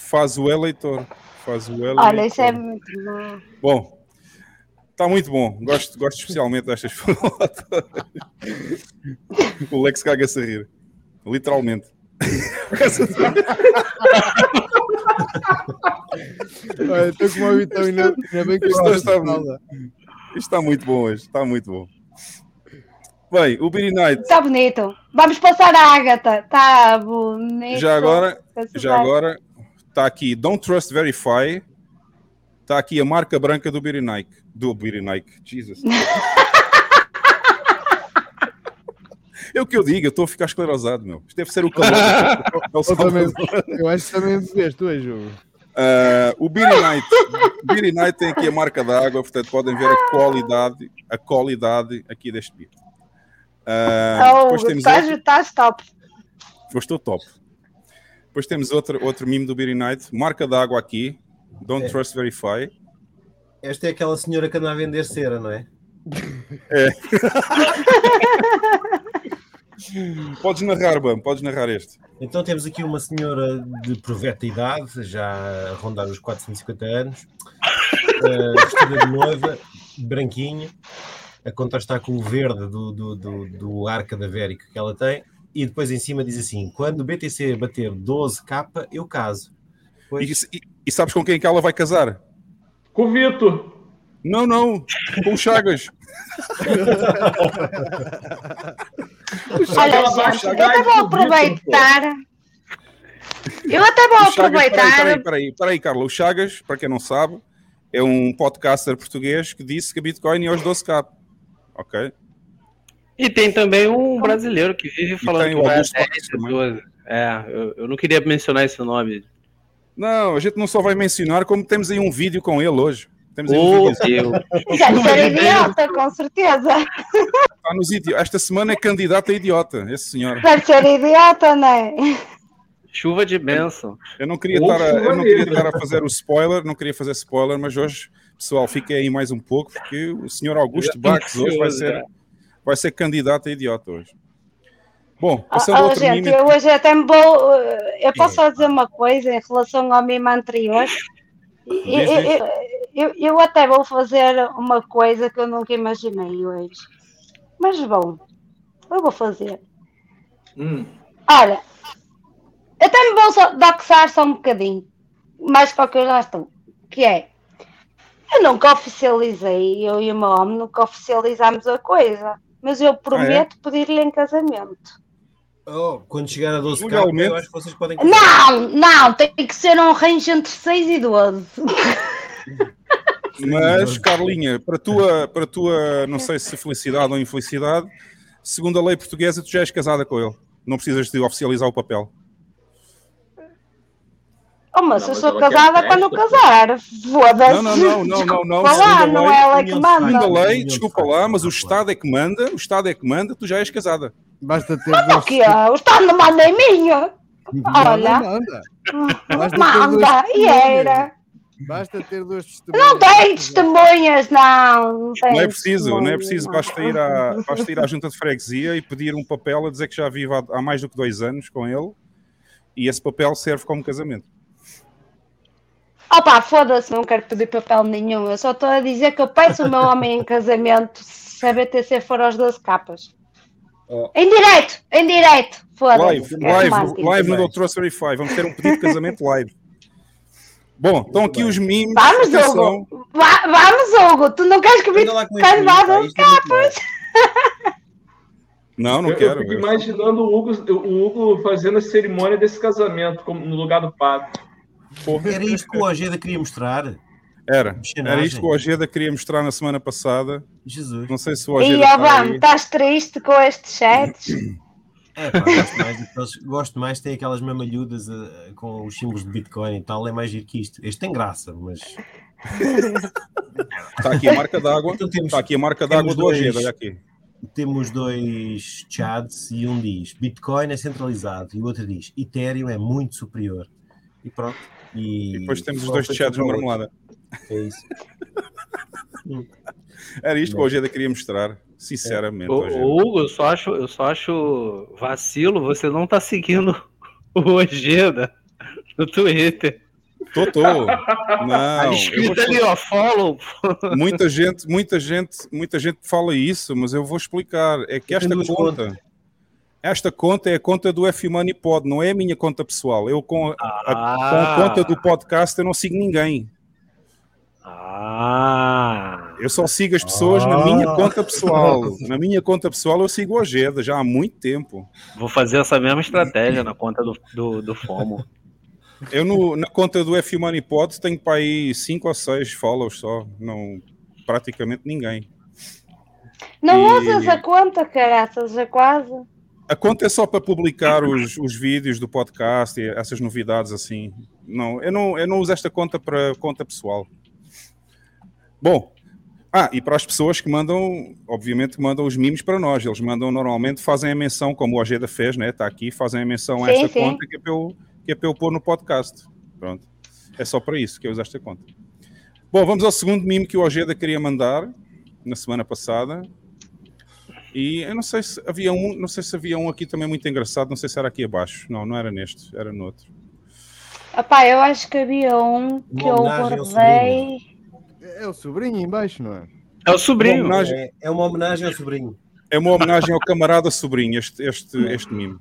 Faz o eleitor. Faz o eleitor. Olha, isso é muito mal. Bom, está muito bom. Gosto, gosto especialmente destas fotos. o Lex caga-se a rir. Literalmente. Olha, estou com uma vitamina, ainda bem que Isto eu está, gosto isto está muito bom hoje. Está muito bom. Bem, o Beery Night. Está bonito. Vamos passar a Ágata. Está bonito. Já agora, já agora está aqui Don't Trust Verify. Está aqui a marca branca do Beery Nike. Do Beery Nike. Jesus. É o que eu digo, eu estou a ficar esclerosado, meu. Isto deve ser o calor. O Eu, também, eu acho que também bebeste hoje, Hugo. Ah, o Beery Night. O Beery Night tem aqui a marca d'água, portanto podem ver a qualidade, a qualidade aqui deste beer. Ah, Oh, depois temos estás, outro, estás top. eu estou top. Depois temos outro, outro mimo do Beery Night, marca d'água aqui, Don't É. Trust Verify. Esta é aquela senhora que anda a vender cera, não é? Podes narrar, Bam, podes narrar este. Então temos aqui uma senhora de proveta idade, já a rondar os 450 anos, eh, vestida de noiva, branquinha, a contrastar com o verde do, do, do, do ar cadavérico que ela tem, e depois em cima diz assim: quando o BTC bater 12k, eu caso. Pois, E, e- e sabes com quem é que ela vai casar? Com o Vitor. Não, não, com o Chagas. Olha, eu até vou aproveitar. Eu até vou Chagas, aproveitar. peraí, peraí, peraí, Carla. O Chagas, para quem não sabe, é um podcaster português que disse que a Bitcoin ia aos 12k. Ok? E tem também um brasileiro que vive falando tem que vai a Augusto 10, Marques também. 12. É, eu, eu não queria mencionar esse nome. Não, a gente não só vai mencionar, como temos aí um vídeo com ele hoje. Temos aí um Oh, vídeo. Deus. Deve ser idiota, com certeza. Está nos idi- Esta semana é candidato a idiota, esse senhor. Deve ser idiota, não é? Chuva de bênção. Eu não queria estar a, eu não queria estar a fazer o spoiler, não queria fazer spoiler, mas hoje, pessoal, fiquem aí mais um pouco, porque o senhor Augusto Bax hoje vai ser, vai ser candidato a idiota hoje. Bom, Oh, outro gente, eu hoje até me vou. eh, Eu posso só dizer uma coisa em relação ao mimo anterior. Eu, eu- eu- eu até vou fazer uma coisa que eu nunca imaginei hoje. Mas bom, eu vou fazer. Hum. Olha, até me vou doxar só um bocadinho, mais para o que eu já estou. Que é, eu nunca oficializei, eu e o meu homem nunca oficializámos a coisa, mas eu prometo pedir-lhe em casamento. oh, quando chegar a 12k, Legalmente. eu acho que vocês podem. Não, não, tem que ser um range entre 6 e 12. Mas, Carlinha, para tua, para a tua, não sei se felicidade ou infelicidade, segundo a lei portuguesa, tu já és casada com ele. Não precisas de oficializar o papel. Oh, mas Não, eu mas sou casada para não festa. casar. Foda-se. Não, não, não, não, não, não. Desculpa lá, não é ela que manda. Segundo a lei, desculpa lá, mas o Estado é que manda, o Estado é que manda, tu já és casada. Basta ter O dois. que é? O Estado não manda em mim. Olha. Manda, ter Manda, e era. Basta ter dois testemunhos. Não tem testemunhas, não. Não, Não é preciso, não é testemunhas, preciso, basta ir, à, basta ir à junta de freguesia e pedir um papel a dizer que já vive há, há mais do que dois anos com ele e esse papel serve como casamento. Opa, foda-se, não quero pedir papel nenhum. Eu só estou a dizer que eu peço o meu homem em casamento se a BTC for aos 12 capas. Oh. Em direto, em direto. Foda-se. Live, é live, live no. Doutor Verify, vamos ter um pedido de casamento live. Bom, estão aqui os memes. Vamos, Atenção. Hugo. Va- vamos, Hugo. Tu não queres que link, pá, isto é muito bom. Não, não eu, quero. eu fico imaginando o Hugo, o Hugo fazendo a cerimônia desse casamento como no lugar do padre. Era isto que o Ojeda queria mostrar. Era. Era isto que o Ojeda queria mostrar na semana passada. Jesus. Não sei se o E Ojeda está Obama, estás triste com estes chats? É, pá, gosto mais, daqueles- gosto mais de ter aquelas mamalhudas eh, com os símbolos de Bitcoin e tal, é mais giro que isto. Este tem graça, mas Está aqui a marca d'água. Então temos- Está aqui a marca d'água do Ojeda. Olha aqui. temos dois chads e um diz Bitcoin é centralizado e o outro diz Ethereum é muito superior. E pronto. E, E depois temos os dois o outro. marmelada. É isso. Era isto que o Ojeda queria mostrar. Sinceramente, Ô, Ojeda. ô, Hugo, eu só acho, eu só acho vacilo você não tá seguindo o Ojeda no Twitter. Tô, tô. Não, Tá escrito ali, ó, follow. muita gente, muita gente, muita gente fala isso, mas eu vou explicar. É que esta conta, esta conta é a conta do F Money Pod, não é a minha conta pessoal. Eu com a, a- com a conta do podcast eu não sigo ninguém. Ah. Eu só sigo as pessoas na minha conta pessoal. Na minha conta pessoal eu sigo o Ojeda já há muito tempo. Vou fazer essa mesma estratégia na conta do, do, do FOMO. Eu no- na conta do F Money Pod tenho para aí 5 ou 6 follows só, não praticamente ninguém. Não E- usas a conta, caraças, já quase. A conta é só para publicar os, os vídeos do podcast e essas novidades assim. Não, eu não, eu não uso esta conta para conta pessoal. Bom, ah, e para as pessoas que mandam, obviamente que mandam os memes para nós, eles mandam normalmente, fazem a menção, como o Ojeda fez, né? Está aqui, fazem a menção a Sim, esta sim. conta que é, para eu, que é para eu pôr no podcast. Pronto. É só para isso que eu uso esta conta. Bom, vamos ao segundo meme que o Ojeda queria mandar na semana passada. E eu não sei se havia um, não sei se havia um aqui também muito engraçado, não sei se era aqui abaixo. Não, não era neste, era no outro. Epá, eu acho que havia um que eu guardei. É o sobrinho embaixo, não é? É o sobrinho. Uma homenagem- É, é uma homenagem ao sobrinho. É uma homenagem ao camarada sobrinho, este, este, este meme.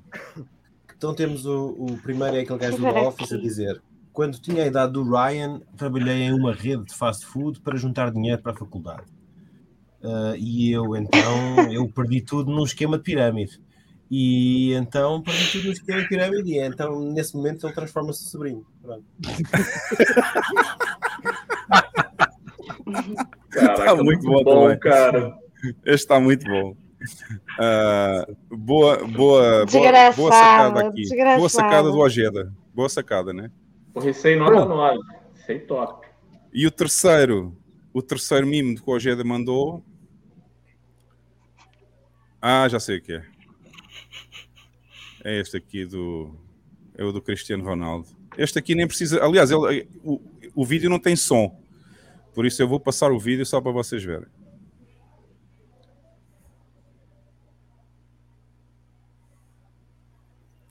Então temos o, o primeiro é aquele gajo do Office a dizer quando tinha a idade do Ryan, trabalhei em uma rede de fast food para juntar dinheiro para a faculdade. Ah, e eu então eu perdi tudo num esquema de pirâmide. E então perdi tudo no esquema de pirâmide e então nesse momento ele transforma-se em sobrinho. Pronto. Caraca, Tá muito bom também. cara. Este está muito bom. Ah, boa, boa, boa, boa sacada aqui. desgraçado. Boa sacada do Ojeda. Boa sacada, né? O Recém nota 9. Sei top. E o terceiro, o terceiro mimo que o Ojeda mandou. Ah, já sei o que é. É este aqui do. É o do Cristiano Ronaldo. Este aqui nem precisa. Aliás, ele, o, o vídeo não tem som. Por isso eu vou passar o vídeo só para vocês verem.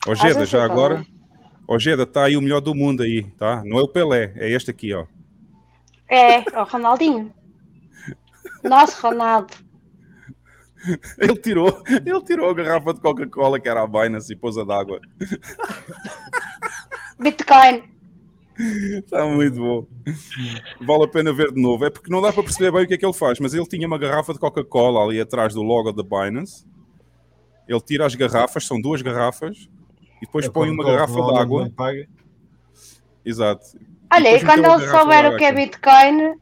Ojeda, já é. agora. Ojeda, está aí o melhor do mundo aí, tá? Não é o Pelé, é este aqui, ó. É, o Ronaldinho. Nosso Ronaldo. Ele tirou, ele tirou a garrafa de Coca-Cola que era a Binance e pôs a d'água. Bitcoin. Está muito bom. Vale a pena ver de novo. É porque não dá para perceber bem o que é que ele faz, mas ele tinha uma garrafa de Coca-Cola ali atrás do logo da Binance. Ele tira as garrafas, são duas garrafas, e depois É põe uma garrafa de água. Exato. Olha, e quando ele souber o que é. Bitcoin,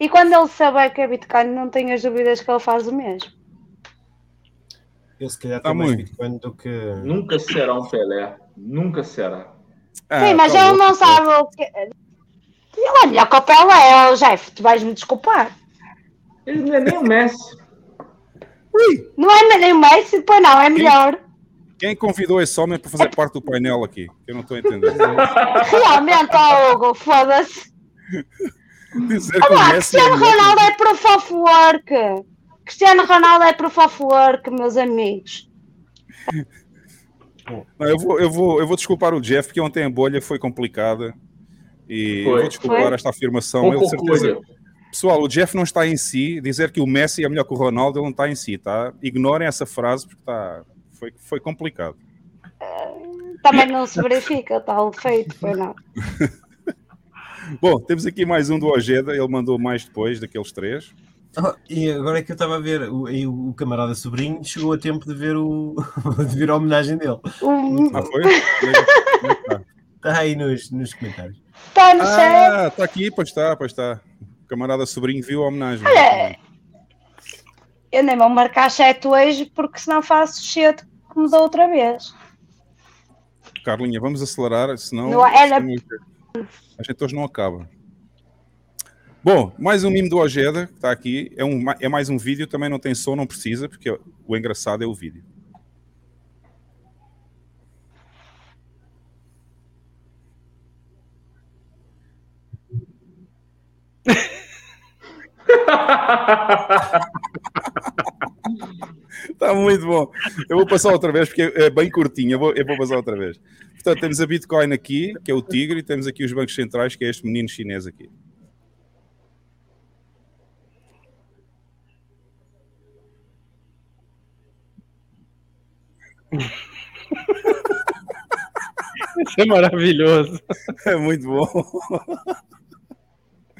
e quando ele souber o que é Bitcoin, não tenho as dúvidas que ele faz o mesmo. Ele se calhar Tá tem mais. Bitcoin do que. Nunca será um Pelé. Nunca será. Ah, Sim, mas tá ele não sabe o que. Ele é melhor que o Pelé, Jeff, tu vais me desculpar. Ele não é nem o Messi. Não é nem o Messi, pois não, é melhor. Quem convidou esse homem para fazer parte do painel aqui? Que eu não estou a entender. Realmente, ó Hugo, foda-se. Dizer que o Olha, Messi é Cristiano Ronaldo é proof of work. Cristiano Ronaldo é proof of work, meus amigos. Não, eu, vou, eu, vou, eu vou desculpar o Jeff, porque ontem a bolha foi complicada. E Foi. eu vou desculpar Foi. esta afirmação. Ele, de certeza. Pessoal, o Jeff não está em si. Dizer que o Messi é melhor que o Ronaldo, ele não está em si, tá? Ignorem essa frase porque está, foi, foi complicado. Também não se verifica tal feito, foi não. Bom, temos aqui mais um do Ojeda, ele mandou mais depois daqueles três. Oh, e agora é que eu estava a ver, o, e o camarada sobrinho chegou a tempo de ver, o, de ver a homenagem dele. Um- Ah, foi? É que está? Está aí nos, nos comentários. Tá no chat. Ah, está aqui, pois está, pois está. O camarada sobrinho viu a homenagem. Olha, eu nem vou marcar chat hoje porque senão faço cedo como da outra vez. Carlinha, vamos acelerar, senão Não, era- a gente hoje não acaba. Bom, mais um mimo do Ojeda, que está aqui. É, um, é mais um vídeo, também não tem som, não precisa, porque o engraçado é o vídeo. Está muito bom. Eu vou passar outra vez porque é bem curtinho. Eu vou, eu vou passar outra vez. Portanto, temos a Bitcoin aqui, que é o tigre, e temos aqui os bancos centrais, que é este menino chinês aqui. Isso é maravilhoso. É muito bom.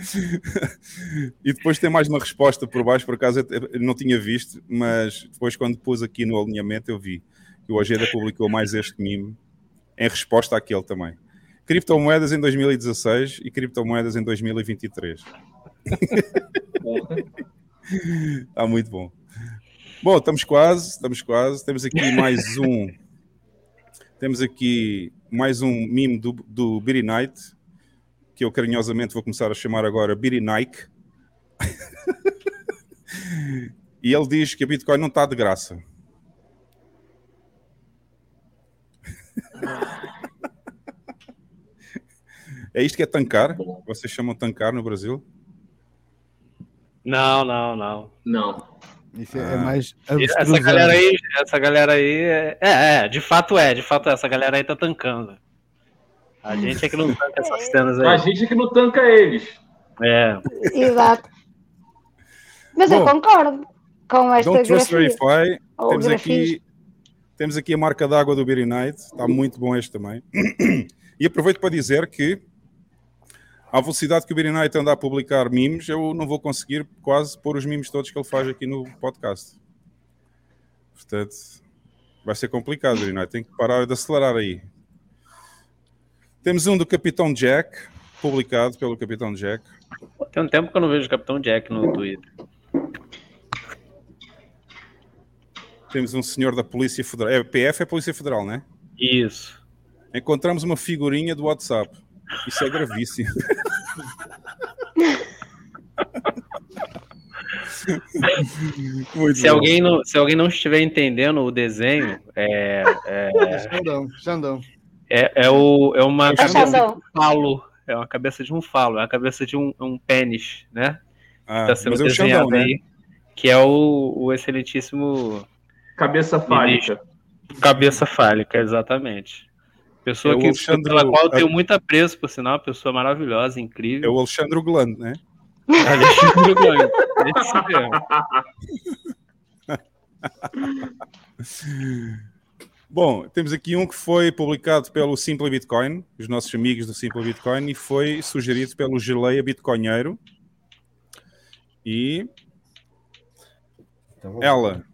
E depois tem mais uma resposta por baixo, por acaso eu não tinha visto, mas depois quando pus aqui no alinhamento eu vi que o Ojeda publicou mais este meme em resposta àquele também. Criptomoedas em 2016 e criptomoedas em 2023. Está muito bom. Bom, estamos quase, estamos quase. Temos aqui mais um. Temos aqui mais um meme do, do Beery Knight, que eu carinhosamente vou começar a chamar agora Beery Nike. e ele diz que a Bitcoin não está de graça. É isto que é tancar? Vocês chamam tancar no Brasil? Não, não, não. Não. Isso é, Ah. mais Essa galera aí, essa galera aí é, é, é, de fato é, de fato é, essa galera aí tá tancando. A gente é que não tanca essas cenas A aí. gente que não tanca eles. É. Exato. Mas eu Bom, concordo com esta Don't Trust grafia. Verify. Ou Temos grafismo. aqui, temos aqui a marca d'água do Beery Night. Está muito bom este também. E aproveito para dizer que, à velocidade que o Beery Night anda a publicar memes, eu não vou conseguir quase pôr os memes todos que ele faz aqui no podcast. Portanto, vai ser complicado, Beery Night. Tem que parar de acelerar aí. Temos um do Capitão Jack, publicado pelo Capitão Jack. Tem um tempo que eu não vejo o Capitão Jack no Twitter. Temos um senhor da Polícia Federal. É, PF é Polícia Federal, né? Isso. Encontramos uma figurinha do WhatsApp. Isso é gravíssimo. Se bom. alguém, não, se alguém não estiver entendendo o desenho, é, é, Xandão, Xandão. É, é, o, é uma É cabeça de um falo. É uma cabeça de um falo, é a cabeça de um, um pênis, né? Ah, Tá sendo é desenhado Xandão, né? aí. Que é o, o excelentíssimo Cabeça fálica. cabeça fálica, exatamente. Pessoa É o que, Alexandre- pela qual eu tenho muito apreço, por sinal, uma pessoa maravilhosa, É incrível. o Alexandre Gland, né? Alexandre Grande. Esse mesmo. Bom, temos aqui um que foi publicado pelo Simple Bitcoin, os nossos amigos do Simple Bitcoin, e foi sugerido pelo Geleia Bitcoinheiro. E Então, ela,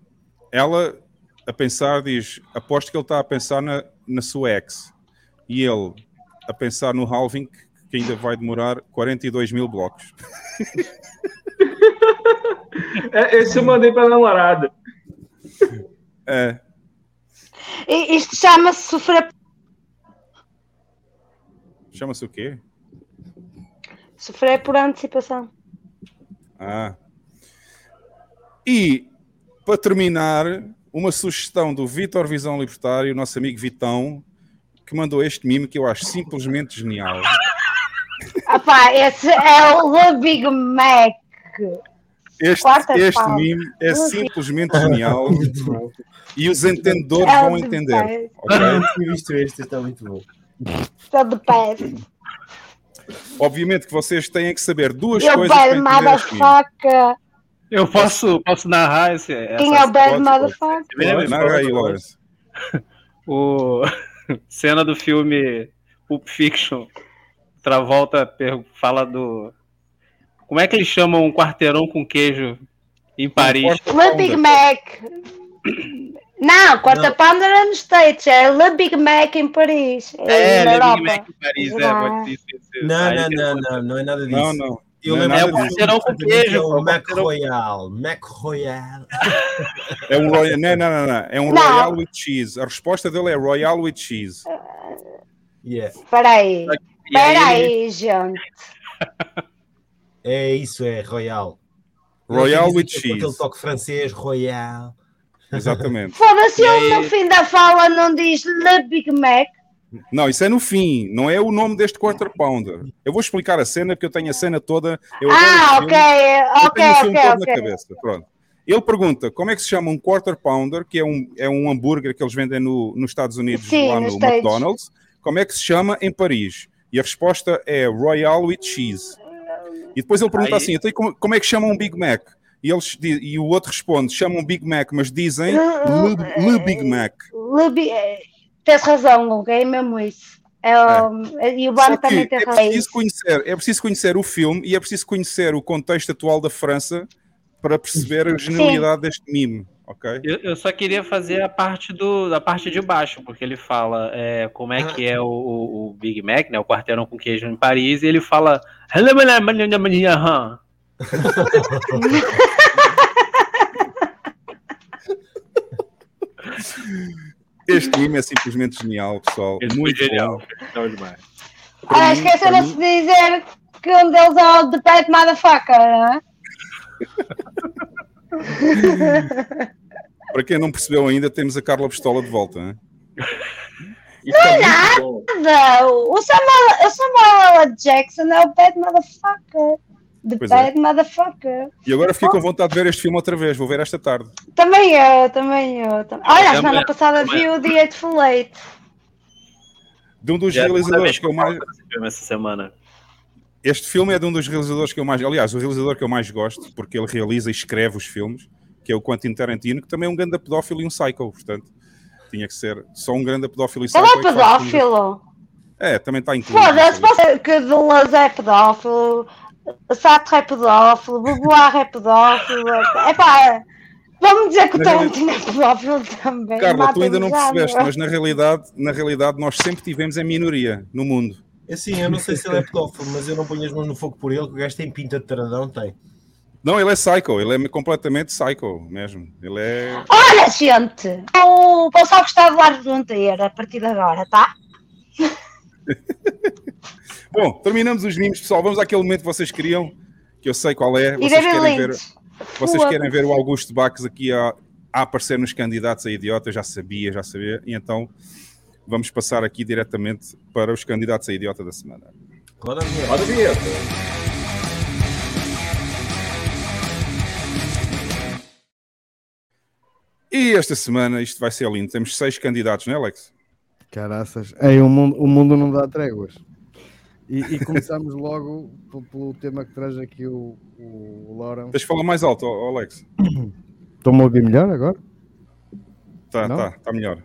ela a pensar diz, aposto que ele está a pensar na, na sua ex. E ele a pensar no halving, que ainda vai demorar 42 mil blocos. É, esse eu mandei pra namorada. É, Isto chama-se sofrer, chama-se o quê? sofrer por antecipação. Ah. E, para terminar, uma sugestão do Vitor Visão Libertário, nosso amigo Vitão, que mandou este mime que eu acho simplesmente genial. Ah pá, esse é o The Big Mac. Este, este mime é simplesmente genial e os entendedores É vão The entender. Best. ok? Eu não tinha visto este, está muito bom. The best. Obviamente que vocês têm que saber duas You coisas bad para entender este mime. motherfucker. Eu posso, posso narrar esse, essa Quem é o bad motherfucker? Narra aí, Lawrence. o cena do filme Pulp Fiction, Travolta fala do. Como é que eles chamam um quarteirão com queijo em Paris? Le Big Mac. Não, quarta pounder é nos States, é Le Big Mac em Paris. É, na Le Big Europa. Mac em Paris, é, Ah. pode ser. Não, não, não, não, não é nada disso. Não, não. Eu Não é com queijo, É o pô, Mac Royal. Mac Royal. É um Royal. Não, não, não, não. É um Não. Royal with cheese. A resposta dele é Royal with cheese. Yeah. Espera aí, aí espera aí, gente. É isso, é Royal. Royal with aquilo Com aquele cheese. toque francês, Royal. Exatamente. Foda-se, ele aí- no fim da fala não diz Le Big Mac. Não, isso é no fim. Não é o nome deste quarter pounder. Eu vou explicar a cena porque eu tenho a cena toda. Ah, o filme. ok, Eu ok, tenho ok, todo na ok. cabeça. Pronto. Ele pergunta como é que se chama um quarter pounder, que é um, é um hambúrguer que eles vendem no, nos Estados Unidos, Sim, lá no States. McDonald's. Como é que se chama em Paris? E a resposta é Royal with cheese. E depois ele pergunta Aí- assim: então, como, como é que chama um Big Mac? E, eles, e o outro responde: chamam Big Mac, mas dizem Le, Le Big Mac. Le eh, Tens razão, ok? É mesmo isso. É, o- E o Bano também tem é razão. preciso, conhecer, é preciso conhecer o filme e é preciso conhecer o contexto atual da França para perceber a genialidade deste mime, ok? Eu, eu só queria fazer a parte do, da parte de baixo, porque ele fala é, como é que é o, o- o Big Mac, né? O quarteirão com queijo em Paris, e ele fala. Este mime é simplesmente genial, pessoal. Ele Muito genial. bom. Demais. Ah, esqueceram-se de dizer que um deles é o The Bad Motherfucker, não é? Para quem não percebeu ainda, temos a Carla Pistola de volta. Isso é muito bom. Não, o Samuel, o Samuel L. Jackson é o Bad Motherfucker. The Pois é. Bad Motherfucker. E agora fiquei com vontade de ver este filme outra vez. Vou ver esta tarde. Também eu, também eu. Também. Olha, a semana passada também. vi o The Eightful Eight. De um dos é realizadores que eu mais. essa semana. Este filme é de um dos realizadores que eu mais. Aliás, o realizador que eu mais gosto, porque ele realiza e escreve os filmes, que é o Quentin Tarantino, que também é um grande pedófilo e um psycho, portanto. Tinha que ser só um grande pedófilo e psycho. Ele é filmes. pedófilo. É, também está incluído. Foda-se, que Douglas é pedófilo, Sartre é pedófilo, Beauvoir é pedófilo. É pá, vamos dizer que o Tarantino é pedófilo também. Carla, tu ainda não já, percebeste, mas na realidade, na realidade nós sempre tivemos em minoria no mundo. Assim, eu não sei se ele é pedófilo, mas eu não ponho as mãos no fogo por ele, que o gajo tem pinta de taradão, tem. Não, ele é psycho, ele é completamente psycho mesmo. Ele é. Olha, gente, o só gostar de Lars Frontier a partir de agora, tá? Bom, terminamos os memes, pessoal. Vamos àquele momento que vocês queriam, que eu sei qual é. Vocês querem ver, vocês querem ver o Augusto Baques aqui a, a aparecer nos candidatos a idiota. Já sabia, já sabia. E então vamos passar aqui diretamente para os candidatos a idiota da semana. Roda a vinheta. Roda a vinheta. E esta semana isto vai ser lindo. Temos seis candidatos, não é, Alex? Caraças. Ei, o, mundo, o mundo não dá tréguas. E, e começamos logo pelo, tema que traz aqui o, o Lauren. Deixa eu falar mais alto, Alex. Estão-me a ouvir melhor agora? Tá, Não? tá, tá melhor.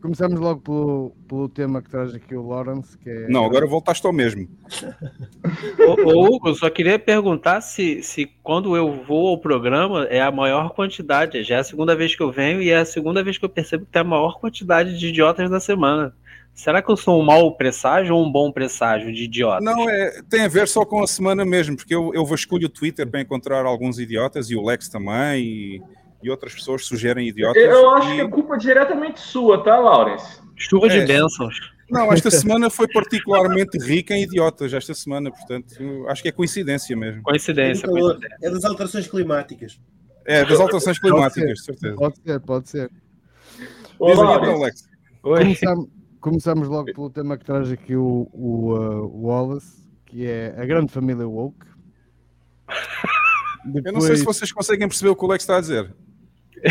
Começamos logo pelo, pelo tema que traz aqui o Lawrence, que é. Não, agora voltaste ao mesmo. Ô, ô, Hugo, eu só queria perguntar se, se quando eu vou ao programa é a maior quantidade. Já é a segunda vez que eu venho e é a segunda vez que eu percebo que tem a maior quantidade de idiotas da semana. Será que eu sou um mau presságio ou um bom presságio de idiotas? Não, é, tem a ver só com a semana mesmo, porque eu, eu vasculho o Twitter para encontrar alguns idiotas e o Lex também e, e outras pessoas sugerem idiotas. Eu acho e- que é culpa diretamente sua, tá, Lawrence? Chuva de É. bênçãos. Não, esta semana foi particularmente rica em idiotas, esta semana, portanto, acho que é coincidência mesmo. Coincidência, É coincidência. É das alterações climáticas. É, das alterações Pode climáticas, ser, certeza. Pode ser, pode ser. Aí então, Lex. Oi. Começamos, começamos logo pelo tema que traz aqui o, o uh, Wallace, que é a grande família Woke. Eu não sei se Depois- vocês conseguem perceber o que o Lex está a dizer.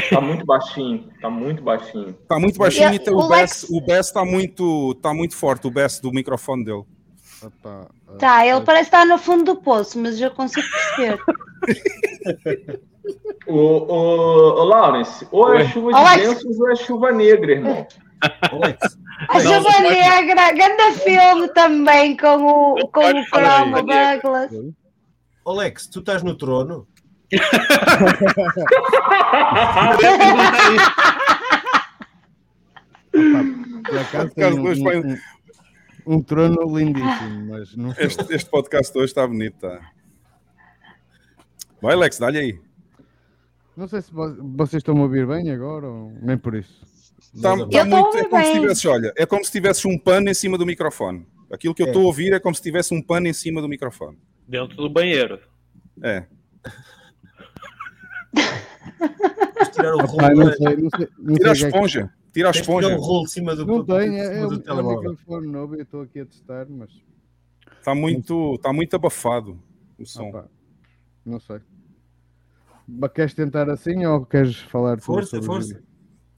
tá muito baixinho, tá muito baixinho. Está muito baixinho E- e tem o o Lex- bass, o bass está muito, está muito forte, o bass do microfone dele. Opa, uh, Tá, ele parece estar no fundo do poço, mas eu consigo perceber. Ô, ô, ô, Lawrence, ou é chuva de Alex. bênçãos ou é chuva negra, irmão. Alex, A Juba Negra, grande filme também com o, com o Cromo Douglas. Alex, tu estás no trono? Por um, um- um trono lindíssimo, mas não. Este, este podcast hoje está bonito, tá? Vai, Alex, dá-lhe aí. Não sei se vo- vocês estão a ouvir bem agora ou nem por isso. Tá, tá muito, é como se bem. tivesses, olha, é como se tivesses um pano em cima do microfone. Aquilo que eu É. estou a ouvir é como se tivesse um pano em cima do microfone. Dentro do banheiro. É. Tirar o rolo. não sei, não sei, não Tira a que é esponja. Tira a de tirar esponja. o rolo de cima do, Não tenho, é, cima é, do um- é um telemóvel. microfone novo eu estou aqui a testar, mas Está muito, tá muito abafado o som. opa, não sei. Mas Queres tentar assim ou queres falar Força, sobre força.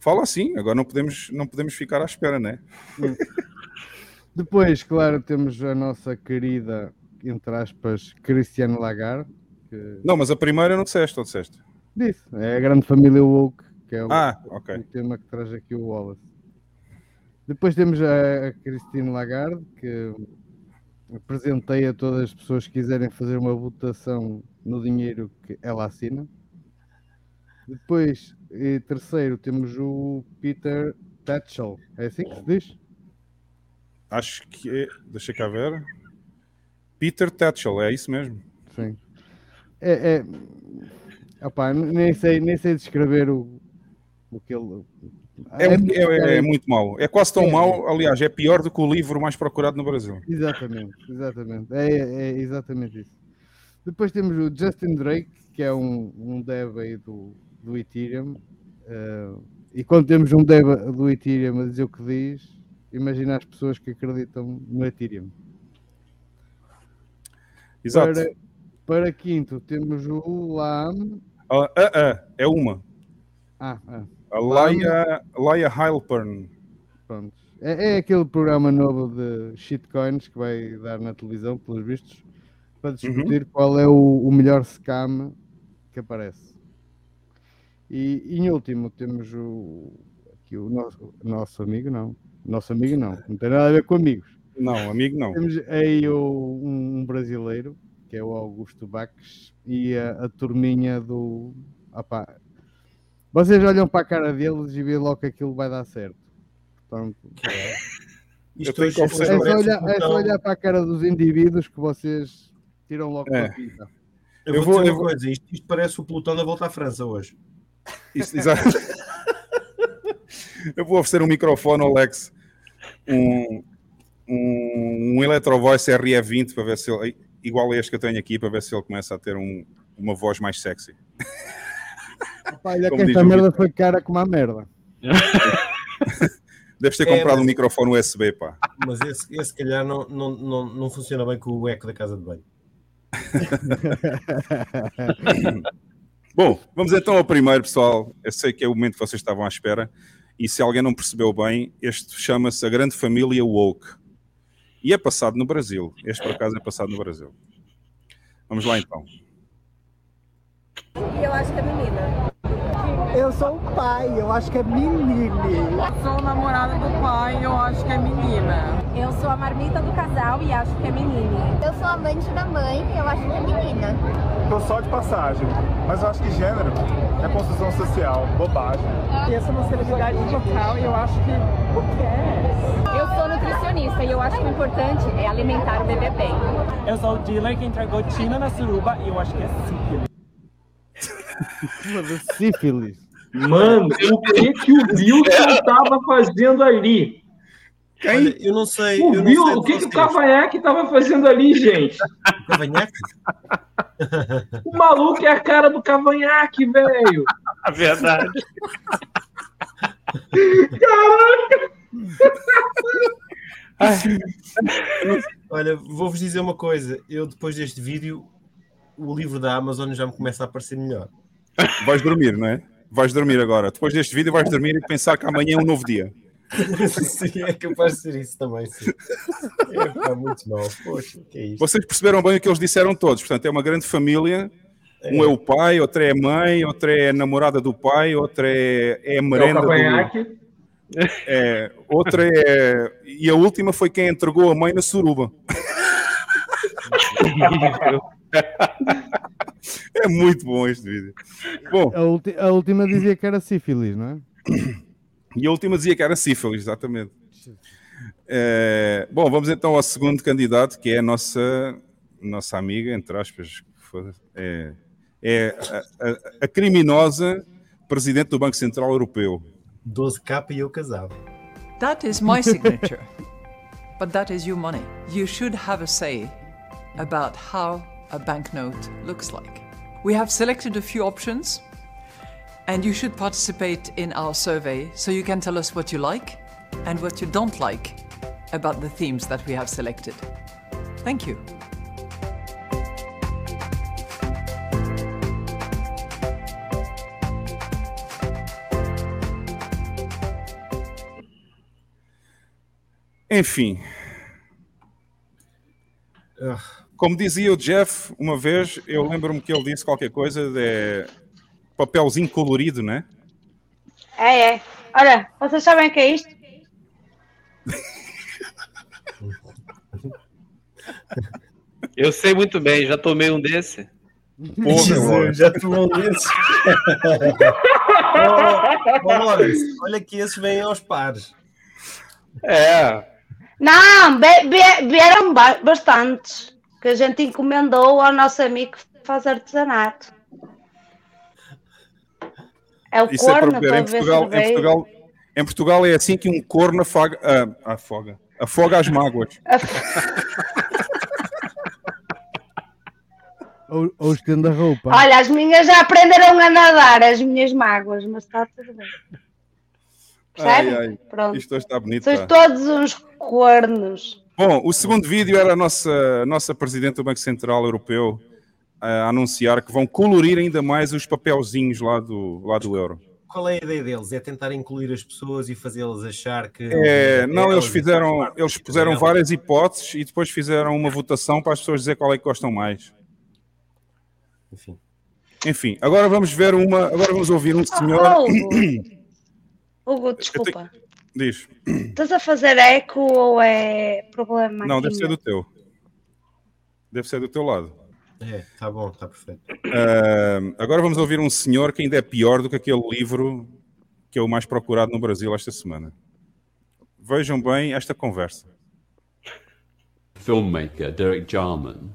Fala assim, agora não podemos, não podemos ficar à espera, né? Depois, claro, temos a nossa querida, entre aspas, Cristiano Lagarde, que Não, mas a primeira não disseste, ou disseste? disse, é a grande família woke, que é o, Ah, ok. o tema que traz aqui o Wallace. Depois temos a, a Christine Lagarde, que apresentei a todas as pessoas que quiserem fazer uma votação no dinheiro que ela assina. Depois, e terceiro, temos o Peter Tatchell. É assim que se diz? Acho que é. Deixa cá ver. Peter Tatchell, é isso mesmo. Sim. É, é... Opá, n- nem, sei, nem sei descrever o, o que ele. É, muito- é- é- é muito mau. É quase tão É. mau, aliás, é pior do que o livro mais procurado no Brasil. Exatamente, exatamente. É, é exatamente isso. Depois temos o Justin Drake, que é um, um dev aí do, do Ethereum. eh, e quando temos um dev do Ethereum a dizer o que diz, imagina as pessoas que acreditam no Ethereum. Exato. Para, para quinto, temos o Lam. Ah, ah, ah, é uma. Ah, ah, A Laia, Laia Heilpern. pronto. É, é aquele programa novo de shitcoins que vai dar na televisão, pelos vistos, para discutir qual é o, o melhor scam que aparece. E, e em último temos o, aqui o nosso, nosso amigo, não. Nosso amigo não, não tem nada a ver com amigos. Não, amigo, não. Temos aí o- um, um brasileiro, que é o Augusto Baques, e a, a turminha do. opá, vocês olham para a cara deles e veem logo que aquilo vai dar certo. Portanto, Isto hoje confessar- é, só olhar, um é só olhar para a cara dos indivíduos que vocês tiram logo É. para a pinta. Eu Eu vou, vou- dizer eu uma coisa, isto, isto parece o pelotão da volta à França hoje. Isso, exato. Eu vou oferecer um microfone ao Alex, um, um, um Electro Voice RE20 para ver se ele, igual a este que eu tenho aqui, para ver se ele começa a ter um- uma voz mais sexy. Opá, olha que esta merda foi cara como a merda. Deves ter É, comprado mas- um microfone USB, pá. Mas esse, esse se calhar não, não, não, não funciona bem com o eco da casa de banho. Bom, vamos então ao primeiro, pessoal. Eu sei que é o momento que vocês estavam à espera. E se alguém não percebeu bem, este chama-se A Grande Família Woke. E é passado no Brasil. Este, por acaso, é passado no Brasil. Vamos lá então. Eu acho que é menina. Eu sou o pai, eu acho que é menine. Sou namorada do pai, eu acho que é menina. Eu sou a marmita do casal e acho que é menine. Eu sou amante da mãe, eu acho que é menina. Tô só de passagem, mas eu acho que gênero é construção social, bobagem. Eu sou uma celebridade local e eu acho que. O que é? Eu sou nutricionista e eu acho que o importante é alimentar o bebê bem. Eu sou o dealer que entregou Tina na suruba e eu acho que é sífilis. Sífilis. Mano, o que que o Wilson tava fazendo ali? Olha, eu não sei. O, eu não Wil- sei o que, que o. Cavanhaque tava fazendo ali, gente? Cavanhaque? O maluco é a cara do Cavanhaque, velho. A verdade. Olha, vou-vos dizer uma coisa. Eu, depois deste vídeo, o livro da Amazon já me começa a parecer melhor. Vais dormir, não é? Vais dormir agora. Depois deste vídeo, vais dormir e pensar que amanhã é um novo dia. sim, é capaz de ser isso também, sim. É pá, muito mal. Poxa, que é isto? Vocês perceberam bem o que eles disseram todos. Portanto, é uma grande família. Um é o pai, outra é a mãe, outra é a namorada do pai, outra é, é a É merenda do... É, outra é. E a última foi quem entregou a mãe na suruba. é muito bom este vídeo. Bom, A, ulti- a última dizia que era sífilis, não é? e a última dizia que era sífilis, exatamente. É, bom, vamos então ao segundo candidato, que é a nossa, nossa amiga, entre aspas, é, é a, a- a criminosa presidente do Banco Central Europeu. 12k e eu casava. That is my signature. but that is your money. You should have a say about how a banknote looks like. We have selected a few options, and you should participate in our survey so you can tell us what you like and what you don't like about the themes that we have selected. Thank you. Enfim. Como dizia o Jeff uma vez, eu lembro-me que ele disse qualquer coisa de papelzinho colorido, né? É, é. Olha, vocês sabem o que é isto? Eu sei muito bem, já tomei um desse. Jesus, já tomou um desses. oh, oh, olha que esses vêm aos pares. É. Não, vieram ba- bastantes. Que a gente encomendou ao nosso amigo que faz artesanato. É o Isso é corno, estou Em Portugal, em. Portugal, em Portugal é assim que um corno afaga, ah, afoga, afoga as mágoas. Ou, ou estende a roupa. Olha, as minhas já aprenderam a nadar, as minhas mágoas, mas está tudo bem. Ai, Percebe? ai, Pronto. Isto hoje está bonito. Sois pá. todos uns cornos. Bom, o segundo vídeo era a nossa, a nossa Presidente do Banco Central Europeu a anunciar que vão colorir ainda mais os papelzinhos lá do, lá do euro. Qual é a ideia deles? É tentar incluir as pessoas e fazê-las achar que. É, não, eles fizeram, fazem eles puseram várias hipóteses e depois fizeram uma votação para as pessoas dizer qual é que gostam mais. Enfim. Enfim, agora vamos ver uma, agora vamos ouvir um senhor. Oh, Hugo. Hugo, desculpa. Diz. Estás a fazer eco ou é problema? Não, deve ser do teu. Deve ser do teu lado. É, tá bom, tá perfeito. Ah, agora vamos ouvir um senhor que ainda é pior do que aquele livro que é o mais procurado no Brasil esta semana. Vejam bem esta conversa. filmmaker Derek Jarman,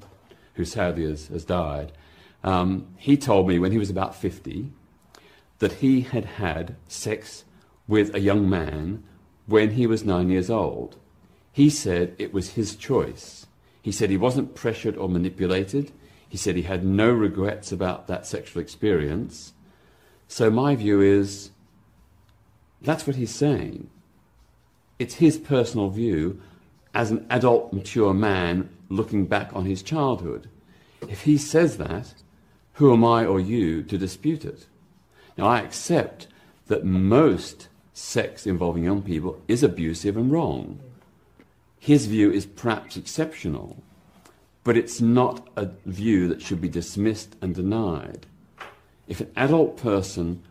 who sadly has, has died, um, he told me when he was about 50 that he had had sex with a young man when he was nine years old. He said it was his choice. He said he wasn't pressured or manipulated. He said he had no regrets about that sexual experience. So my view is that's what he's saying. It's his personal view as an adult, mature man looking back on his childhood. If he says that, who am I or you to dispute it? Now, I accept that most sex involving young people is abusive and wrong. His view is perhaps exceptional, but it's not a view that should be dismissed and denied. If an adult person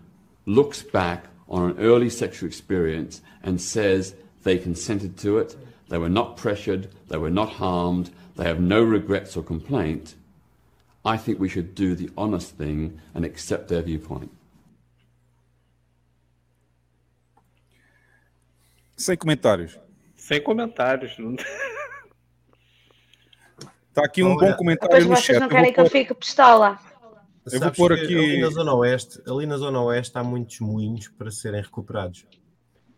looks back on an early sexual experience and says they consented to it, they were not pressured, they were not harmed, they have no regrets or complaint, I think we should do the honest thing and accept their viewpoint. Sem comentários. Sem comentários. não- Está aqui um Olha, bom comentário Depois no vocês chat. não Eu querem vou que eu fique pistola. Eu vou pôr aqui- Ali na Zona Oeste, ali na Zona Oeste há muitos moinhos para serem recuperados.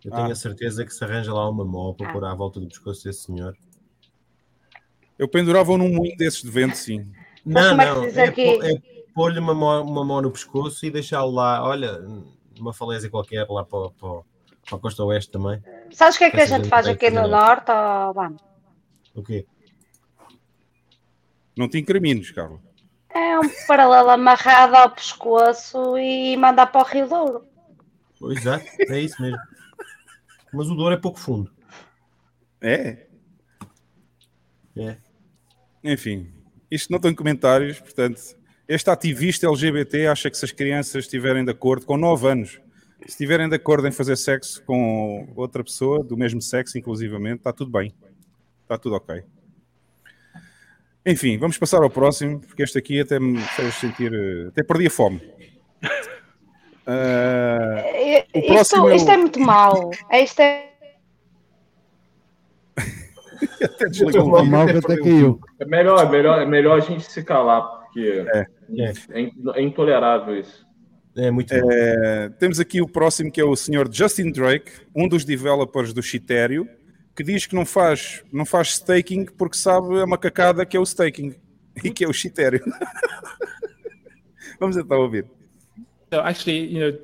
Eu tenho Ah. a certeza que se arranja lá uma mó para pôr à volta do pescoço desse senhor. Eu pendurava num moinho desses de vento, sim. Não, é não. É, aqui? pô- é pôr-lhe uma mão, uma mão no pescoço e deixá-lo lá, olha, uma falésia qualquer lá para, para, para a costa oeste também. Sabes o que é que a gente gente faz aqui no fazer. Norte? vamos? O quê? Não te incrimines, Carlos. É um paralelo amarrado ao pescoço e mandar para o Rio Douro. Pois, Exato, é isso mesmo. Mas o Douro é pouco fundo. É? É. Enfim, isto não tem comentários, portanto, este ativista LGBT acha que se as crianças estiverem de acordo com 9 anos Se estiverem de acordo em fazer sexo com outra pessoa, do mesmo sexo, inclusivamente, está tudo bem. Está tudo ok. Enfim, vamos passar ao próximo, porque este aqui até me fez sentir. eh, Até perdi a fome. O Isto, próximo é isto o- é muito mau. Isto é. até desligou o mal até caiu. É melhor, é melhor, é melhor a gente se calar, porque É. é, in- é intolerável isso. É muito Eh, temos aqui o próximo que é o Sr. Justin Drake, um dos developers do Chitério, que diz que não faz, não faz staking porque sabe a macacada que é o staking e que é o Chitério. Vamos então ouvir. So actually, you know,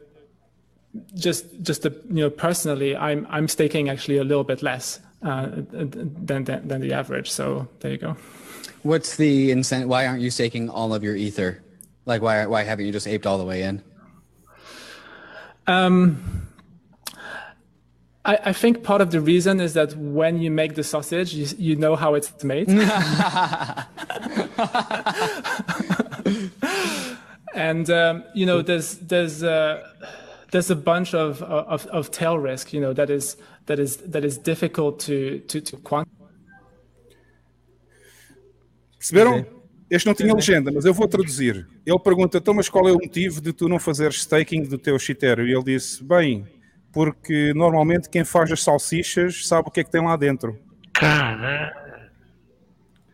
just just the, you know personally, I'm I'm staking actually a little bit less uh, than, than than the average. So there you go. What's the incentive? Why aren't you staking all of your ether? Like, why why haven't you just aped all the way in? Um, I, I think part of the reason is that when you make the sausage, you, you know how it's made. and um, you know, there's there's uh, there's a bunch of, of of tail risk, you know, that is that is that is difficult to to to quantify. Perceberam? Este não tinha legenda, mas eu vou traduzir. Ele pergunta: então, mas qual é o motivo de tu não fazeres staking do teu Chitério? E ele disse: bem, porque normalmente quem faz as salsichas sabe o que é que tem lá dentro.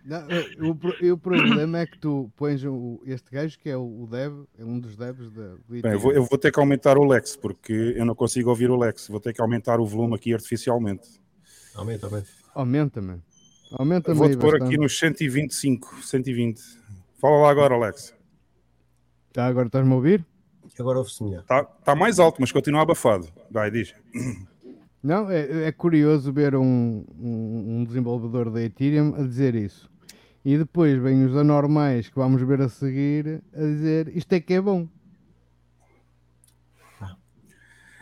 Não, eh, o, pro- e o problema é que tu pões o, este gajo que é o, o dev, é um dos devs da do Bem, eu vou, eu vou ter que aumentar o Lex, porque eu não consigo ouvir o Lex. Vou ter que aumentar o volume aqui artificialmente. Aumenta, aumenta. Aumenta, mano. Aumenta Vou-te pôr bastante. aqui nos 125, 120. Fala lá agora, Alex. Tá, agora estás-me a ouvir? Agora ouve-se melhor. Está tá mais alto, mas continua abafado. Vai, diz. Não, é, é curioso ver um, um, um desenvolvedor da Ethereum a dizer isso. E depois vem os anormais que vamos ver a seguir a dizer isto é que é bom.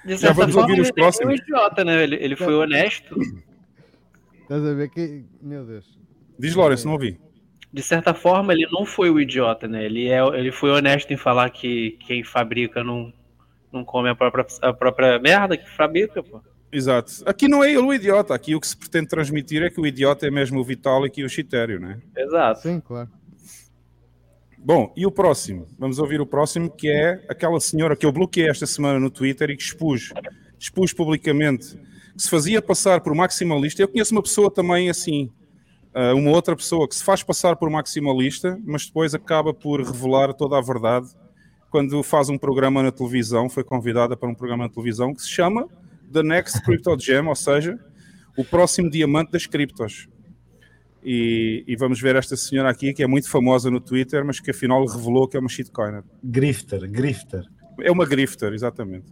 De Já vamos ouvir os ele nem foi um próximos? idiota, né? Ele, ele foi honesto. Estás a ver que. Meu Deus. Diz, Lawrence, não ouvi. De certa forma, ele não foi o idiota, né? Ele, é, ele foi honesto em falar que quem fabrica não, não come a própria, a própria merda que fabrica, pô. Exato. Aqui não é ele o idiota. Aqui o que se pretende transmitir é que o idiota é mesmo o Vitalik e o Chitério, né? Exato. Sim, claro. Bom, e o próximo? Vamos ouvir o próximo, que é aquela senhora que eu bloqueei esta semana no Twitter e que expus, expus publicamente, que se fazia passar por maximalista. Eu conheço uma pessoa também assim, ah, uma outra pessoa que se faz passar por maximalista, mas depois acaba por revelar toda a verdade quando faz um programa na televisão, foi convidada para um programa na televisão que se chama The Next Crypto Gem, ou seja, o próximo diamante das criptos. E, e vamos ver esta senhora aqui, que é muito famosa no Twitter, mas que afinal revelou que é uma shitcoiner. Grifter, grifter. É uma grifter, exatamente.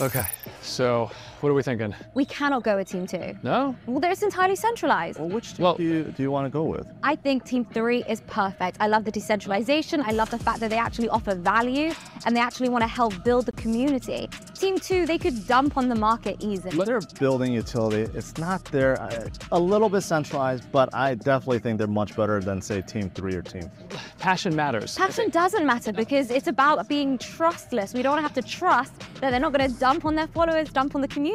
Okay, so what are we thinking? We cannot go with Team 2. No? Well, there's entirely centralized. Well, which team do you, do you want to go with? I think Team 3 is perfect. I love the decentralization. I love the fact that they actually offer value and they actually want to help build the community. Team 2, they could dump on the market easily. They're building utility. It's not there, uh, a little bit centralized, but I definitely think they're much better than, say, Team 3 or Team 4. Passion matters. Passion doesn't matter because it's about being trustless. We don't have to trust that they're not going to dump on their followers, dump on the community.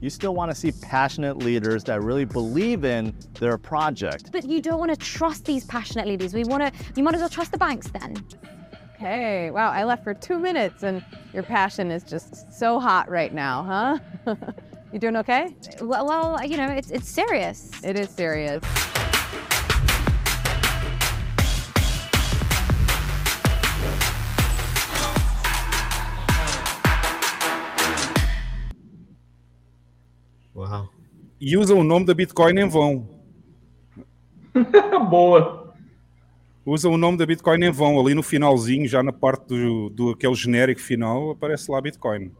You still want to see passionate leaders that really believe in their project. But you don't want to trust these passionate leaders. We want to, you might as well trust the banks then. Okay, wow, I left for two minutes and your passion is just so hot right now, huh? you doing okay? Well, well, you know, it's, it's serious. It is serious. Uau. E usa o nome da Bitcoin em vão. Boa. Usa o nome da Bitcoin em vão. Ali no finalzinho, já na parte do, do aquele genérico final, aparece lá Bitcoin.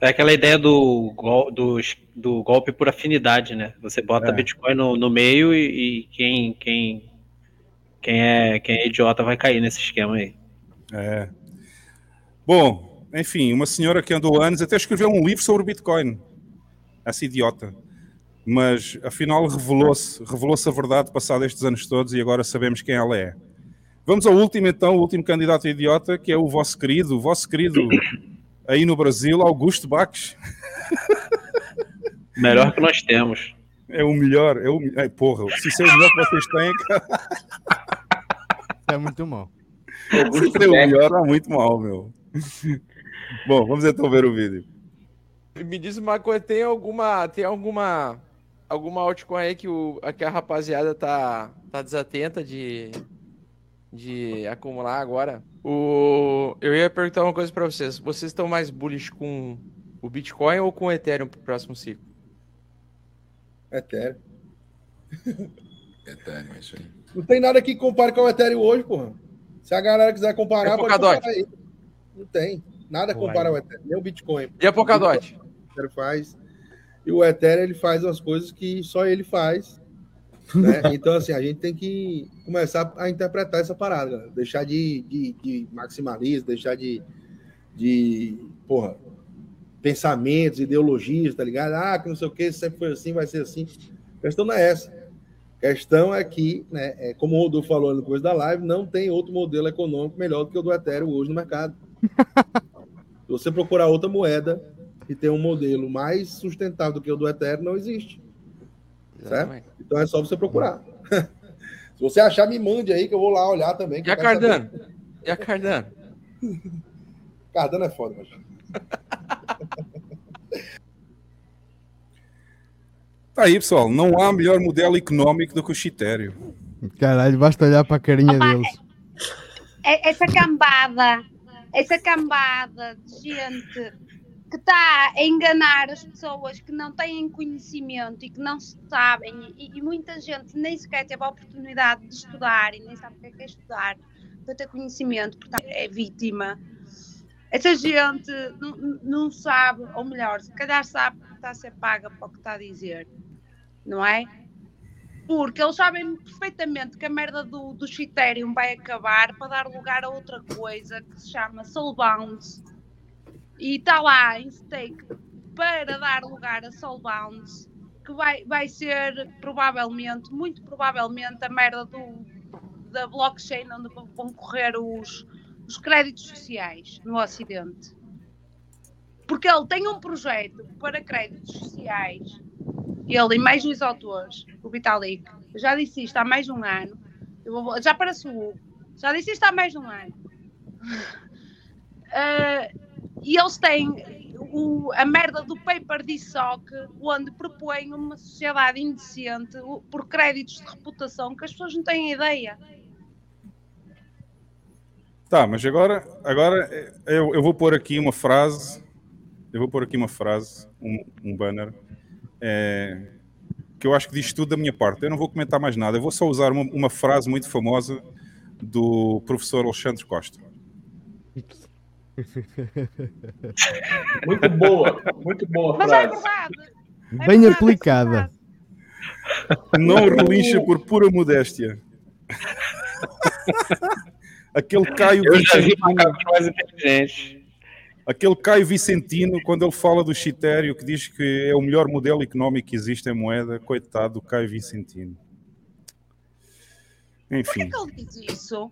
É aquela ideia do, gol- do, do golpe por afinidade, né? Você bota É. Bitcoin no, no meio e, e quem, quem, quem, é, quem é idiota vai cair nesse esquema aí. É. Bom, enfim, uma senhora que andou anos até escreveu um livro sobre Bitcoin. Essa idiota. Mas afinal revelou-se revelou-se a verdade passado estes anos todos e agora sabemos quem ela é. Vamos ao último então, o último candidato a idiota, que é o vosso querido, o vosso querido aí no Brasil, Augusto Bax. Melhor que nós temos. É o melhor. É o... Ai, porra, se isso é o melhor que vocês têm, cara. É muito mal. Augusto é o melhor, é muito mal, meu. Bom, vamos então ver o vídeo. Me diz uma coisa, tem alguma, tem alguma, alguma altcoin aí que, o, que a rapaziada tá, tá desatenta de, de acumular agora? O, eu ia perguntar uma coisa para vocês. Vocês estão mais bullish com o Bitcoin ou com o Ethereum pro próximo ciclo? Ethereum. Ethereum, é isso aí. Não tem nada que compare com o Ethereum hoje, porra. Se a galera quiser comparar, a pode comparar aí. Não tem. Nada compara ao Ethereum. Nem o Bitcoin. E a Polkadot? O faz. E o Ethereum, ele faz umas coisas que só ele faz. né? Então, assim, a gente tem que começar a interpretar essa parada, galera. deixar de, de, de maximalismo, deixar de, de porra, pensamentos, ideologias, tá ligado? Ah, que não sei o que, sempre foi assim, vai ser assim. A questão não é essa. A questão é que, né, é, como o Rodolfo falou no começo da live, não tem outro modelo econômico melhor do que o do Ethereum hoje no mercado. Se você procurar outra moeda que tem um modelo mais sustentável do que o do Ethereum, não existe. Certo? Então é só você procurar. Se você achar, me mande aí que eu vou lá olhar também. que E a quero saber. Cardano? E a Cardano? Cardano é foda, mas. Tá aí, pessoal. Não há melhor modelo económico do que o Chitério. Caralho, basta olhar para a carinha deles. É- essa cambada, essa cambada de gente que está a enganar as pessoas que não têm conhecimento e que não sabem, e, e muita gente nem sequer teve a oportunidade de estudar e nem sabe o que é, que é estudar para ter conhecimento, portanto é vítima. Essa gente não, não sabe, ou melhor, se calhar sabe que está a ser paga para o que está a dizer, não é? Porque eles sabem perfeitamente que a merda do, do Ethereum vai acabar para dar lugar a outra coisa que se chama Soulbound. E está lá em stake para dar lugar a Soulbound, que vai, vai ser provavelmente, muito provavelmente, a merda do, da blockchain onde vão correr os, os créditos sociais no Ocidente. Porque ele tem um projeto para créditos sociais ele e mais dois autores, o Vitalik, já disse isto há mais de um ano, vou- já parece o Hugo, já disse isto há mais de um ano. Ah, e eles têm o- a merda do paper de SOC, onde propõem uma sociedade indecente por créditos de reputação que as pessoas não têm ideia. Tá, mas agora, agora eh, eu, eu vou pôr aqui uma frase. Eu vou pôr aqui uma frase, um, um banner, eh, que eu acho que diz tudo da minha parte. Eu não vou comentar mais nada. Eu vou só usar uma, uma frase muito famosa do professor Alexandre Costa. Muito boa, muito boa Mas é frase. verdade. Bem aplicada. Não relincha por pura modéstia. Aquele Caio Eu já vi mais inteligentes. Aquele Caio Vicentino, quando ele fala do Chitério, que diz que é o melhor modelo económico que existe em moeda, coitado do Caio Vicentino. Por Enfim, que ele diz isso?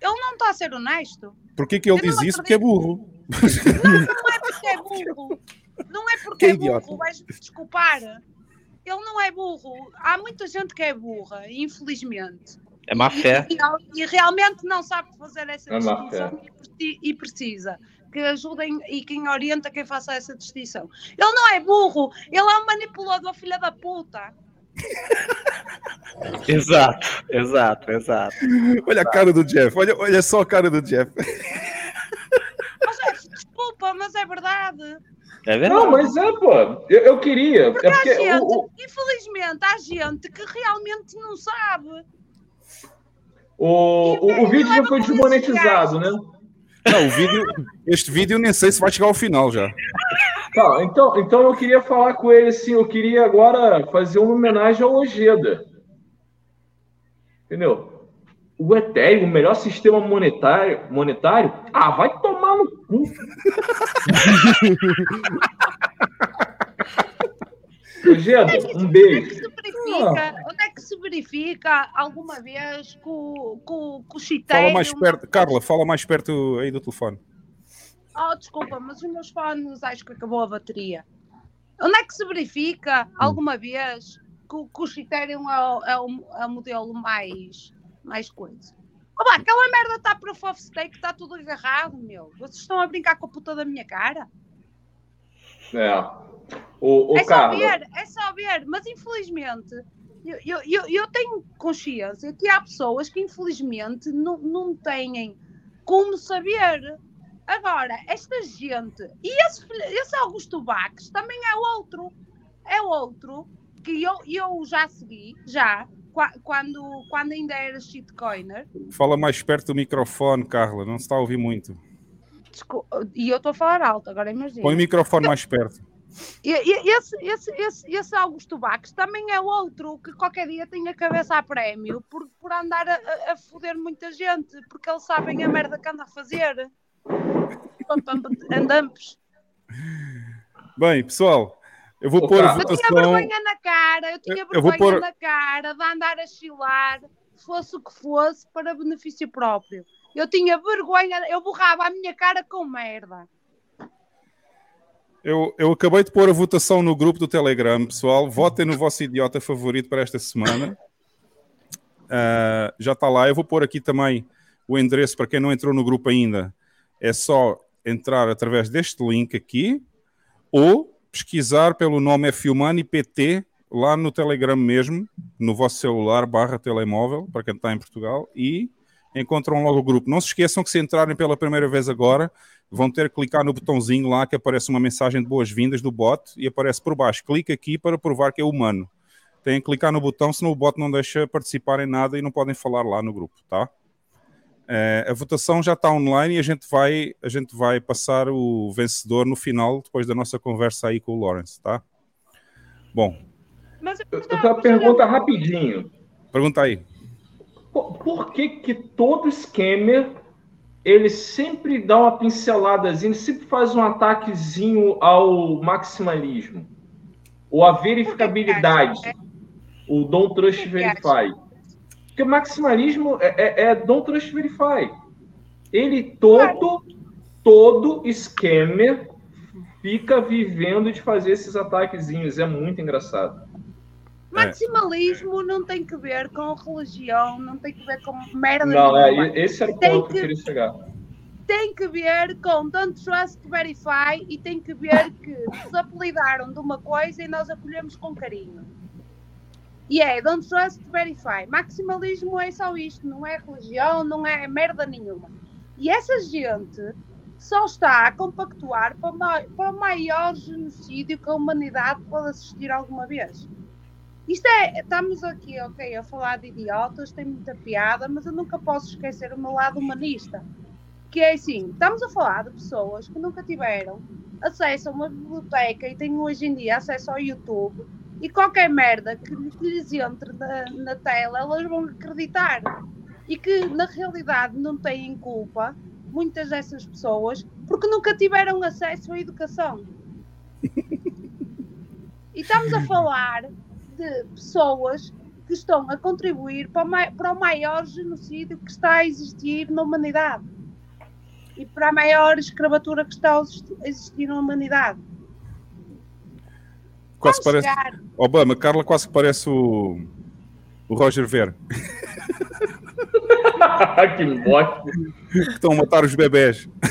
Ele não está a ser honesto. por que que ele Eu não diz isso? Porque é burro. Não é porque é burro. Não é porque Que é burro, vais-me desculpar. Ele não é burro. Há muita gente que é burra, infelizmente. É má fé. E, e- e realmente não sabe fazer essa É distinção e e precisa que ajudem e quem orienta quem faça essa distinção. Ele não é burro, ele é um manipulador, filha da puta. Exato, exato, exato. Olha a cara do Jeff, olha, olha só a cara do Jeff. Mas é, desculpa, mas é verdade. É Não, mas é, pô. Eu, eu queria. Porque é há porque gente, o, o, infelizmente, há gente que realmente não sabe. o, o, o vídeo já foi desmonetizado, né? Não, o vídeo, este vídeo nem sei se vai chegar ao final já. Tá, então, então eu queria falar com ele assim, eu queria agora fazer uma homenagem ao Ojeda. Entendeu? O Ethereum, o melhor sistema monetário, monetário? Ah, vai tomar no cu. Ojeda, um beijo. Verifica, onde é que se verifica alguma vez que o, que o, que o Fala mais Chiteiro perto, Carla, fala mais perto aí do telefone. Oh, desculpa, mas os meus fones acho que acabou a bateria. Onde é que se verifica alguma vez que, o- que o Criterion é o, é o- é o modelo mais, mais coisa? Opa, aquela merda está para Fof Steak, está tudo agarrado, meu. Vocês estão a brincar com a puta da minha cara? É. O, o é só Carla, ver, é só ver, mas infelizmente eu, eu, eu, eu tenho consciência que há pessoas que infelizmente não, não têm como saber. Agora, esta gente, e esse, esse Augusto Baques também é outro, é outro que eu, eu já segui, já, qua- quando, quando ainda era shitcoiner, Fala mais perto do microfone, Carla, não se está a ouvir muito. Descul- e eu estou a falar alto, agora imagina. Põe o microfone mais perto. E, e- esse, esse, esse, esse Augusto Baques também é outro que qualquer dia tem a cabeça a prémio por, por andar a, a, foder muita gente, porque eles sabem a merda que anda a fazer. Andamos. Bem, pessoal, eu vou pôr a. Eu tinha vergonha na cara, eu tinha Eu- eu vou vergonha pôr- na cara de andar a chilar, fosse o que fosse, para benefício próprio. Eu tinha vergonha, eu borrava a minha cara com merda. Eu, eu acabei de pôr a votação no grupo do Telegram, pessoal. Votem no vosso idiota favorito para esta semana. Ah, já está lá. Eu vou pôr aqui também o endereço para quem não entrou no grupo ainda. É só entrar através deste link aqui ou pesquisar pelo nome Filmani PT lá no Telegram mesmo, no vosso celular barra telemóvel, para quem está em Portugal, e encontram logo o grupo. Não se esqueçam que se entrarem pela primeira vez agora, vão ter que clicar no botãozinho lá que aparece uma mensagem de boas-vindas do bot e aparece por baixo. Clica aqui para provar que é humano. Têm que clicar no botão, senão o bot não deixa participar em nada e não podem falar lá no grupo, tá? Eh, a votação já está online e a gente vai a gente vai passar o vencedor no final depois da nossa conversa aí com o Lawrence, tá? Bom, Mas eu tenho uma pergunta rapidinho. pergunta aí. Por, por que que todo scammer ele sempre dá uma pinceladazinha, ele sempre faz um ataquezinho ao maximalismo? Ou a verificabilidade? O Don't Trust Verify. Porque o maximalismo é, é, é Don't Trust Verify. Ele todo, todo scammer fica vivendo de fazer esses ataquezinhos. É muito engraçado. Maximalismo não tem que ver com religião, não tem que ver com merda Não, nenhuma. é, esse era o Tem ponto que eu que- queria chegar. tem que ver com Don't Trust Verify e tem que ver que nos apelidaram de uma coisa e nós acolhemos com carinho. E é Don't Trust Verify. Maximalismo é só isto, não é religião, não é merda nenhuma. E essa gente só está a compactuar para o maior genocídio que a humanidade pode assistir alguma vez. Isto é, estamos aqui, ok, a falar de idiotas, tem muita piada, mas eu nunca posso esquecer o meu lado humanista. Que é assim, estamos a falar de pessoas que nunca tiveram acesso a uma biblioteca e têm hoje em dia acesso ao YouTube e qualquer merda que, lhes entre na, na tela elas vão acreditar. E que na realidade não têm culpa muitas dessas pessoas porque nunca tiveram acesso à educação. E estamos a falar de pessoas que estão a contribuir para o, mai- para o maior genocídio que está a existir na humanidade e para a maior escravatura que está a existi- a existir na humanidade. Quase Vamos parece. chegar. Obama, Carla quase que parece o, o Roger Ver. que bosta. que estão a matar os bebés.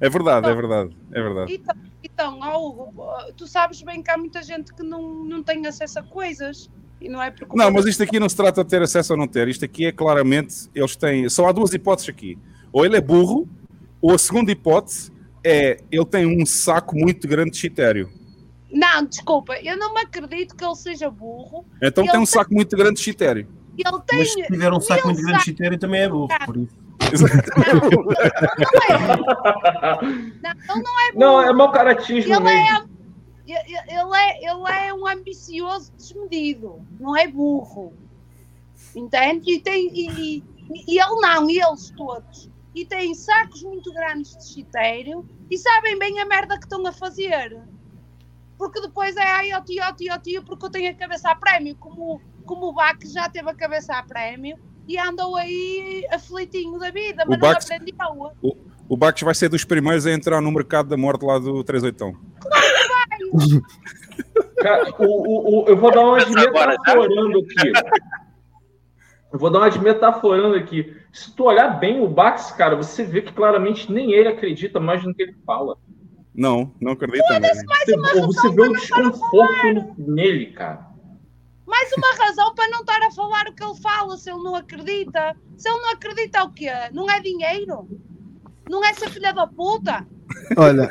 é verdade, é verdade, é verdade. Então, então Hugo, tu sabes bem que há muita gente que não, não tem acesso a coisas e não é Não, mas isto aqui não se trata de ter acesso ou não ter. Isto aqui é claramente, eles têm. Só há duas hipóteses aqui. Ou ele é burro, ou a segunda hipótese é ele tem um saco muito grande de chitério. Não, desculpa, eu não me acredito que ele seja burro. Então tem um saco muito grande de chitério. Ele tem. Mas se tiver um saco muito grande de chitério também é burro, por isso. Não, não é. Não, é mau caratismo ele mesmo. É, ele, é, ele é um ambicioso desmedido, não é burro. Entende? E, tem, e, e- ele não, e eles todos. E têm sacos muito grandes de chitério e sabem bem a merda que estão a fazer. Porque depois é ai, ó tio, ó tio, ó tio, porque eu tenho a cabeça a prémio, como, como o Bach já teve a cabeça a prémio e andou aí aflitinho da vida, O mas não Bax- aprendeu. O, o Bax vai ser dos primeiros a entrar no mercado da morte lá do 38. Cara, o, o, o- eu vou dar uma de metaforando aqui. Eu vou dar uma de metaforando aqui. Se tu olhar bem o Bax, cara, você vê que claramente nem ele acredita mais no que ele fala. Não, não acredito. Você, você vê o desconforto nele, cara. Mais uma razão para não estar a falar o que ele fala, se ele não acredita. Se ele não acredita, o quê? Não é dinheiro? Não é ser filha da puta? Olha,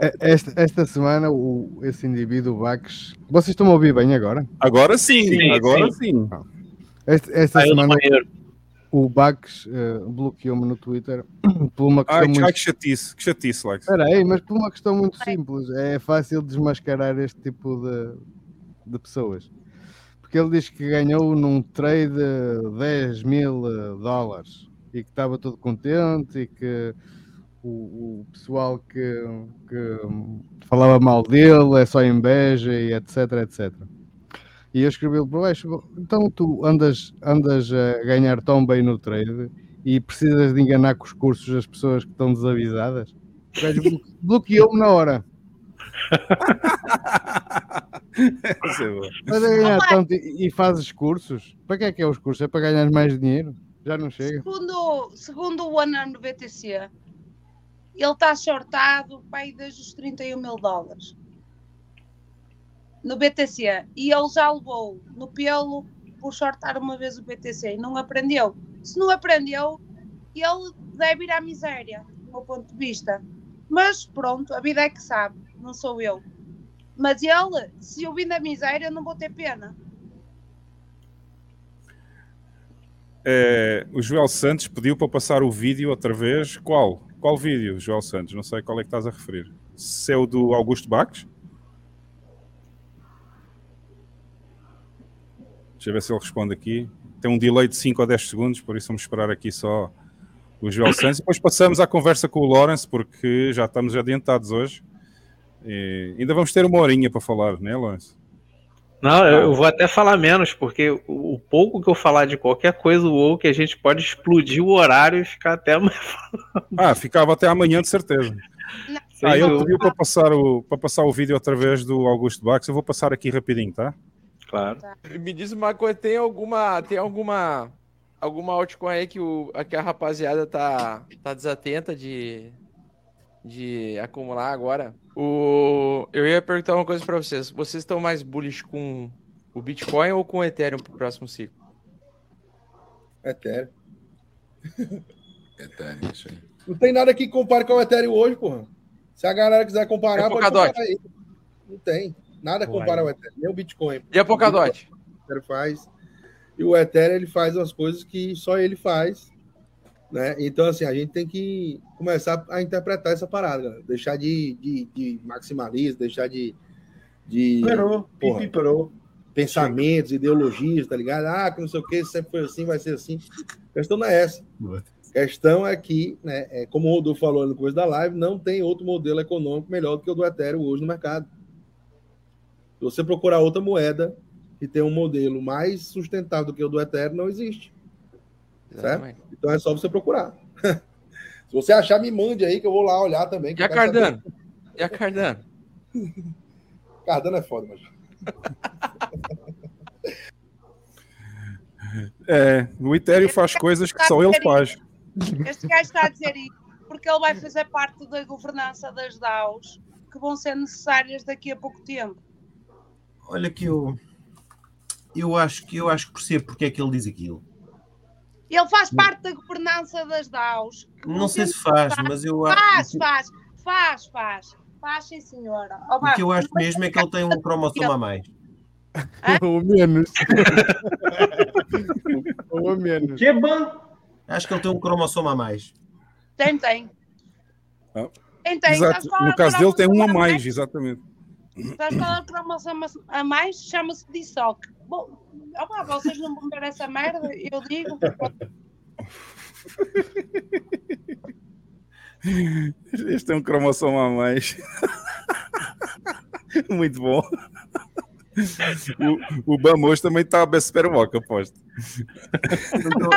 e- esta, esta semana o, esse indivíduo Bax. Vocês estão a ouvir bem agora? Agora sim, Sim, agora sim. sim. Esta, esta semana o Bax eh, bloqueou-me no Twitter por uma questão Ai, muito. ai, que chatice, que chatice, Lex. Espera aí, mas por uma questão muito simples. É fácil desmascarar este tipo de, de pessoas. Porque ele diz que ganhou num trade 10 mil eh, dólares e que estava todo contente e que o, o pessoal que, que falava mal dele é só inveja e etc, etc. E eu escrevi-lhe por baixo, então tu andas, andas a ganhar tão bem no trade e precisas de enganar com os cursos as pessoas que estão desavisadas? Bloqueou-me na hora. Essa é boa. Mas a ganhar tanto e, e fazes cursos? Para que é que é os cursos? É para ganhar mais dinheiro? Já não chega. Segundo, segundo o ano no BTC, ele está shortado pai, desde os 31 mil dólares no BTC e ele já levou no pelo por shortar uma vez o BTC e não aprendeu. Se não aprendeu, ele deve ir à miséria, do meu ponto de vista. Mas pronto, a vida é que sabe, não sou eu. Mas ele, se eu vim da miséria, não vou ter pena. É, o Joel Santos pediu para passar o vídeo outra vez. Qual? Qual vídeo, Joel Santos? Não sei qual é que estás a referir. Se é o do Augusto Baques? Deixa eu ver se ele responde aqui. Tem um delay de 5 ou 10 segundos, por isso vamos esperar aqui só o Joel Santos. Depois passamos à conversa com o Lawrence, porque já estamos adiantados hoje. E ainda vamos ter uma horinha para falar, né, Lawrence? Não, eu eu vou até falar menos, porque o pouco que eu falar de qualquer coisa ou que a gente pode explodir o horário e ficar até amanhã. Ah, ficava até amanhã, de certeza. Ah, dúvida. pediu para passar, o, para passar o vídeo através do Augusto Bax. Eu vou passar aqui rapidinho, tá? Claro. Me diz uma coisa, tem alguma, tem alguma, alguma altcoin aí que, o, que a rapaziada tá, tá desatenta de, de acumular agora? O, eu ia perguntar uma coisa pra vocês. Vocês estão mais bullish com o Bitcoin ou com o Ethereum pro próximo ciclo? Ethereum. Ethereum, isso aí. Não tem nada que compare com o Ethereum hoje, porra. Se a galera quiser comparar, a pode comparar aí. Não tem. Nada compara ao Ethereum. Nem o Bitcoin. E a Polkadot? O Ethereum faz. E o Ethereum ele faz umas coisas que só ele faz. Né? Então, assim, a gente tem que começar a interpretar essa parada, galera. deixar de, de, de maximalismo, deixar de. de Perou, porra. Pensamentos, ideologias, tá ligado? Ah, que não sei o que, sempre foi assim, vai ser assim. A questão não é essa. A questão é que, né, é, como o Rodolfo falou no começo da live, não tem outro modelo econômico melhor do que o do Ethereum hoje no mercado. Se você procurar outra moeda que tem um modelo mais sustentável do que o do Ethereum, não existe. Certo? Então é só você procurar. Se você achar, me mande aí que eu vou lá olhar também. que E a. Cardano? E a Cardano? Cardano é foda, mas. É, o Ethereum faz coisas que só ele faz. Este gajo está a dizer isso porque ele vai fazer parte da governança das DAOs que vão ser necessárias daqui a pouco tempo. Olha que eu. Eu acho que eu acho que percebo porque é que ele diz aquilo. Ele faz parte da governança das DAOs. Não sei se faz, necessárias. mas eu acho- Faz, faz, faz, faz. Faz, sim, senhora. Ó, O que eu acho mesmo é que ele tem um cromossoma a mais. Ou menos. Ou a menos. Que bom. Acho que ele tem um cromossoma a mais. Tem, tem. Ah, Tem, tem. Qual é No caso dele tem um a mais, exatamente. Sabes qual é o cromossomo a mais? Chama-se DISOC. Bom, opa, vocês não vão ver essa merda, eu digo. Este é um cromossomo a mais. Muito bom. O, o Bamos também está a beber moca, aposto.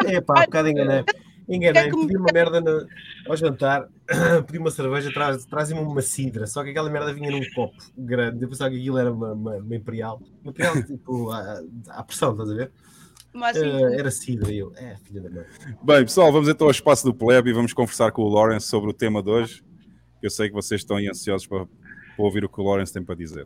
É pá, um bocado enganei. Enganei, pedi uma merda no- ao jantar, pedi uma cerveja, traz- trazem-me uma cidra, só que aquela merda vinha num copo grande. Eu pensava que aquilo era uma, uma, uma imperial. Uma imperial, tipo, à, à pressão, estás a ver? Mas sim. era cidra, e eu, é, filha da mãe. Bem, pessoal, vamos então ao espaço do Plebe e vamos conversar com o Lawrence sobre o tema de hoje. Eu sei que vocês estão aí ansiosos para, para ouvir o que o Lawrence tem para dizer.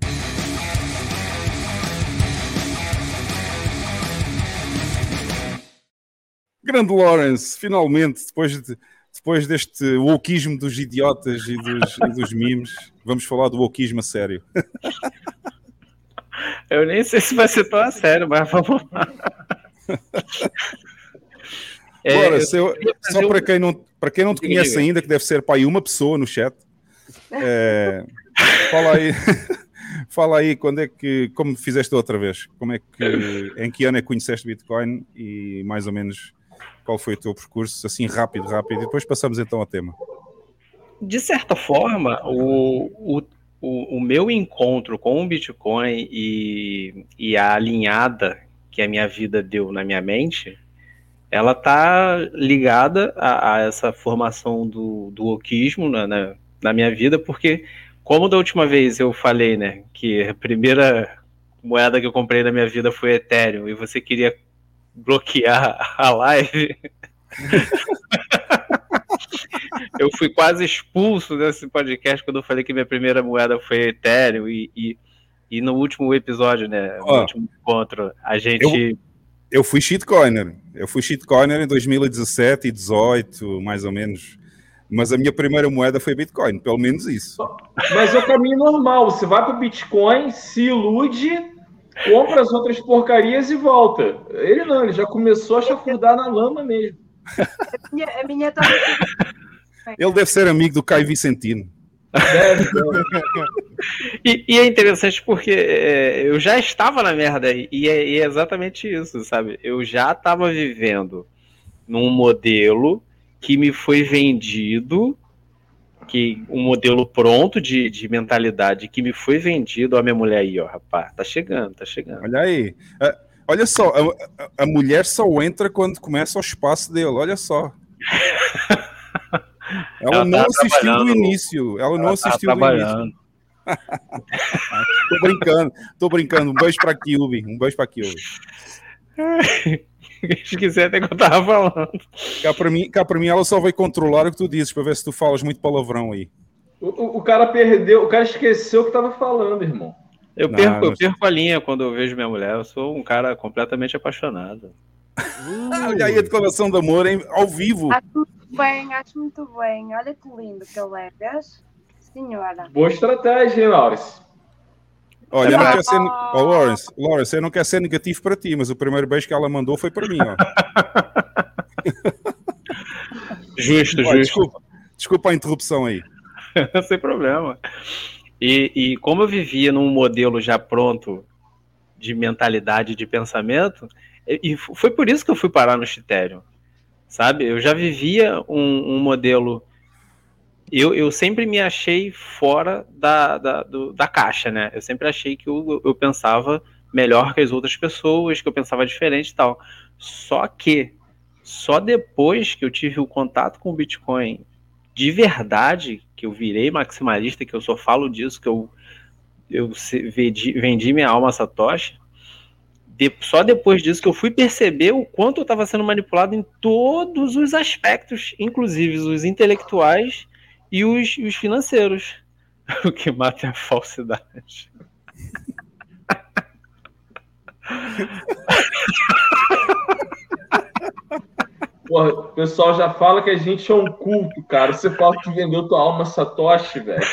Grande Lawrence, finalmente, depois, de, depois deste wokeismo dos idiotas e dos, e dos memes, vamos falar do wokeismo a sério. Eu nem sei se vai ser tão a sério, mas vamos lá. É, Lawrence, eu só para quem não, para quem não te conhece diga. ainda, que deve ser para aí uma pessoa no chat, é, fala aí, fala aí quando é que, como fizeste outra vez, como é que, em que ano é que conheceste Bitcoin e mais ou menos qual foi o teu percurso, assim rápido, rápido, e depois passamos então ao tema. de certa forma, o, o, o, o meu encontro com o Bitcoin e, e a alinhada que a minha vida deu na minha mente, ela tá ligada a, a essa formação do, do oquismo na, na, na minha vida, porque como da última vez eu falei, né, que a primeira moeda que eu comprei na minha vida foi Ethereum, e você queria bloquear a live, eu fui quase expulso desse podcast quando eu falei que minha primeira moeda foi Ethereum e, e, e no último episódio, né, no último encontro, a gente... Eu fui shitcoiner, eu fui shitcoiner em 2017 e 18, mais ou menos, mas a minha primeira moeda foi Bitcoin, pelo menos isso. Mas é o caminho normal. Você vai pro Bitcoin, se ilude, compra as outras porcarias e volta. Ele não, ele já começou a chafurdar na lama mesmo. A minha, a minha também. Ele deve ser amigo do Caio Vicentino. E, e é interessante porque é, eu já estava na merda e é, e é exatamente isso, sabe? Eu já estava vivendo num modelo que me foi vendido, que um modelo pronto de, de mentalidade que me foi vendido. Ó, a minha mulher aí, ó, rapaz, tá chegando, tá chegando. Olha aí. Ah, olha só, a, a- mulher só entra quando começa o espaço dele, olha só. Ela, Ela não tá assistiu do início. Ela, não Ela tá assistiu do início. tô brincando, tô brincando. Um beijo pra Kilby. Um beijo pra Kilby. Esqueci até que eu tava falando. Cá para, mim, cá para mim, ela só vai controlar o que tu dizes para ver se tu falas muito palavrão aí. O, o- o cara perdeu, o cara esqueceu o que tava falando, irmão. Eu Não, perco, eu perco a linha quando eu vejo minha mulher. Eu sou um cara completamente apaixonado. Olha aí a declaração de amor em- ao vivo. Acho muito bem, acho muito bem. Olha que lindo que ele é, vês? Senhora. Boa estratégia, hein, Laurence? Olha, eu não quero ser. Oh, Lawrence, Lawrence, eu não quero ser negativo para ti, mas o primeiro beijo que ela mandou foi para mim, ó. Justo, justo. Desculpa, desculpa a interrupção aí. Sem problema. E, e como eu vivia num modelo já pronto de mentalidade, de pensamento, e, foi por isso que eu fui parar no Ethereum, sabe? Eu já vivia um, um modelo. Eu, eu sempre me achei fora da, da, do- da caixa, né? Eu sempre achei que eu, eu pensava melhor que as outras pessoas, que eu pensava diferente e tal. Só que só depois que eu tive o contato com o Bitcoin de verdade, que eu virei maximalista, que eu só falo disso, que eu, eu vendi, vendi minha alma a Satoshi, de- só depois disso que eu fui perceber o quanto eu estava sendo manipulado em todos os aspectos, inclusive os intelectuais e os, os financeiros. O que mata é a falsidade. Porra, o pessoal já fala que a gente é um culto, cara. Você fala que vendeu tua alma a Satoshi, velho.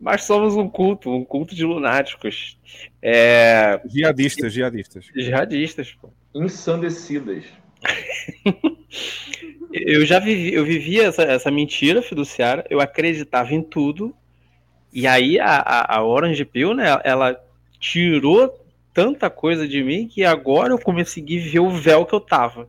Mas somos um culto, um culto de lunáticos. É... Jihadistas, jihadistas. Jihadistas, pô. Ensandecidas. Eu já vivi, eu vivia essa, essa mentira fiduciária, eu acreditava em tudo, e aí a, a, Orange Pill, né, ela tirou tanta coisa de mim que agora eu consegui ver o véu que eu tava.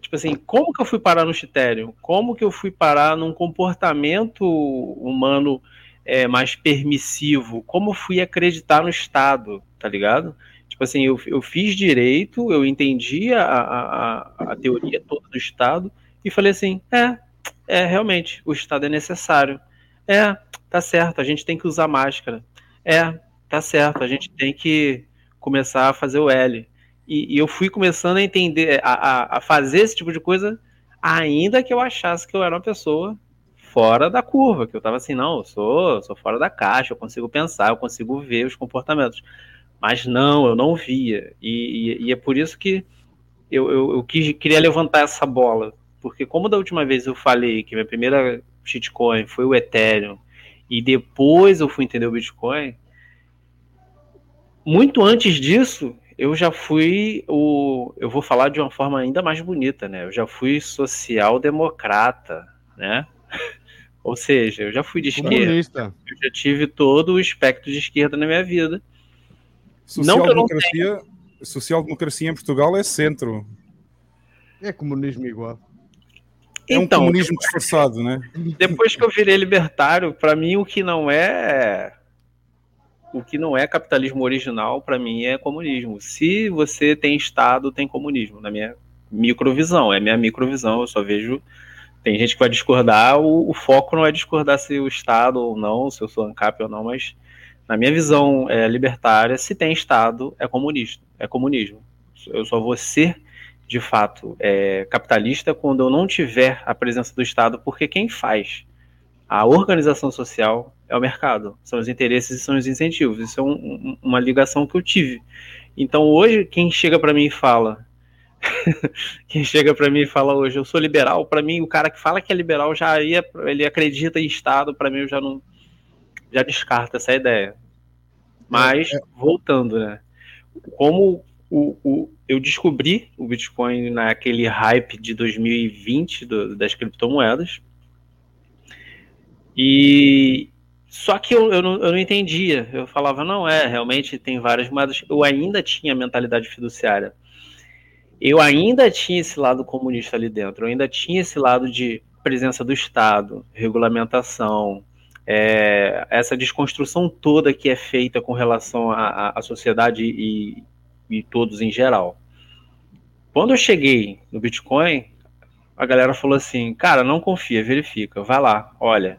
Tipo assim, como que eu fui parar no Ethereum? Como que eu fui parar num comportamento humano é, mais permissivo, como eu fui acreditar no Estado, tá ligado? Tipo assim, eu, eu fiz direito, eu entendi a, a, a teoria toda do Estado e falei assim: é, é, realmente, o Estado é necessário. É, tá certo, a gente tem que usar máscara. É, tá certo, a gente tem que começar a fazer o L. E, e eu fui começando a entender, a, a, a fazer esse tipo de coisa, ainda que eu achasse que eu era uma pessoa fora da curva, que eu tava assim, não, eu sou, sou fora da caixa, eu consigo pensar, eu consigo ver os comportamentos. Mas não, eu não via. E, e, e é por isso que eu, eu, eu quis, queria levantar essa bola. Porque como da última vez eu falei que minha primeira shitcoin foi o Ethereum, e depois eu fui entender o Bitcoin, muito antes disso, eu já fui o. Eu vou falar de uma forma ainda mais bonita, né? Eu já fui social-democrata, né? Ou seja, eu já fui de esquerda. Comunista. Eu já tive todo o espectro de esquerda na minha vida. Social-democracia social-democracia em Portugal é centro. É comunismo igual. É um Então, comunismo disfarçado, né? Depois que eu virei libertário, para mim o que não é o que não é capitalismo original, para mim é comunismo. Se você tem Estado, tem comunismo, na minha microvisão. É minha microvisão, eu só vejo. Tem gente que vai discordar, o, o foco não é discordar se o Estado ou não, se eu sou ANCAP ou não, mas na minha visão é, libertária, se tem Estado, é comunista, é comunismo. Eu só vou ser, de fato, é, capitalista quando eu não tiver a presença do Estado, porque quem faz a organização social é o mercado, são os interesses e são os incentivos. Isso é um- um- uma ligação que eu tive. Então hoje, quem chega para mim e fala, quem chega para mim e fala hoje, eu sou liberal, para mim o cara que fala que é liberal já ia, ele acredita em Estado, para mim eu já não, já descarto essa ideia. Mas voltando, né? Como o, o- eu descobri o Bitcoin naquele hype de 2020 do- das criptomoedas. E só que eu, eu, não, eu não entendia. Eu falava, não é, realmente tem várias moedas. Eu ainda tinha mentalidade fiduciária. Eu ainda tinha esse lado comunista ali dentro. Eu ainda tinha esse lado de presença do Estado, regulamentação, é, essa desconstrução toda que é feita com relação à, sociedade e, e todos em geral. Quando eu cheguei no Bitcoin, a galera falou assim: cara, não confia, verifica, vai lá, olha,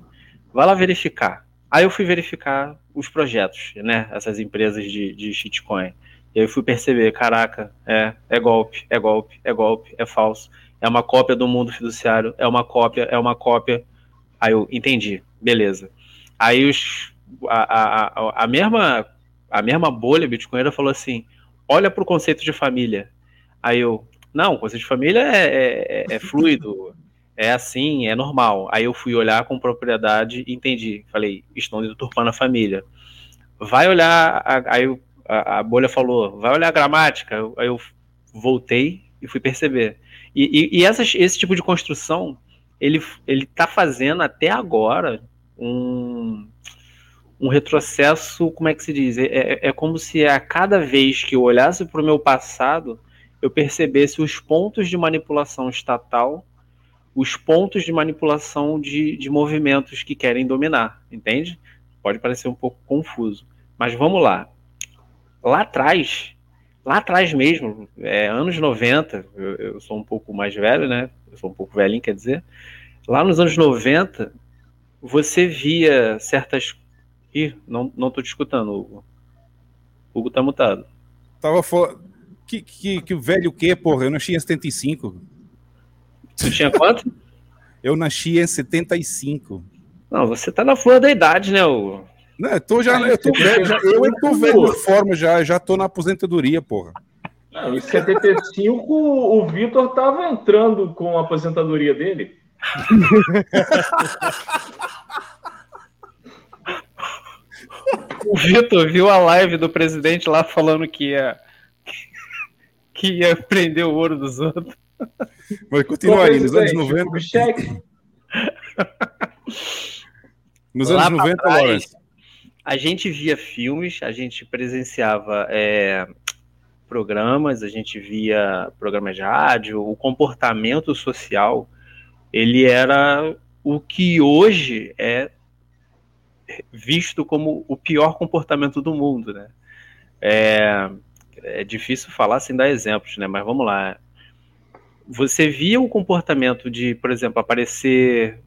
vai lá verificar. Aí eu fui verificar os projetos, né? Essas empresas de, de shitcoin. E aí eu fui perceber, caraca, é, é golpe, é golpe, é golpe, é falso. É uma cópia do mundo fiduciário, é uma cópia, é uma cópia. Aí eu entendi, beleza. Aí os, a, a, a, a mesma, a mesma bolha bitcoinera falou assim: olha para o conceito de família. Aí eu, não, o conceito de família é, é, é fluido, é assim, é normal. Aí eu fui olhar com propriedade e entendi. Falei, estão deturpando a família. Vai olhar, aí a, a bolha falou, vai olhar a gramática. Aí eu voltei e fui perceber. E, e, e essas- esse tipo de construção, ele, ele tá fazendo até agora um, um retrocesso, como é que se diz? É, é- é como se a cada vez que eu olhasse para o meu passado, eu percebesse os pontos de manipulação estatal, os pontos de manipulação de, de movimentos que querem dominar, entende? Pode parecer um pouco confuso, mas vamos lá. Lá atrás, lá atrás mesmo, é, anos 90, eu, eu sou um pouco mais velho, né? Eu sou um pouco velhinho, quer dizer. Lá nos anos 90, você via certas. Ih, não, não tô te escutando, Hugo. Hugo tá mutado. Tava fora. Que, que, que velho o quê, porra? Eu nasci em 75. Tu tinha quanto? Eu nasci em 75. Não, você tá na flor da idade, né, Hugo? Não, eu tô já, eu tô velho, já, eu tô velho de forma já, já tô na aposentadoria, porra. Não, em 75, o Vitor tava entrando com a aposentadoria dele. O Vitor viu a live do presidente lá falando que ia, que ia prender o ouro dos outros. Mas continua aí, nos anos Presidente, 90. cheque. Nos Lá anos pra 90, trás, Lawrence. A gente via filmes, a gente presenciava é, programas, a gente via programas de rádio, o comportamento social, ele era o que hoje é visto como o pior comportamento do mundo, né? É, é difícil falar sem dar exemplos, né? Mas vamos lá. Você via o comportamento de, por exemplo, aparecer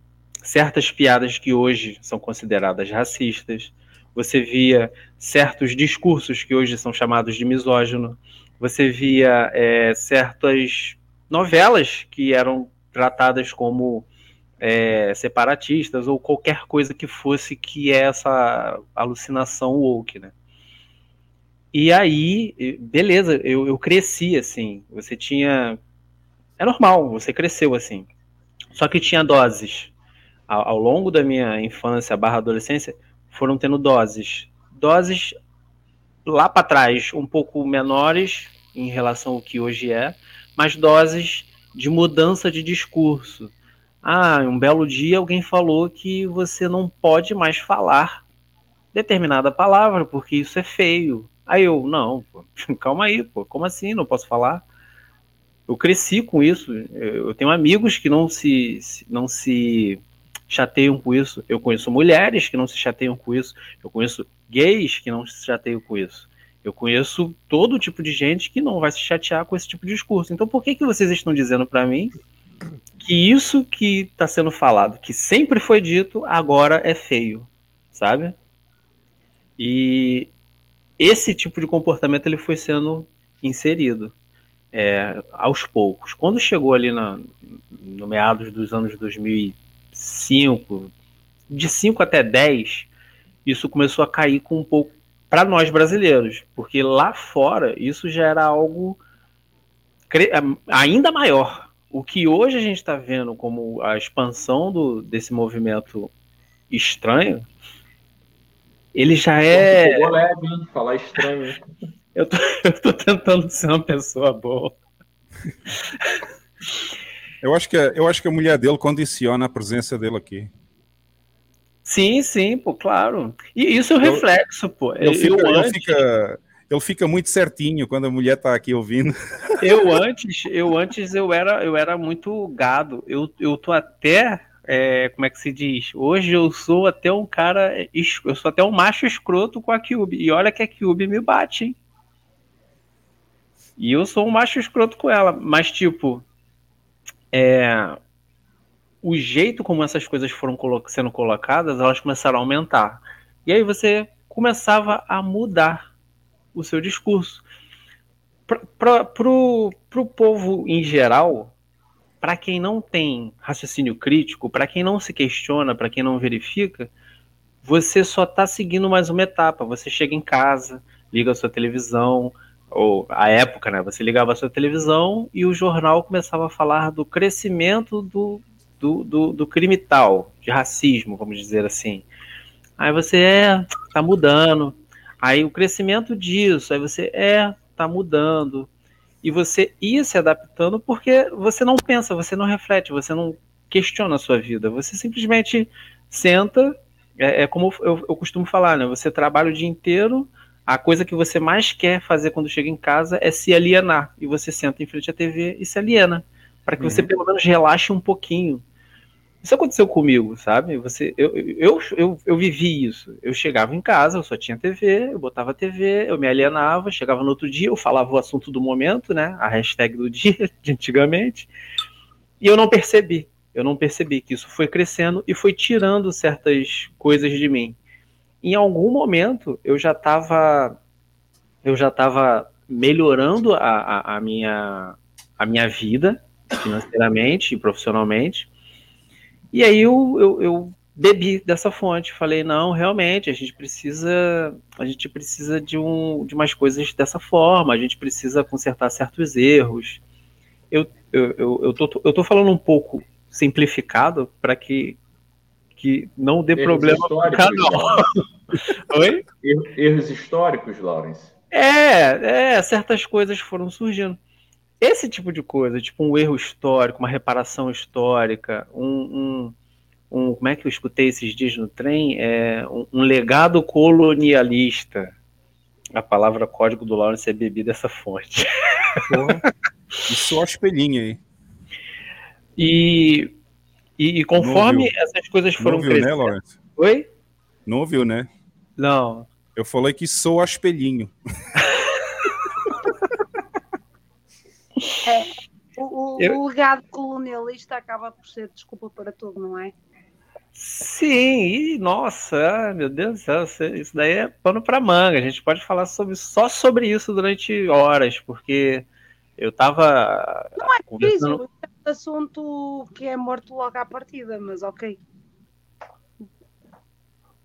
certas piadas que hoje são consideradas racistas. Você via certos discursos que hoje são chamados de misógino. Você via é, certas novelas que eram tratadas como é, separatistas ou qualquer coisa que fosse que é essa alucinação woke, né? E aí, beleza, eu, eu cresci assim. Você tinha. É normal, você cresceu assim. Só que tinha doses. Ao, ao longo da minha infância barra adolescência, foram tendo doses. Doses lá para trás, um pouco menores em relação ao que hoje é, mas doses de mudança de discurso. Ah, um belo dia alguém falou que você não pode mais falar determinada palavra porque isso é feio. Aí eu, não, pô, calma aí, pô, como assim? Não posso falar? Eu cresci com isso. Eu tenho amigos que não se, não se chateiam com isso. Eu conheço mulheres que não se chateiam com isso. Eu conheço gays que não se chateiam com isso. Eu conheço todo tipo de gente que não vai se chatear com esse tipo de discurso. Então, por que, que vocês estão dizendo para mim que isso que está sendo falado, que sempre foi dito, agora é feio, sabe? E esse tipo de comportamento ele foi sendo inserido é, aos poucos. Quando chegou ali na, no meados dos anos 2005, de 5 até 10, isso começou a cair com um pouco para nós brasileiros, porque lá fora isso já era algo ainda maior. O que hoje a gente está vendo como a expansão do, desse movimento estranho ele já é. Leve, hein? Falar estranho. eu, tô, eu tô tentando ser uma pessoa boa. Eu acho que, eu acho que a mulher dele condiciona a presença dele aqui. Sim, sim, pô, claro. E isso é o um reflexo, pô. Ele, fica, fica, ele fica muito certinho quando a mulher tá aqui ouvindo. Eu antes, eu antes eu era, eu era muito gado. Eu, eu tô até é, como é que se diz? Hoje eu sou até um cara, eu sou até um macho escroto com a Cube. E olha que a Cube me bate, hein? E eu sou um macho escroto com ela. Mas, tipo, é, o jeito como essas coisas foram sendo colocadas, elas começaram a aumentar. E aí você começava a mudar o seu discurso. Para o povo em geral, para quem não tem raciocínio crítico, para quem não se questiona, para quem não verifica, você só está seguindo mais uma etapa. Você chega em casa, liga a sua televisão, ou a época, né? Você ligava a sua televisão e o jornal começava a falar do crescimento do, do, do, do crime tal, de racismo, vamos dizer assim. Aí você é, tá mudando. Aí o crescimento disso, aí você é, tá mudando e você ia se adaptando porque você não pensa, você não reflete, você não questiona a sua vida, você simplesmente senta, é, é como eu, eu, costumo falar, né? Você trabalha o dia inteiro, a coisa que você mais quer fazer quando chega em casa é se alienar, e você senta em frente à TV e se aliena, para que uhum. você pelo menos relaxe um pouquinho. Isso aconteceu comigo, sabe? Você, eu, eu, eu, eu vivi isso. Eu chegava em casa, eu só tinha TV, eu botava TV, eu me alienava, chegava no outro dia, eu falava o assunto do momento, né? A hashtag do dia, de antigamente. E eu não percebi. Eu não percebi que isso foi crescendo e foi tirando certas coisas de mim. Em algum momento eu já estava eu já estava melhorando a, a, a, minha, a minha vida financeiramente e profissionalmente e aí eu, eu, eu bebi dessa fonte, falei, não, realmente, a gente precisa, a gente precisa de, um, de umas coisas dessa forma, a gente precisa consertar certos erros. Eu, eu, eu, eu, tô, eu tô falando um pouco simplificado para que, que não dê erros problema no canal. Oi? Erros históricos, Lawrence. É, é, certas coisas foram surgindo esse tipo de coisa, tipo um erro histórico, uma reparação histórica, um, um, um como é que eu escutei esses dias no trem? É, um, um legado colonialista. A palavra código do Lawrence é bebi dessa fonte. Porra, e só espelhinho aí. E, e, e conforme essas coisas foram não viu, né, crescendo... Né, Lawrence? Oi? Não ouviu, né? Não. Eu falei que sou espelhinho. É, o, o- Eu- o legado colonialista acaba por ser desculpa para tudo, não é? Sim, e nossa, meu Deus do céu, isso- daí é pano para manga. A gente pode falar sobre, só sobre isso durante horas, porque eu tava Não é conversando. preciso, é um assunto que é morto logo à partida, mas ok.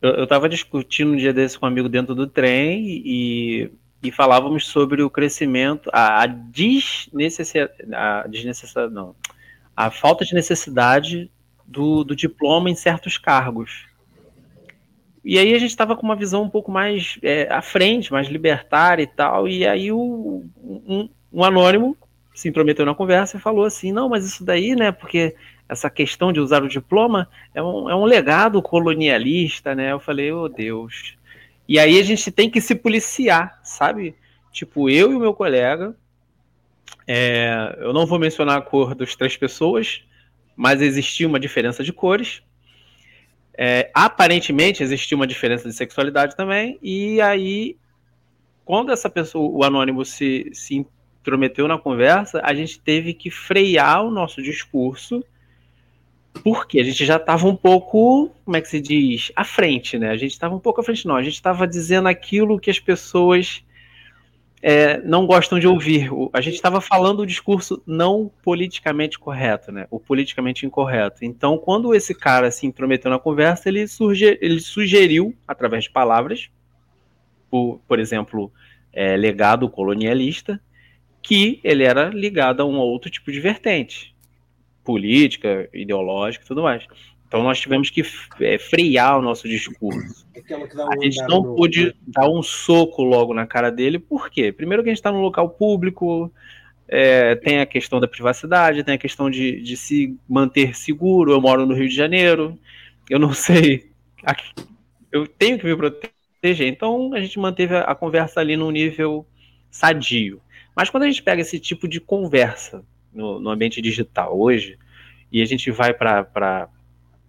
Eu, eu tava discutindo um dia desse com um amigo dentro do trem e, e falávamos sobre o crescimento, a, a desnecessidade, a não, a falta de necessidade do, do diploma em certos cargos. E aí a gente estava com uma visão um pouco mais é, à frente, mais libertária e tal, e aí o, um, um anônimo se intrometeu na conversa e falou assim, não, mas isso daí, né, porque essa questão de usar o diploma é um, é um legado colonialista, né? Eu falei, oh Deus. E aí a gente tem que se policiar, sabe? Tipo, eu e o meu colega, é, eu não vou mencionar a cor das três pessoas, mas existia uma diferença de cores. É, aparentemente existia uma diferença de sexualidade também, e aí, quando essa pessoa, o anônimo, se, se intrometeu na conversa, a gente teve que frear o nosso discurso porque a gente já estava um pouco, como é que se diz, à frente, né? A gente estava um pouco à frente, não. A gente estava dizendo aquilo que as pessoas é, não gostam de ouvir. A gente estava falando o discurso não politicamente correto, né? O politicamente incorreto. Então, quando esse cara se intrometeu na conversa, ele, surge, ele sugeriu, através de palavras, por, por exemplo, é, legado colonialista, que ele era ligado a um outro tipo de vertente política, ideológica e tudo mais. Então nós tivemos que é, frear o nosso discurso. Um A gente não no- pôde dar um soco logo na cara dele, por quê? Primeiro que a gente está num local público, é, tem a questão da privacidade, tem a questão de, de se manter seguro. Eu moro no Rio de Janeiro, eu não sei, aqui- eu tenho que me proteger. Então a gente manteve a, a conversa ali num nível sadio. Mas quando a gente pega esse tipo de conversa no, no ambiente digital hoje, e a gente vai para.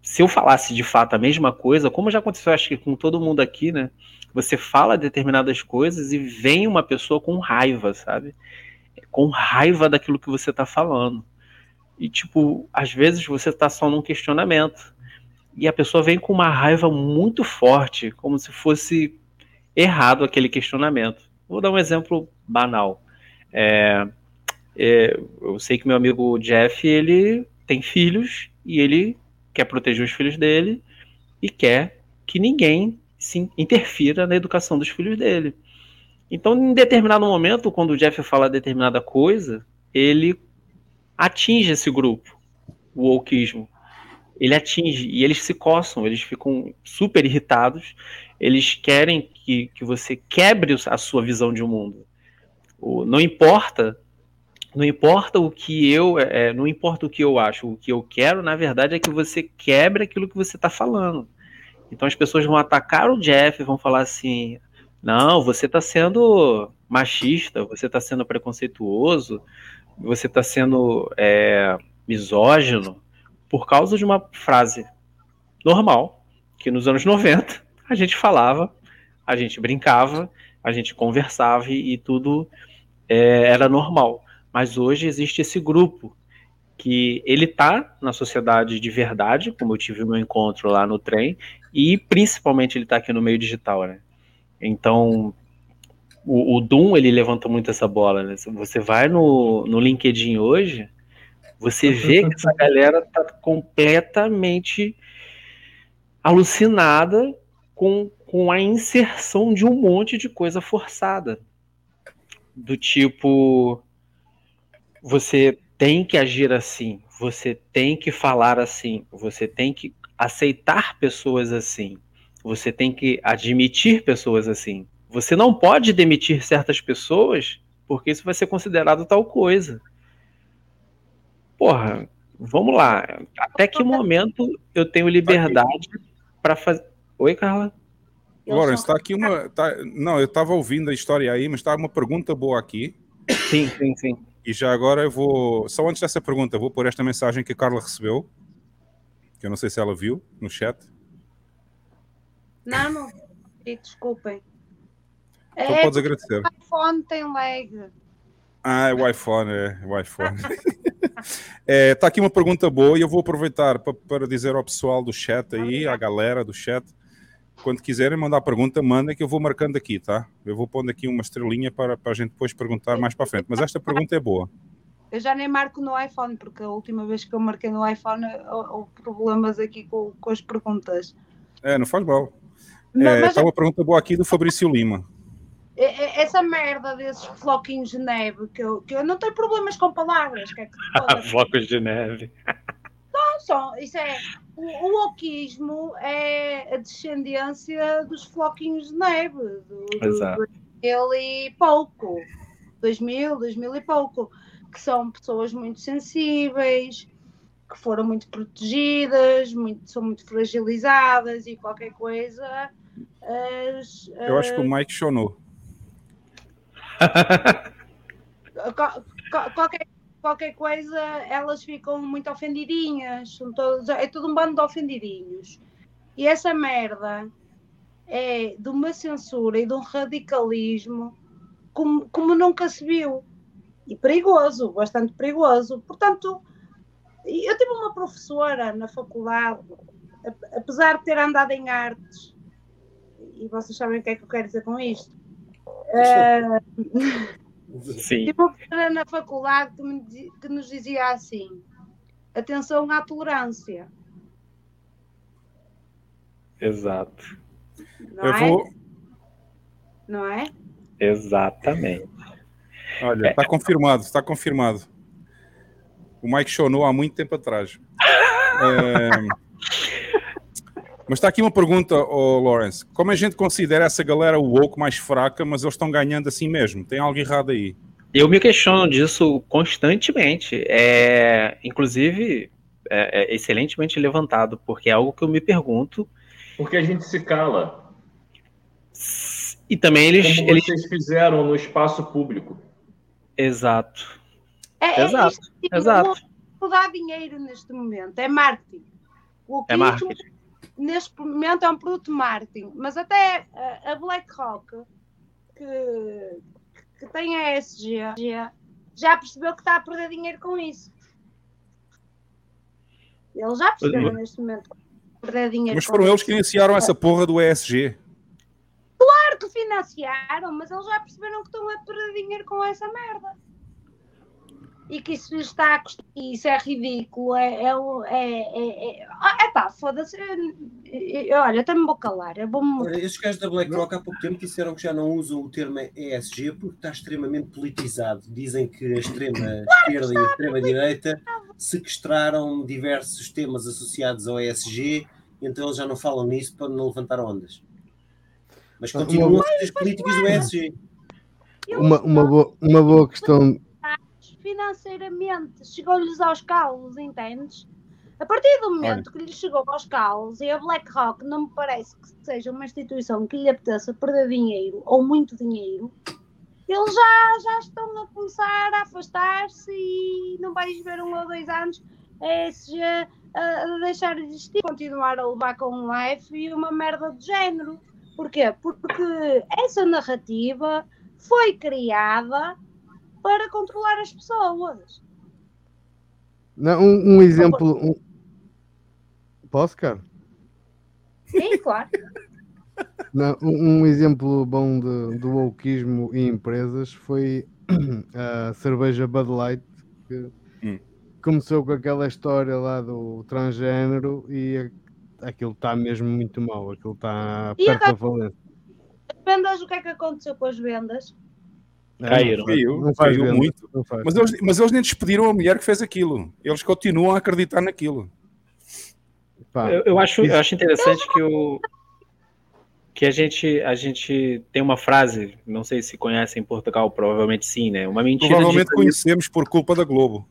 Se eu falasse de fato a mesma coisa, como já aconteceu, acho que com todo mundo aqui, né? Você fala determinadas coisas e vem uma pessoa com raiva, sabe? Com raiva daquilo que você tá falando. E, tipo, às vezes você tá só num questionamento. E a pessoa vem com uma raiva muito forte, como se fosse errado aquele questionamento. Vou dar um exemplo banal. É, é, eu sei que meu amigo Jeff, ele tem filhos e ele quer proteger os filhos dele e quer que ninguém se interfira na educação dos filhos dele. Então, em determinado momento, quando o Jeff fala determinada coisa, ele atinge esse grupo, o wokeismo. Ele atinge e eles se coçam, eles ficam super irritados, eles querem que, que você quebre a sua visão de um mundo. Não importa não importa o que eu é, não importa o que eu acho o que eu quero na verdade é que você quebre aquilo que você está falando então as pessoas vão atacar o Jeff vão falar assim não você está sendo machista você está sendo preconceituoso você está sendo é, misógino por causa de uma frase normal que nos anos 90 a gente falava a gente brincava a gente conversava e, e tudo é, era normal. Mas hoje existe esse grupo que ele tá na sociedade de verdade, como eu tive o meu encontro lá no trem, e principalmente ele tá aqui no meio digital, né? Então, o, o Doom, ele levanta muito essa bola, né? Você vai no, no LinkedIn hoje, você vê que essa galera tá completamente alucinada com, com a inserção de um monte de coisa forçada do tipo você tem que agir assim, você tem que falar assim, você tem que aceitar pessoas assim, você tem que admitir pessoas assim. Você não pode demitir certas pessoas porque isso vai ser considerado tal coisa. Porra, vamos lá. Até que momento eu tenho liberdade para fazer. Oi, Carla? Lawrence, está aqui uma. Tá, não, eu estava ouvindo a história aí, mas está uma pergunta boa aqui. Sim, sim, sim. E já agora eu vou. Só antes dessa pergunta, vou pôr esta mensagem que a Carla recebeu. Que eu não sei se ela viu no chat. Não, não. vi, Desculpem. Então É podes agradecer. O iPhone tem lag. Ah, é o iPhone, é o iPhone. Está aqui uma pergunta boa e eu vou aproveitar pa- para dizer ao pessoal do chat aí, à galera do chat, quando quiserem mandar pergunta, mandem que eu vou marcando aqui, tá? Eu vou pondo aqui uma estrelinha para, para a gente depois perguntar mais para frente. Mas esta pergunta é boa. Eu já nem marco no iPhone, porque a última vez que eu marquei no iPhone hou- houve problemas aqui com, com as perguntas. É, não faz mal. Não, É, mas- Está uma pergunta boa aqui do Fabrício Lima. E- e- Essa merda desses floquinhos de neve, que eu, que eu não tenho problemas com palavras, que é que. Flocos de neve. Só, isso é. O, o oquismo é a descendência dos floquinhos de neve, do, do Exato. 2000 e pouco, 2000, 2000 e pouco, que são pessoas muito sensíveis, que foram muito protegidas, muito, são muito fragilizadas e qualquer coisa. as- Eu acho que o as- Mike chonou. co- co- qualquer, qualquer coisa, elas ficam muito ofendidinhas. São todos, é tudo um bando de ofendidinhos. E essa merda é de uma censura e de um radicalismo como, como nunca se viu. E perigoso, bastante perigoso. Portanto, eu tive uma professora na faculdade, apesar de ter andado em artes, e vocês sabem o que é que eu quero dizer com isto. Eh, Sim. Tive uma professora na faculdade que, me que nos dizia assim: atenção à tolerância. Exato. Não Eu é? vou. Não é? Exatamente. Olha, está confirmado, está confirmado. O Mike chonou há muito tempo atrás. É, Mas está aqui uma pergunta, oh, Lawrence. Como a gente considera essa galera woke mais fraca, mas eles estão ganhando assim mesmo? Tem algo errado aí? Eu me questiono disso constantemente. É, inclusive, é, é excelentemente levantado, porque é algo que eu me pergunto. Porque a gente se cala. E também eles. Como eles... vocês fizeram no espaço público. Exato. É, é Exato, tipo, exato. O que dá dinheiro neste momento é marketing. O É autismo, marketing. Neste momento é um produto de marketing, mas até a, a BlackRock, que, que tem a ESG, já percebeu que está a perder dinheiro com isso. Eles já perceberam Mas- neste momento que está a perder dinheiro Mas foram eles que iniciaram essa porra do ESG. Claro que financiaram, mas eles já perceberam que estão a perder dinheiro com essa merda. E que isso está a custar. Isso é ridículo. É, é, é, é, é, é pá, foda-se. Olha, eu também me vou calar. Vou-me. Olha, esses gajos da BlackRock há pouco tempo disseram que já não usam o termo ESG porque está extremamente politizado. Dizem que a extrema esquerda e a extrema direita sequestraram diversos temas associados ao ESG, então eles já não falam nisso para não levantar ondas. Mas continuam a ser os políticos do ESG. Uma, uma, boa, uma boa questão. Financeiramente chegou-lhes aos calos, entendes? A partir do momento que lhes chegou aos calos e a BlackRock não me parece que seja uma instituição que lhe apeteça perder dinheiro ou muito dinheiro, eles já, já estão a começar a afastar-se e não vais ver um ou dois anos a ESG a, a deixar de existir, continuar a levar com um life e uma merda de género. Porquê? Porque essa narrativa foi criada para controlar as pessoas. Não, um, um exemplo. Um... Posso, cara? Sim, claro. Não, um, um exemplo bom de, do wokeismo em empresas foi a cerveja Bud Light, que Hum. começou com aquela história lá do transgênero e a- aquilo está mesmo muito mal, aquilo está perto da falência. As vendas, o que é que aconteceu com as vendas? Caíram. não faz- Caiu, não faz caiu muito. não faz. Mas eles, mas eles nem despediram a mulher que fez aquilo. Eles continuam a acreditar naquilo. Pá, Eu, eu acho, eu acho interessante que o que a gente a gente tem uma frase, não sei se conhece em Portugal, provavelmente sim, né? Uma mentira Provavelmente conhecemos por culpa da Globo.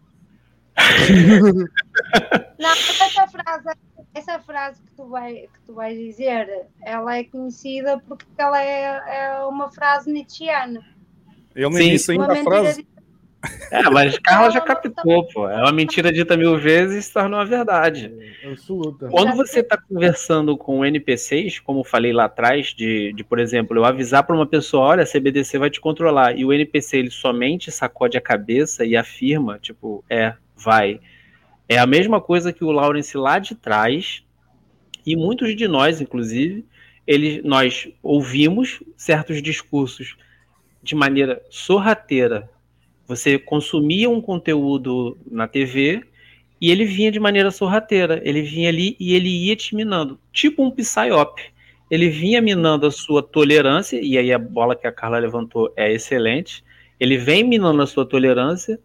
Não, mas essa frase, essa frase que, tu vai, que tu vais dizer, ela é conhecida porque ela é, é uma frase nietzschiana. Ele nem Sim. disse ainda a frase. dita- É, mas Carla já captou, pô. É uma mentira dita mil vezes e se tornou uma verdade. Absoluta. Quando você está conversando com NPCs, como eu falei lá atrás, de, de por exemplo, eu avisar para uma pessoa, olha, a CBDC vai te controlar, e o NPC ele somente sacode a cabeça e afirma, tipo, é, vai. É a mesma coisa que o Lawrence lá de trás, e muitos de nós, inclusive, ele, nós ouvimos certos discursos de maneira sorrateira. Você consumia um conteúdo na TV e ele vinha de maneira sorrateira. Ele vinha ali e ele ia te minando, tipo um psyop. Ele vinha minando a sua tolerância, e aí a bola que a Carla levantou é excelente. Ele vem minando a sua tolerância,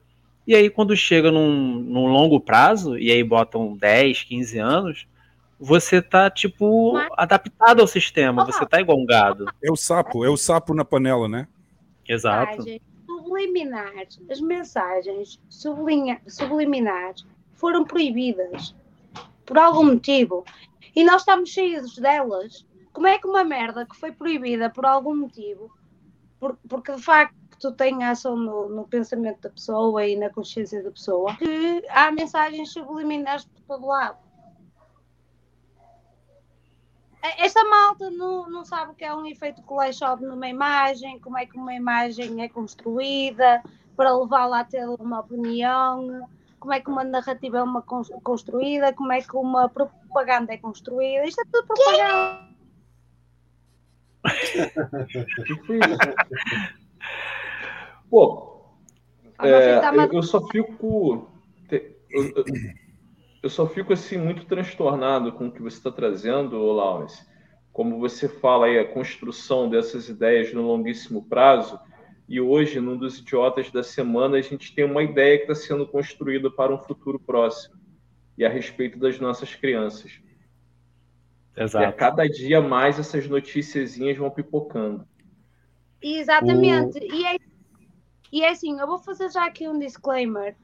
e aí quando chega num, num longo prazo, e aí botam 10, 15 anos, você tá, tipo, adaptado ao sistema, você tá igual um gado. É o sapo, é o sapo na panela, né? Exato. subliminares, as mensagens sublinha, subliminares foram proibidas por algum motivo e nós estamos cheios delas. Como é que uma merda que foi proibida por algum motivo, por- porque de facto tem ação no, no pensamento da pessoa e na consciência da pessoa, que há mensagens subliminares por todo lado. E- Esta malta não, não sabe o que é um efeito Photoshop numa imagem, como é que uma imagem é construída para levá-la a ter uma opinião, como é que uma narrativa é uma cons- construída, como é que uma propaganda é construída. Isto é tudo propaganda. Pô, é, tá eu, só fico. Eu, eu- eu só fico assim muito transtornado com o que você está trazendo, Lawrence. Como você fala aí, a construção dessas ideias no longuíssimo prazo. E hoje, num dos idiotas da semana, a gente tem uma ideia que está sendo construída para um futuro próximo. E a respeito das nossas crianças. E Exato. a cada dia mais essas noticiazinhas vão pipocando. Exatamente. E, é, e é assim, eu vou fazer já aqui um disclaimer.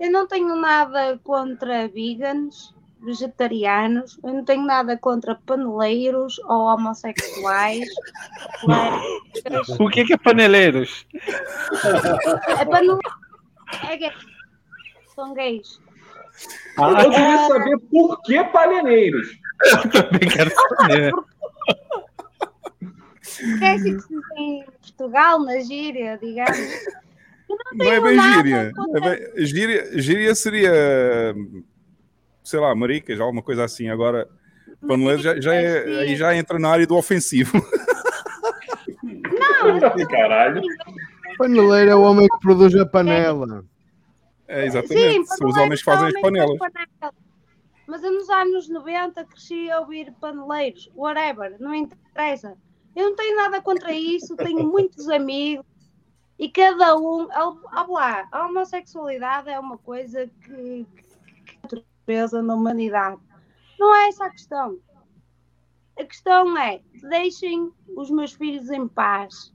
Eu não tenho nada contra vegans, vegetarianos, eu não tenho nada contra paneleiros ou homossexuais. O que, que é paneleiros? É paneleiro. É gay. São gays. Eu queria saber por que paneleiros. Eu também quero saber. Que é assim que se diz em Portugal, na gíria, digamos. Não Não é bem nada gíria. É bem- gíria. Gíria seria, sei lá, maricas, alguma coisa assim. Agora, paneleiro já, já, é, aí já entra na área do ofensivo. Não, Caralho. Paneleiro é o homem que produz a panela. É, exatamente. São os homens que fazem as panelas. Mas eu nos anos 90 cresci a ouvir paneleiros, whatever, não interessa. Eu não tenho nada contra isso, tenho muitos amigos e cada um. Lá, a homossexualidade é uma coisa que, que natureza na humanidade. Não é essa a questão. A questão é: deixem os meus filhos em paz.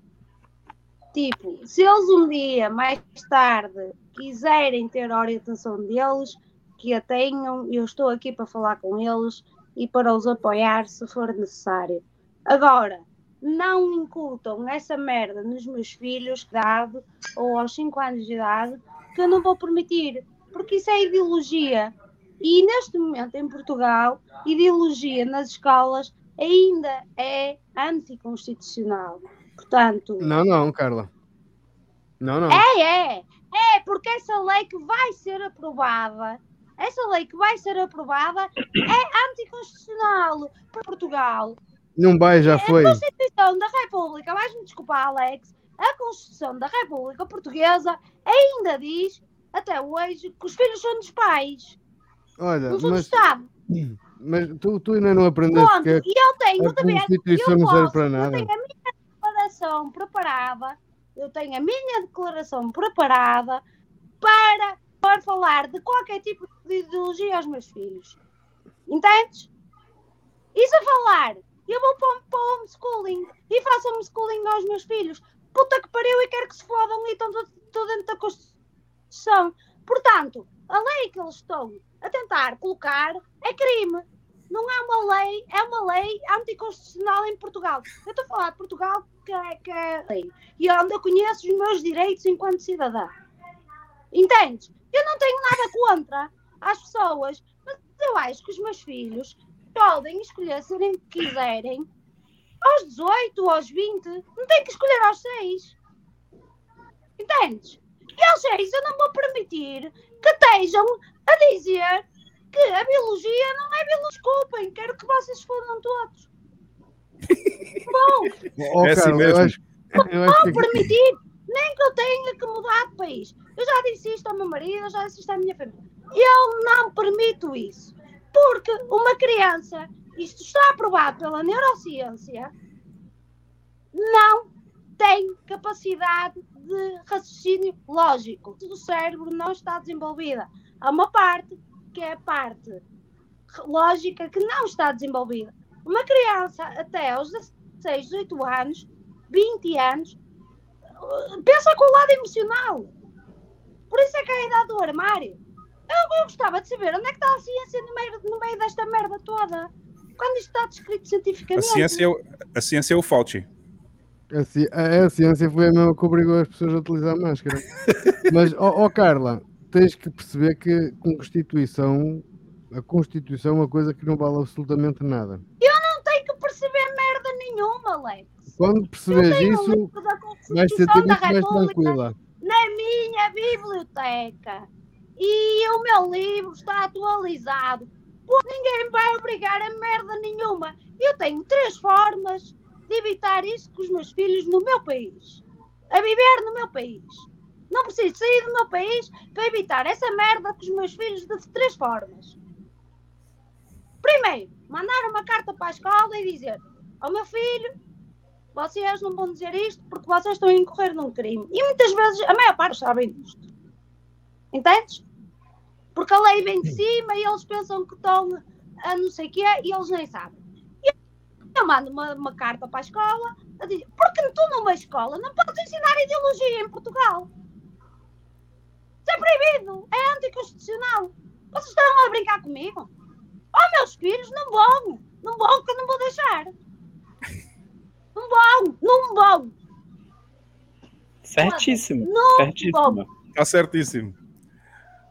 Tipo, se eles um dia, mais tarde, quiserem ter a orientação deles, que a tenham, eu estou aqui para falar com eles e para os apoiar se for necessário. Agora, não incultam essa merda nos meus filhos de idade ou aos 5 anos de idade, que eu não vou permitir, porque isso é ideologia. E neste momento em Portugal, ideologia nas escolas ainda é anticonstitucional. Portanto, Não, não, Carla. Não, não. é, é. É, porque essa lei que vai ser aprovada, essa lei que vai ser aprovada é anticonstitucional para Portugal. Não vai, já foi. A Constituição da República, vais-me desculpar, Alex, a Constituição da República Portuguesa ainda diz, até hoje, que os filhos são dos pais, Olha, não são do mas, Estado. mas tu, tu ainda não aprendeste que E eu tenho a ver, Constituição eu não serve para eu nada. tenho a minha declaração preparada, eu tenho a minha declaração preparada para, para falar de qualquer tipo de ideologia aos meus filhos. Entendes? E se falar, eu vou para, o homeschooling e faço homeschooling aos meus filhos. Puta que pariu e quero que se fodam e estão dentro da Constituição. Portanto, a lei que eles estão a tentar colocar é crime. Não é uma lei, é uma lei anticonstitucional em Portugal. Eu estou a falar de Portugal que é, que é lei. E onde eu conheço os meus direitos enquanto cidadã. Entendes? Eu não tenho nada contra as pessoas, mas eu acho que os meus filhos podem escolher se nem quiserem aos 18, aos 20, não têm que escolher aos 6. Entendes? E aos 6 eu não vou permitir que estejam a dizer que a biologia não é biologia. Desculpem, quero que vocês fodam todos. Bom, Oh, É assim Carla, eu mesmo. acho, eu não acho vou que permitir nem que eu tenha que mudar de país. Eu já disse isto ao meu marido, eu já disse isto à minha família. Eu não permito isso. Porque uma criança, isto está aprovado pela neurociência, não tem capacidade de raciocínio lógico. O cérebro não está desenvolvida. Há uma parte que é a parte lógica que não está desenvolvida. Uma criança até aos 16, 18 anos, 20 anos, pensa com o lado emocional. Por isso é que é a idade do armário. Eu, gostava de saber onde é que está a ciência no meio, no meio desta merda toda. Quando isto está descrito A cientificamente. ciência, é o- a ciência é o Fauci. A, ci- a- a ciência foi a mesma que obrigou as pessoas a utilizar máscara. Mas, ó ó, Carla, tens que perceber que com Constituição, a Constituição é uma coisa que não vale absolutamente nada. Eu não tenho que perceber merda nenhuma, Alex. Quando Eu perceberes tenho isso, vais ser Constituição da muito mais República tranquila. na minha biblioteca. E o meu livro está atualizado. Pô, ninguém vai obrigar a merda nenhuma. Eu tenho três formas de evitar isso com os meus filhos no meu país. A viver no meu país. Não preciso sair do meu país para evitar essa merda com os meus filhos de três formas. Primeiro, mandar uma carta para a escola e dizer ao meu filho vocês não vão dizer isto porque vocês estão a incorrer num crime. E muitas vezes, a maior parte sabem disto. Entendes? Porque a lei vem de cima e eles pensam que estão a não sei o quê e eles nem sabem. E eu mando uma, uma carta para a escola a dizer, porque tu numa escola não podes ensinar ideologia em Portugal. Isso é proibido, é anticonstitucional. Vocês estão a brincar comigo? Oh, meus filhos, não vão. Não vão, que eu não vou deixar. Não vão, não vão. Certíssimo. Não certíssimo. Está certíssimo.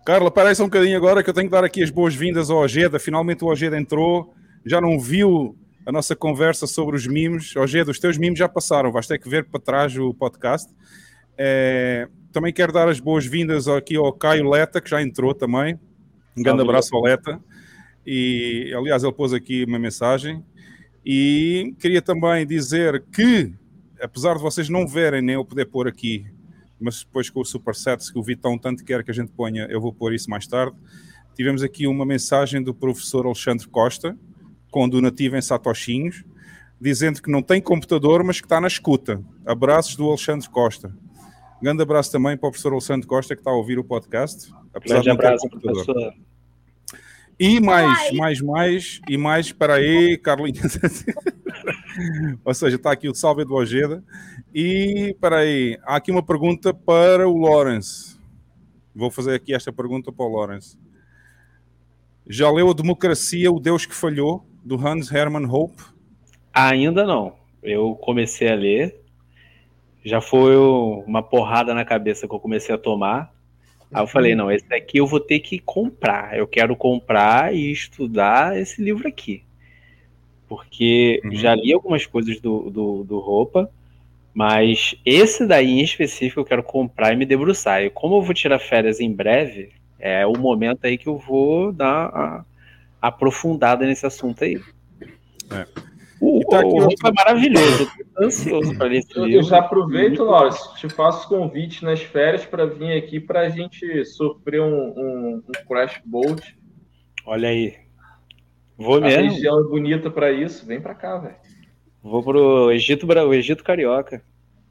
Carla, para aí só um bocadinho agora que eu tenho que dar aqui as boas-vindas ao Ojeda. Finalmente o Ojeda entrou. Já não viu a nossa conversa sobre os mimos. Ojeda, os teus mimos já passaram. Vais ter que ver para trás o podcast. É, também quero dar as boas-vindas aqui ao Caio Leta, que já entrou também. Um grande abraço ao Leta. E, aliás, ele pôs aqui uma mensagem. E queria também dizer que, apesar de vocês não verem nem eu poder pôr aqui, mas depois com o Supersets que o Vitão tanto quer que a gente ponha, eu vou pôr isso mais tarde. Tivemos aqui uma mensagem do professor Alexandre Costa, com donativo em satoshinhos, dizendo que não tem computador, mas que está na escuta. Abraços do Alexandre Costa. Grande abraço também para o professor Alexandre Costa, que está a ouvir o podcast, apesar Grande de não ter abraço, computador. professor. E mais, mais, mais, e mais, para aí, Carlinhos. Ou seja, está aqui o salve do Ojeda. E, para aí, há aqui uma pergunta para o Lawrence. Vou fazer aqui esta pergunta para o Lawrence. Já leu a Democracia, o Deus que Falhou, do Hans Hermann Hope? Ainda não. Eu comecei a ler. Já foi uma porrada na cabeça que eu comecei a tomar. Aí eu falei, não, esse daqui eu vou ter que comprar. Eu quero comprar e estudar esse livro aqui. Porque já li algumas coisas do, do, do Roupa, mas esse daí em específico eu quero comprar e me debruçar. E como eu vou tirar férias em breve, é o momento aí que eu vou dar a aprofundada nesse assunto aí. É. O, E tá aqui o Roupa é maravilhoso. Eu tô ansioso para ler esse Eu, livro. eu já aproveito, Laurence, te faço convite nas férias para vir aqui para a gente sofrer um, um, um crash boat. Olha aí. Vou A mesmo. região é bonita para isso. Vem para cá, velho. Vou pro Egito, o Egito Carioca.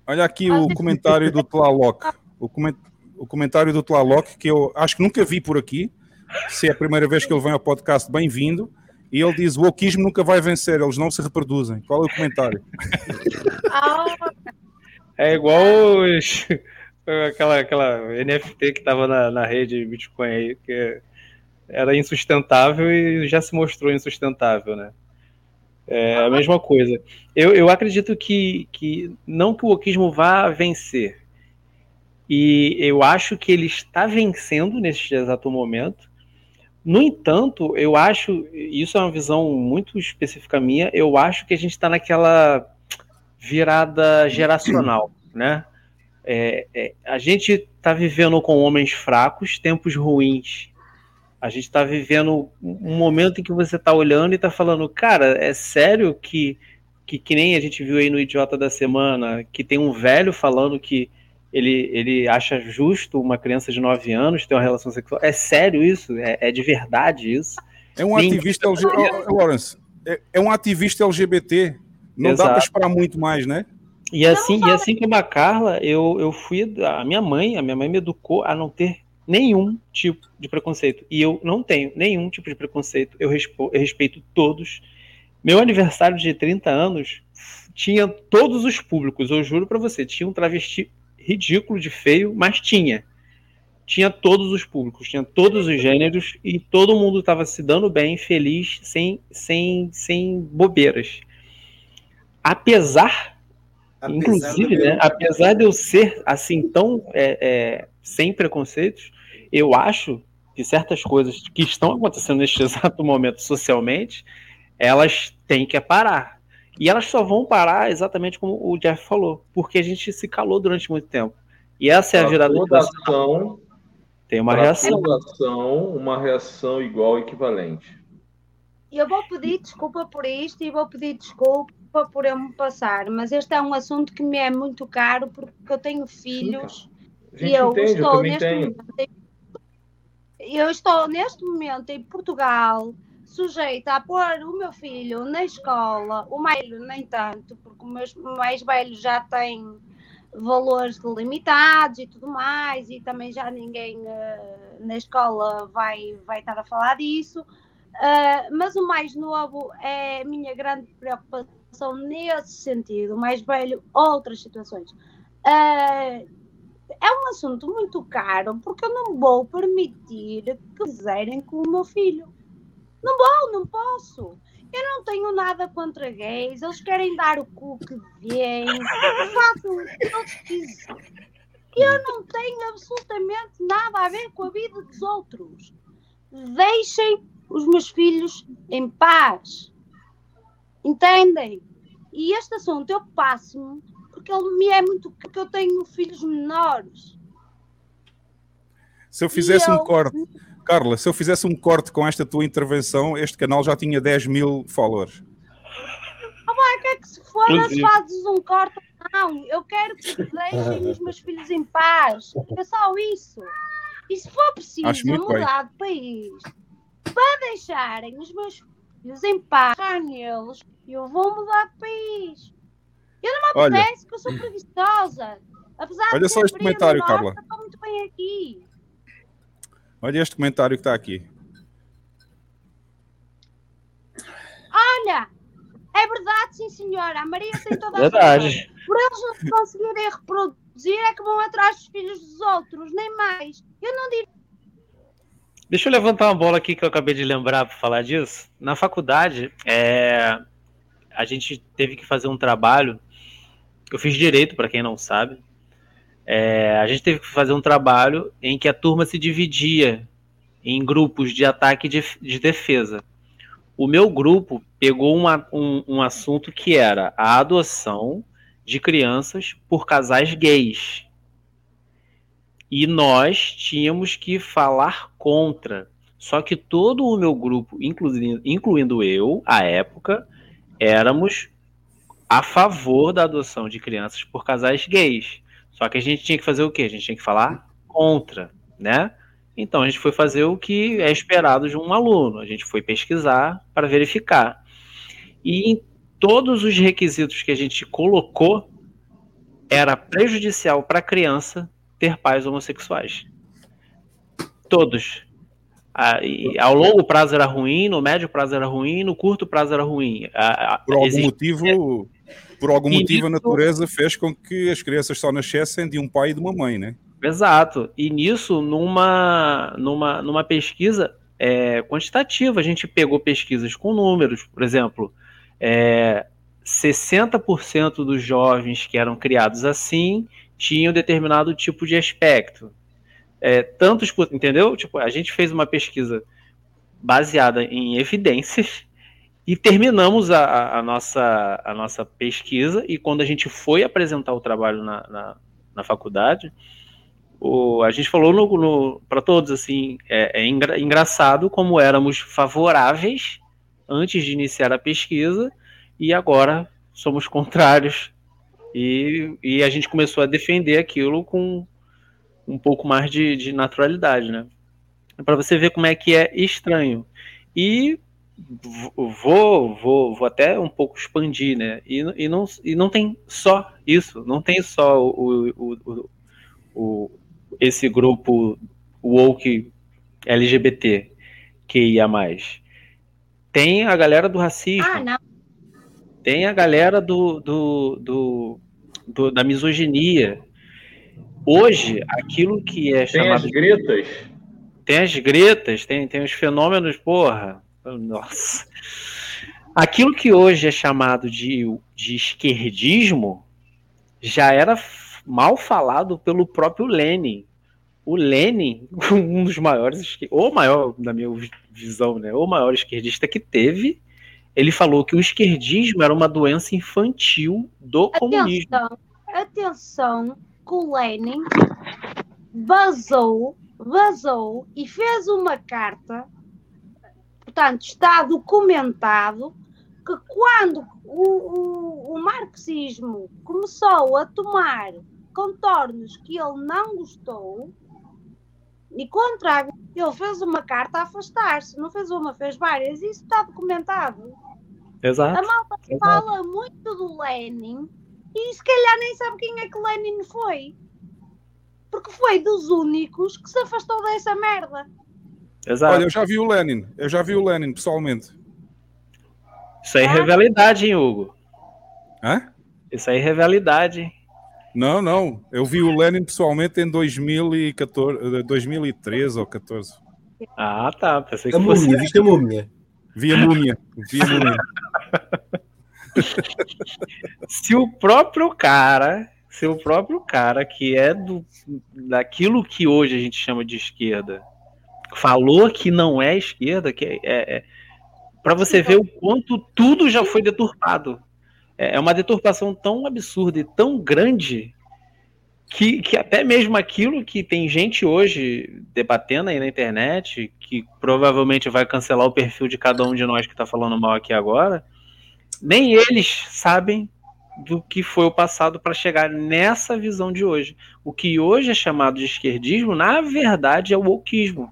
Olha aqui o comentário do Tlaloc. O, comen- o comentário do Tlaloc, que eu acho que nunca vi por aqui. Se é a primeira vez que ele vem ao podcast, bem-vindo. E ele diz: o wokeismo nunca vai vencer, eles não se reproduzem. Qual é o comentário? É igual os- aquela, aquela NFT que tava na, na rede Bitcoin aí, que era insustentável e já se mostrou insustentável, né? É a mesma coisa. Eu, eu acredito que, que não que o wokismo vá vencer. E eu acho que ele está vencendo neste exato momento. No entanto, eu acho, isso é uma visão muito específica minha, eu acho que a gente está naquela virada geracional, né? É, é, a gente está vivendo com homens fracos, tempos ruins. A gente está vivendo um momento em que você está olhando e está falando, cara, é sério que, que, que nem a gente viu aí no Idiota da Semana, que tem um velho falando que ele, ele acha justo uma criança de 9 anos ter uma relação sexual. É sério isso? É, é de verdade isso? É um ativista LGBT. Lawrence, é, é um ativista LGBT. Não dá Exato. para esperar muito mais, né? E assim, e assim como a Carla, eu, eu fui. A minha mãe, a minha mãe me educou a não ter nenhum tipo de preconceito. E eu não tenho nenhum tipo de preconceito. Eu, respo- eu respeito todos. Meu aniversário de 30 anos tinha todos os públicos, eu juro pra você. Tinha um travesti ridículo de feio, mas tinha. Tinha todos os públicos, tinha todos os gêneros e todo mundo estava se dando bem, feliz, sem, sem, sem bobeiras. Apesar Inclusive, do né, apesar de eu ser assim tão é, é, sem preconceitos, eu acho que certas coisas que estão acontecendo neste exato momento socialmente, elas têm que parar. E elas só vão parar exatamente como o Jeff falou, porque a gente se calou durante muito tempo. E essa é a virada toda ação, Tem uma reação. toda ação, uma reação igual equivalente. E eu vou pedir desculpa por isto e vou pedir desculpa por eu me passar, mas este é um assunto que me é muito caro porque eu tenho filhos A gente e eu entende, eu estou também neste tenho. momento em- eu estou neste momento em Portugal sujeita a pôr o meu filho na escola, o mais velho nem tanto, porque o meu mais velho já tem valores limitados e tudo mais, e também já ninguém eh, na escola vai, vai estar a falar disso. Uh, mas o mais novo é a minha grande preocupação nesse sentido, o mais velho, outras situações. Uh, é um assunto muito caro porque eu não vou permitir que fizerem com o meu filho. Não vou, não posso. Eu não tenho nada contra gays, eles querem dar o cu que vêm, façam o que eles quiserem. Eu não tenho absolutamente nada a ver com a vida dos outros. Deixem os meus filhos em paz. Entendem? E este assunto eu passo-me porque ele me é muito. porque eu tenho filhos menores. Se eu fizesse E um eu- corte, Carla, se eu fizesse um corte com esta tua intervenção, este canal já tinha 10 mil followers. Ah, vai, que é que se for, Inclusive. fazes um corte? Não, eu quero que deixem os meus filhos em paz. É só isso. E se for preciso muito bem. mudar de país para deixarem os meus filhos em paz, neles, eu vou mudar de país. Eu não me Olha. que eu sou preguiçosa. Apesar Olha de só ser este comentário, Carla. estou muito bem aqui. Olha este comentário que está aqui. Olha, é verdade, sim senhora. A Maria tem toda a Verdade. razão. Por eles não se conseguirem reproduzir é que vão atrás dos filhos dos outros, nem mais. Eu não diria. Deixa eu levantar uma bola aqui que eu acabei de lembrar para falar disso. Na faculdade, é, a gente teve que fazer um trabalho. Eu fiz direito, para quem não sabe. É, a gente teve que fazer um trabalho em que a turma se dividia em grupos de ataque e de, de defesa. O meu grupo pegou uma- um, um assunto que era a adoção de crianças por casais gays. E nós tínhamos que falar contra. Só que todo o meu grupo, incluindo, incluindo eu, à época, éramos a favor da adoção de crianças por casais gays. Só que a gente tinha que fazer o quê? A gente tinha que falar contra, né? Então a gente foi fazer o que é esperado de um aluno. A gente foi pesquisar para verificar. E em todos os requisitos que a gente colocou, era prejudicial para a criança ter pais homossexuais. Todos. Ah, ao longo prazo era ruim, no médio prazo era ruim, no curto prazo era ruim. Ah, Por algum existe- motivo, por algum E motivo a nisso- natureza fez com que as crianças só nascessem de um pai e de uma mãe, né? Exato. E nisso, numa, numa, numa pesquisa é, quantitativa, a gente pegou pesquisas com números, por exemplo, é, 60% dos jovens que eram criados assim tinham determinado tipo de aspecto. É, tantos, entendeu? Tipo, a gente fez uma pesquisa baseada em evidências e terminamos a, a, nossa, a nossa pesquisa. E quando a gente foi apresentar o trabalho na, na, na faculdade, o, a gente falou no, no para todos assim: é, é engra, engraçado como éramos favoráveis antes de iniciar a pesquisa e agora somos contrários. E, e a gente começou a defender aquilo com um pouco mais de, de naturalidade, né? Para você ver como é que é estranho. E vou, vou, vou até um pouco expandir, né? E, e, não, e não tem só isso, não tem só o, o, o, o esse grupo woke LGBT que ia mais. Tem a galera do racismo. Ah, tem a galera do, do, do, do, da misoginia. Hoje, aquilo que é Tem chamado. as gretas. Tem as gretas, tem, tem os fenômenos, porra. Nossa. Aquilo que hoje é chamado de, de esquerdismo já era mal falado pelo próprio Lenin. O Lenin, um dos maiores, ou maior, na minha visão, né, o maior esquerdista que teve, ele falou que o esquerdismo era uma doença infantil do comunismo. Atenção, atenção, que o Lenin vazou, vazou e fez uma carta, portanto, está documentado que quando o, o, o marxismo começou a tomar contornos que ele não gostou, e contra ele fez uma carta a afastar-se, não fez uma, fez várias, e isso está documentado. Exato. A malta Exato. fala muito do Lenin e se calhar nem sabe quem é que Lenin foi. Porque foi dos únicos que se afastou dessa merda. Exato. Olha, eu já vi o Lenin. Eu já vi o Lenin pessoalmente. Isso aí é rivalidade, hein, Hugo? Hã? Isso aí é rivalidade, hein? Não, não. Eu vi o Lenin pessoalmente em 2014, 2013 ou 14. Ah, tá. Pensei que A fosse. múmia, viste a múmia? Vi a múmia. Vi a múmia. se o próprio cara, se o próprio cara que é do daquilo que hoje a gente chama de esquerda, falou que não é esquerda, que é, é para você ver o quanto tudo já foi deturpado. É é uma deturpação tão absurda e tão grande que, que até mesmo aquilo que tem gente hoje debatendo aí na internet, que provavelmente vai cancelar o perfil de cada um de nós que está falando mal aqui agora, nem eles sabem do que foi o passado para chegar nessa visão de hoje. O que hoje é chamado de esquerdismo, na verdade, é o wokeismo.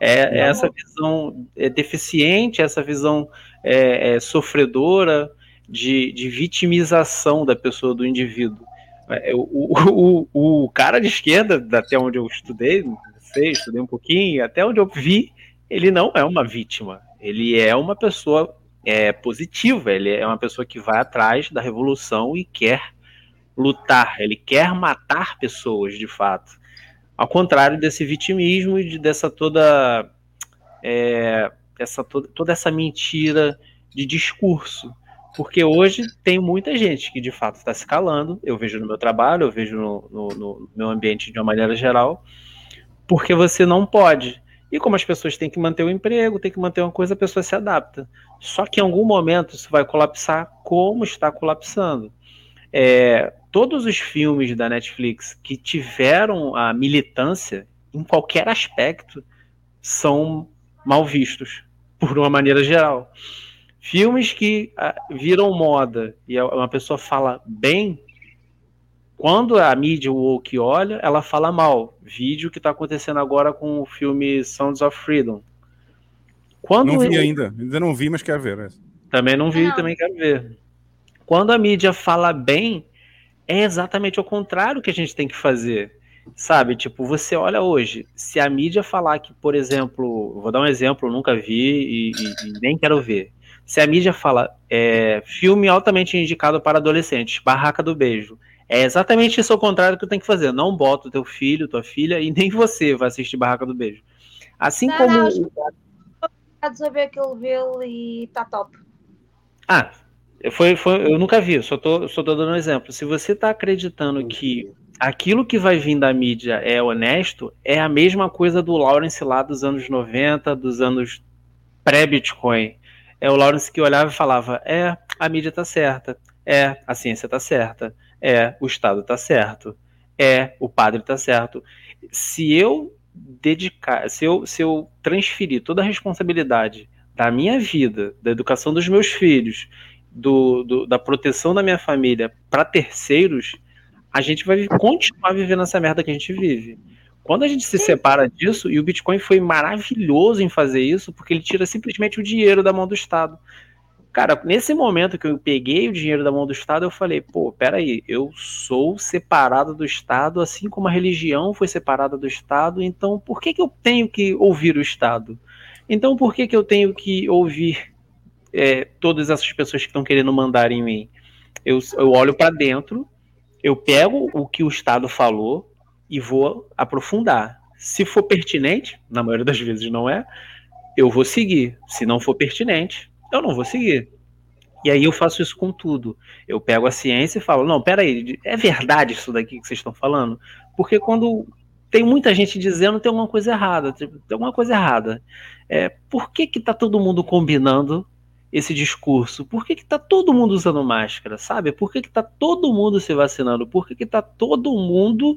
É, é essa visão é, deficiente, essa visão é, é, sofredora de, de vitimização da pessoa, do indivíduo. É, O, o, o, cara de esquerda, até onde eu estudei, não sei, estudei um pouquinho, até onde eu vi, ele não é uma vítima. Ele é uma pessoa é, positiva, ele é uma pessoa que vai atrás da revolução e quer lutar, ele quer matar pessoas de fato. Ao contrário desse vitimismo e de, dessa toda, é, essa, toda, toda essa mentira de discurso. Porque hoje tem muita gente que de fato está se calando, eu vejo no meu trabalho, eu vejo no, no, no meu ambiente de uma maneira geral, porque você não pode. E como as pessoas têm que manter o emprego, têm que manter uma coisa, a pessoa se adapta. Só que em algum momento isso vai colapsar, como está colapsando. É, todos os filmes da Netflix que tiveram a militância, em qualquer aspecto, são mal vistos, por uma maneira geral. Filmes que ah, viram moda e a- uma pessoa fala bem, quando a mídia woke olha, ela fala mal. Vídeo que está acontecendo agora com o filme Sounds of Freedom. Quando Não vi ainda. Ainda não vi, mas quero ver. né? também não vi, também quero ver. Quando a mídia fala bem, é exatamente o contrário que a gente tem que fazer. Sabe, tipo, você olha hoje, se a mídia falar que, por exemplo, vou dar um exemplo, eu nunca vi e, e- e nem quero ver. Se a mídia fala é, filme altamente indicado para adolescentes, Barraca do Beijo, é exatamente isso ao contrário que tu tem que fazer. Não bota o teu filho, tua filha e nem você vai assistir Barraca do Beijo. Assim Não, como. não, Está a ver aquele e está top. Ah, foi, foi, eu nunca vi, só tô, só tô dando um exemplo. Se você está acreditando que aquilo que vai vir da mídia é honesto, é a mesma coisa do Lawrence lá dos anos 90, dos anos pré-Bitcoin. É o Lawrence que olhava e falava: é, a mídia tá certa, é, a ciência tá certa, é, o Estado tá certo, é, o padre tá certo. Se eu dedicar, se eu, se eu transferir toda a responsabilidade da minha vida, da educação dos meus filhos, do, do da proteção da minha família para terceiros, a gente vai continuar vivendo essa merda que a gente vive. Quando a gente se separa disso, e o Bitcoin foi maravilhoso em fazer isso, porque ele tira simplesmente o dinheiro da mão do Estado. Cara, nesse momento que eu peguei o dinheiro da mão do Estado, eu falei, pô, peraí, eu sou separado do Estado, assim como a religião foi separada do Estado, então por que, que eu tenho que ouvir o Estado? Então por que, que eu tenho que ouvir é, todas essas pessoas que estão querendo mandar em mim? Eu, eu olho para dentro, eu pego o que o Estado falou e vou aprofundar. Se for pertinente, na maioria das vezes não é, eu vou seguir. Se não for pertinente, eu não vou seguir. E aí eu faço isso com tudo. Eu pego a ciência e falo, não, peraí, é verdade isso daqui que vocês estão falando? Porque quando tem muita gente dizendo tem alguma coisa errada, tem alguma coisa errada. É, por que que tá todo mundo combinando esse discurso? Por que que tá todo mundo usando máscara, sabe? Por que que tá todo mundo se vacinando? Por que que tá todo mundo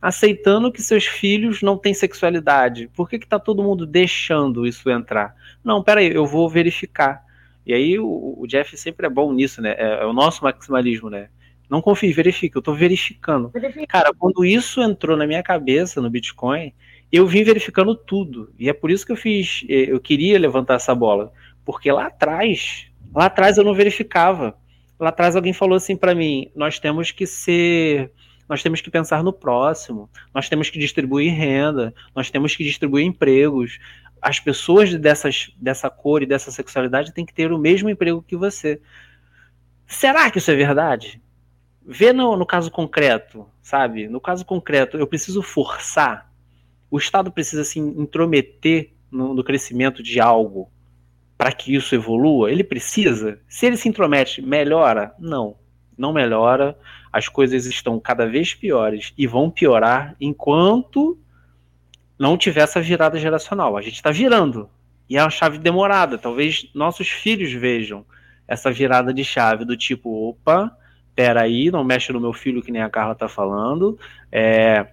aceitando que seus filhos não têm sexualidade? Por que que tá todo mundo deixando isso entrar? Não, peraí, eu vou verificar. E aí o, o Jeff sempre é bom nisso, né? É, é o nosso maximalismo, né? Não confie, verifique, eu tô verificando. Verifica. Cara, quando isso entrou na minha cabeça no Bitcoin, eu vim verificando tudo. E é por isso que eu fiz, eh, eu queria levantar essa bola. Porque lá atrás, lá atrás eu não verificava. Lá atrás alguém falou assim para mim: nós temos que ser. Nós temos que pensar no próximo, nós temos que distribuir renda, nós temos que distribuir empregos. As pessoas dessas, dessa cor e dessa sexualidade têm que ter o mesmo emprego que você. Será que isso é verdade? Vê no, no caso concreto, sabe? No caso concreto, eu preciso forçar. O Estado precisa se intrometer no, no crescimento de algo para que isso evolua? Ele precisa? Se ele se intromete, melhora? Não, não melhora. As coisas estão cada vez piores e vão piorar enquanto não tiver essa virada geracional. A gente está virando e é uma chave demorada. Talvez nossos filhos vejam essa virada de chave do tipo, opa, peraí, não mexe no meu filho que nem a Carla tá falando, é,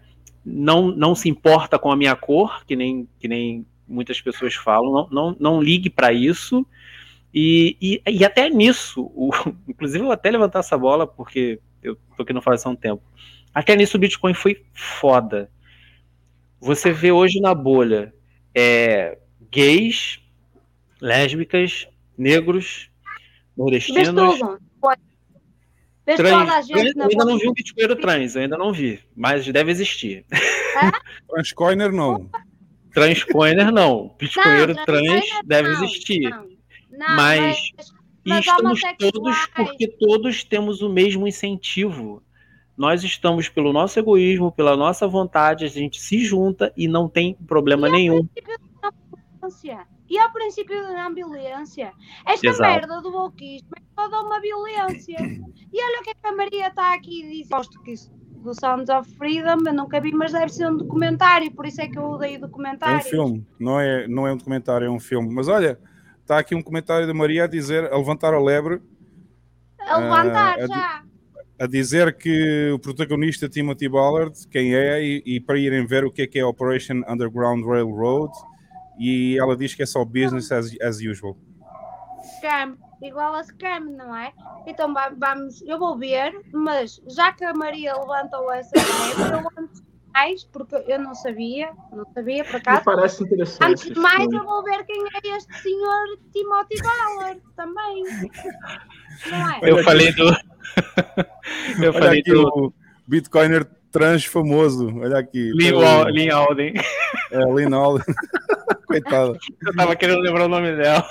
não, não se importa com a minha cor, que nem, que nem muitas pessoas falam, não, não, não ligue para isso, e, e, e, até nisso, o, inclusive eu vou até levantar essa bola, porque eu tô aqui no faz há um tempo, até nisso o Bitcoin foi foda. Você vê hoje na bolha é, gays, lésbicas, negros, nordestinos... Vês Trans, gente eu ainda não vi um bitcoinheiro trans, eu ainda não vi, mas deve existir. Transcoiner não. Transcoiner não. Bitcoinheiro Não, trans deve não, existir. Não, mas e mas estamos todos porque todos temos o mesmo incentivo. Nós estamos pelo nosso egoísmo, pela nossa vontade, a gente se junta e não tem problema nenhum. violência. E ao princípio da não violência. Esta Exato. merda do wokeismo é toda uma violência. E olha o que é que a Maria está aqui e diz. Gosto que isso do Sounds of Freedom, eu nunca vi, mas deve ser um documentário, por isso é que eu odeio É um documentários. filme, não é, não é um documentário, é um filme. Mas olha, está aqui um comentário da Maria a dizer, a levantar a lebre, A levantar Ah, a já. a dizer que o protagonista Timothy Ballard, quem é, e, e para irem ver o que é que é Operation Underground Railroad, e ela diz que é só business as, as usual. Scam. Igual a scam, não é? Então va- vamos, eu vou ver, mas já que a Maria levantou essa ideia, eu levanto mais, porque eu não sabia, não sabia por Me acaso. parece interessante. Antes de mais, eu vou ver quem é este senhor Timothy Ballard também. Não é? Eu falei do. Eu Olha falei aqui do. Bitcoiner trans famoso. Olha aqui. Lin, Alden. É, Lin Alden. Coitada. Eu tava querendo lembrar o nome dela.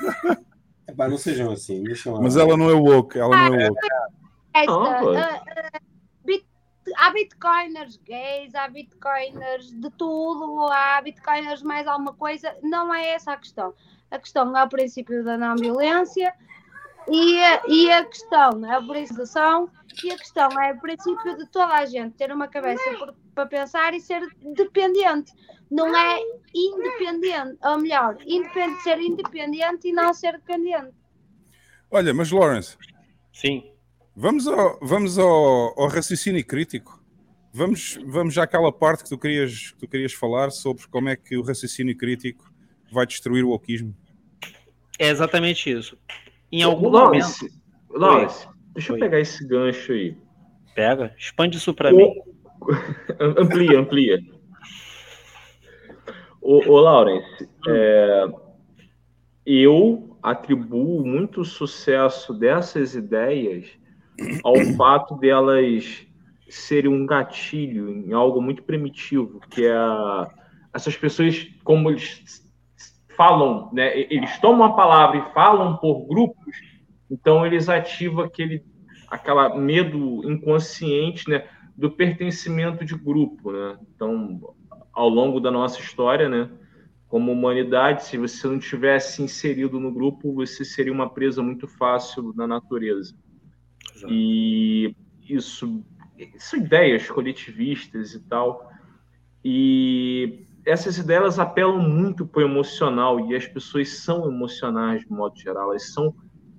Epá, não sejam assim. Mas ela não é woke, ela não é woke. Esta, Ah, pois. ah, bit- há bitcoiners gays, há bitcoiners de tudo, há bitcoiners mais alguma coisa. Não é essa a questão. A questão é o princípio da não violência. E, a- e a questão, a valorização, e a questão é o princípio de toda a gente ter uma cabeça para pensar e ser dependente. Não é independente, ou melhor, independente, ser independente e não ser dependente. Olha, mas Lawrence. Sim. Vamos ao, vamos ao, ao raciocínio crítico. Vamos, vamos já àquela parte que tu, querias, que tu querias falar sobre como é que o raciocínio crítico vai destruir o wokeismo. É exatamente isso. Em algum Lawrence, momento. Lawrence, Oi. deixa eu Oi. pegar esse gancho aí. Pega, expande isso pra Ô, mim. Amplia, amplia. Ô, ô Lawrence, é, eu atribuo muito sucesso dessas ideias ao fato delas serem um gatilho em algo muito primitivo, que é essas pessoas, como eles falam, né, eles tomam a palavra e falam por grupos, então eles ativam aquele aquela medo inconsciente, né, do pertencimento de grupo, né? Então, ao longo da nossa história, né, como humanidade, se você não tivesse inserido no grupo, você seria uma presa muito fácil na natureza. E isso são ideias coletivistas e tal. E essas ideias apelam muito para o emocional e as pessoas são emocionais de modo geral, elas são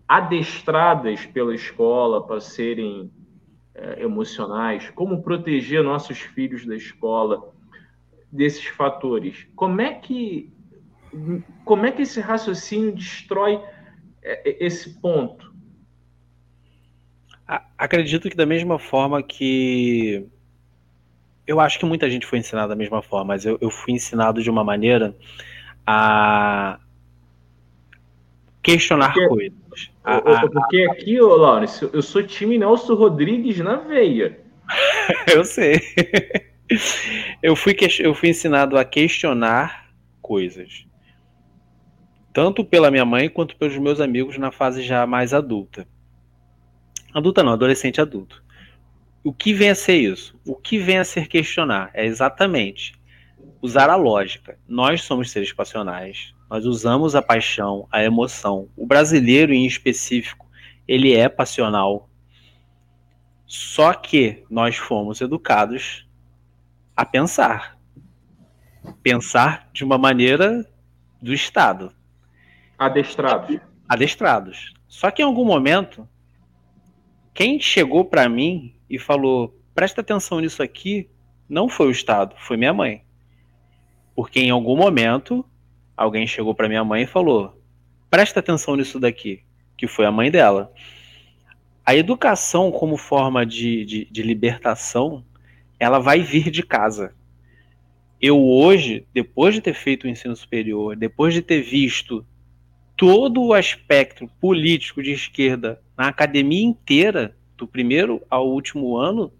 adestradas pela escola para serem é, emocionais, como proteger nossos filhos da escola desses fatores. Como é que como é que esse raciocínio destrói é, é, esse ponto? Acredito que da mesma forma que. Eu acho que muita gente foi ensinada da mesma forma, mas eu, eu fui ensinado de uma maneira a questionar Porque- coisas. A- a- Porque aqui, ô, Lawrence, eu sou time Nelson Rodrigues na veia. Eu sei. Eu fui, eu fui ensinado a questionar coisas. Tanto pela minha mãe quanto pelos meus amigos na fase já mais adulta. Adulta não, adolescente adulto. O que vem a ser isso? O que vem a ser questionar é exatamente usar a lógica. Nós somos seres passionais, nós usamos a paixão, a emoção. O brasileiro, em específico, ele é passional. Só que nós fomos educados a pensar. Pensar de uma maneira do Estado. Adestrados. Adestrados. Só que em algum momento, quem chegou para mim e falou: presta atenção nisso aqui, não foi o Estado, foi minha mãe. Porque em algum momento, alguém chegou para minha mãe e falou: presta atenção nisso daqui, que foi a mãe dela. A educação, como forma de, de, de libertação, ela vai vir de casa. Eu hoje, depois de ter feito o ensino superior, depois de ter visto todo o aspecto político de esquerda na academia inteira, do primeiro ao último ano,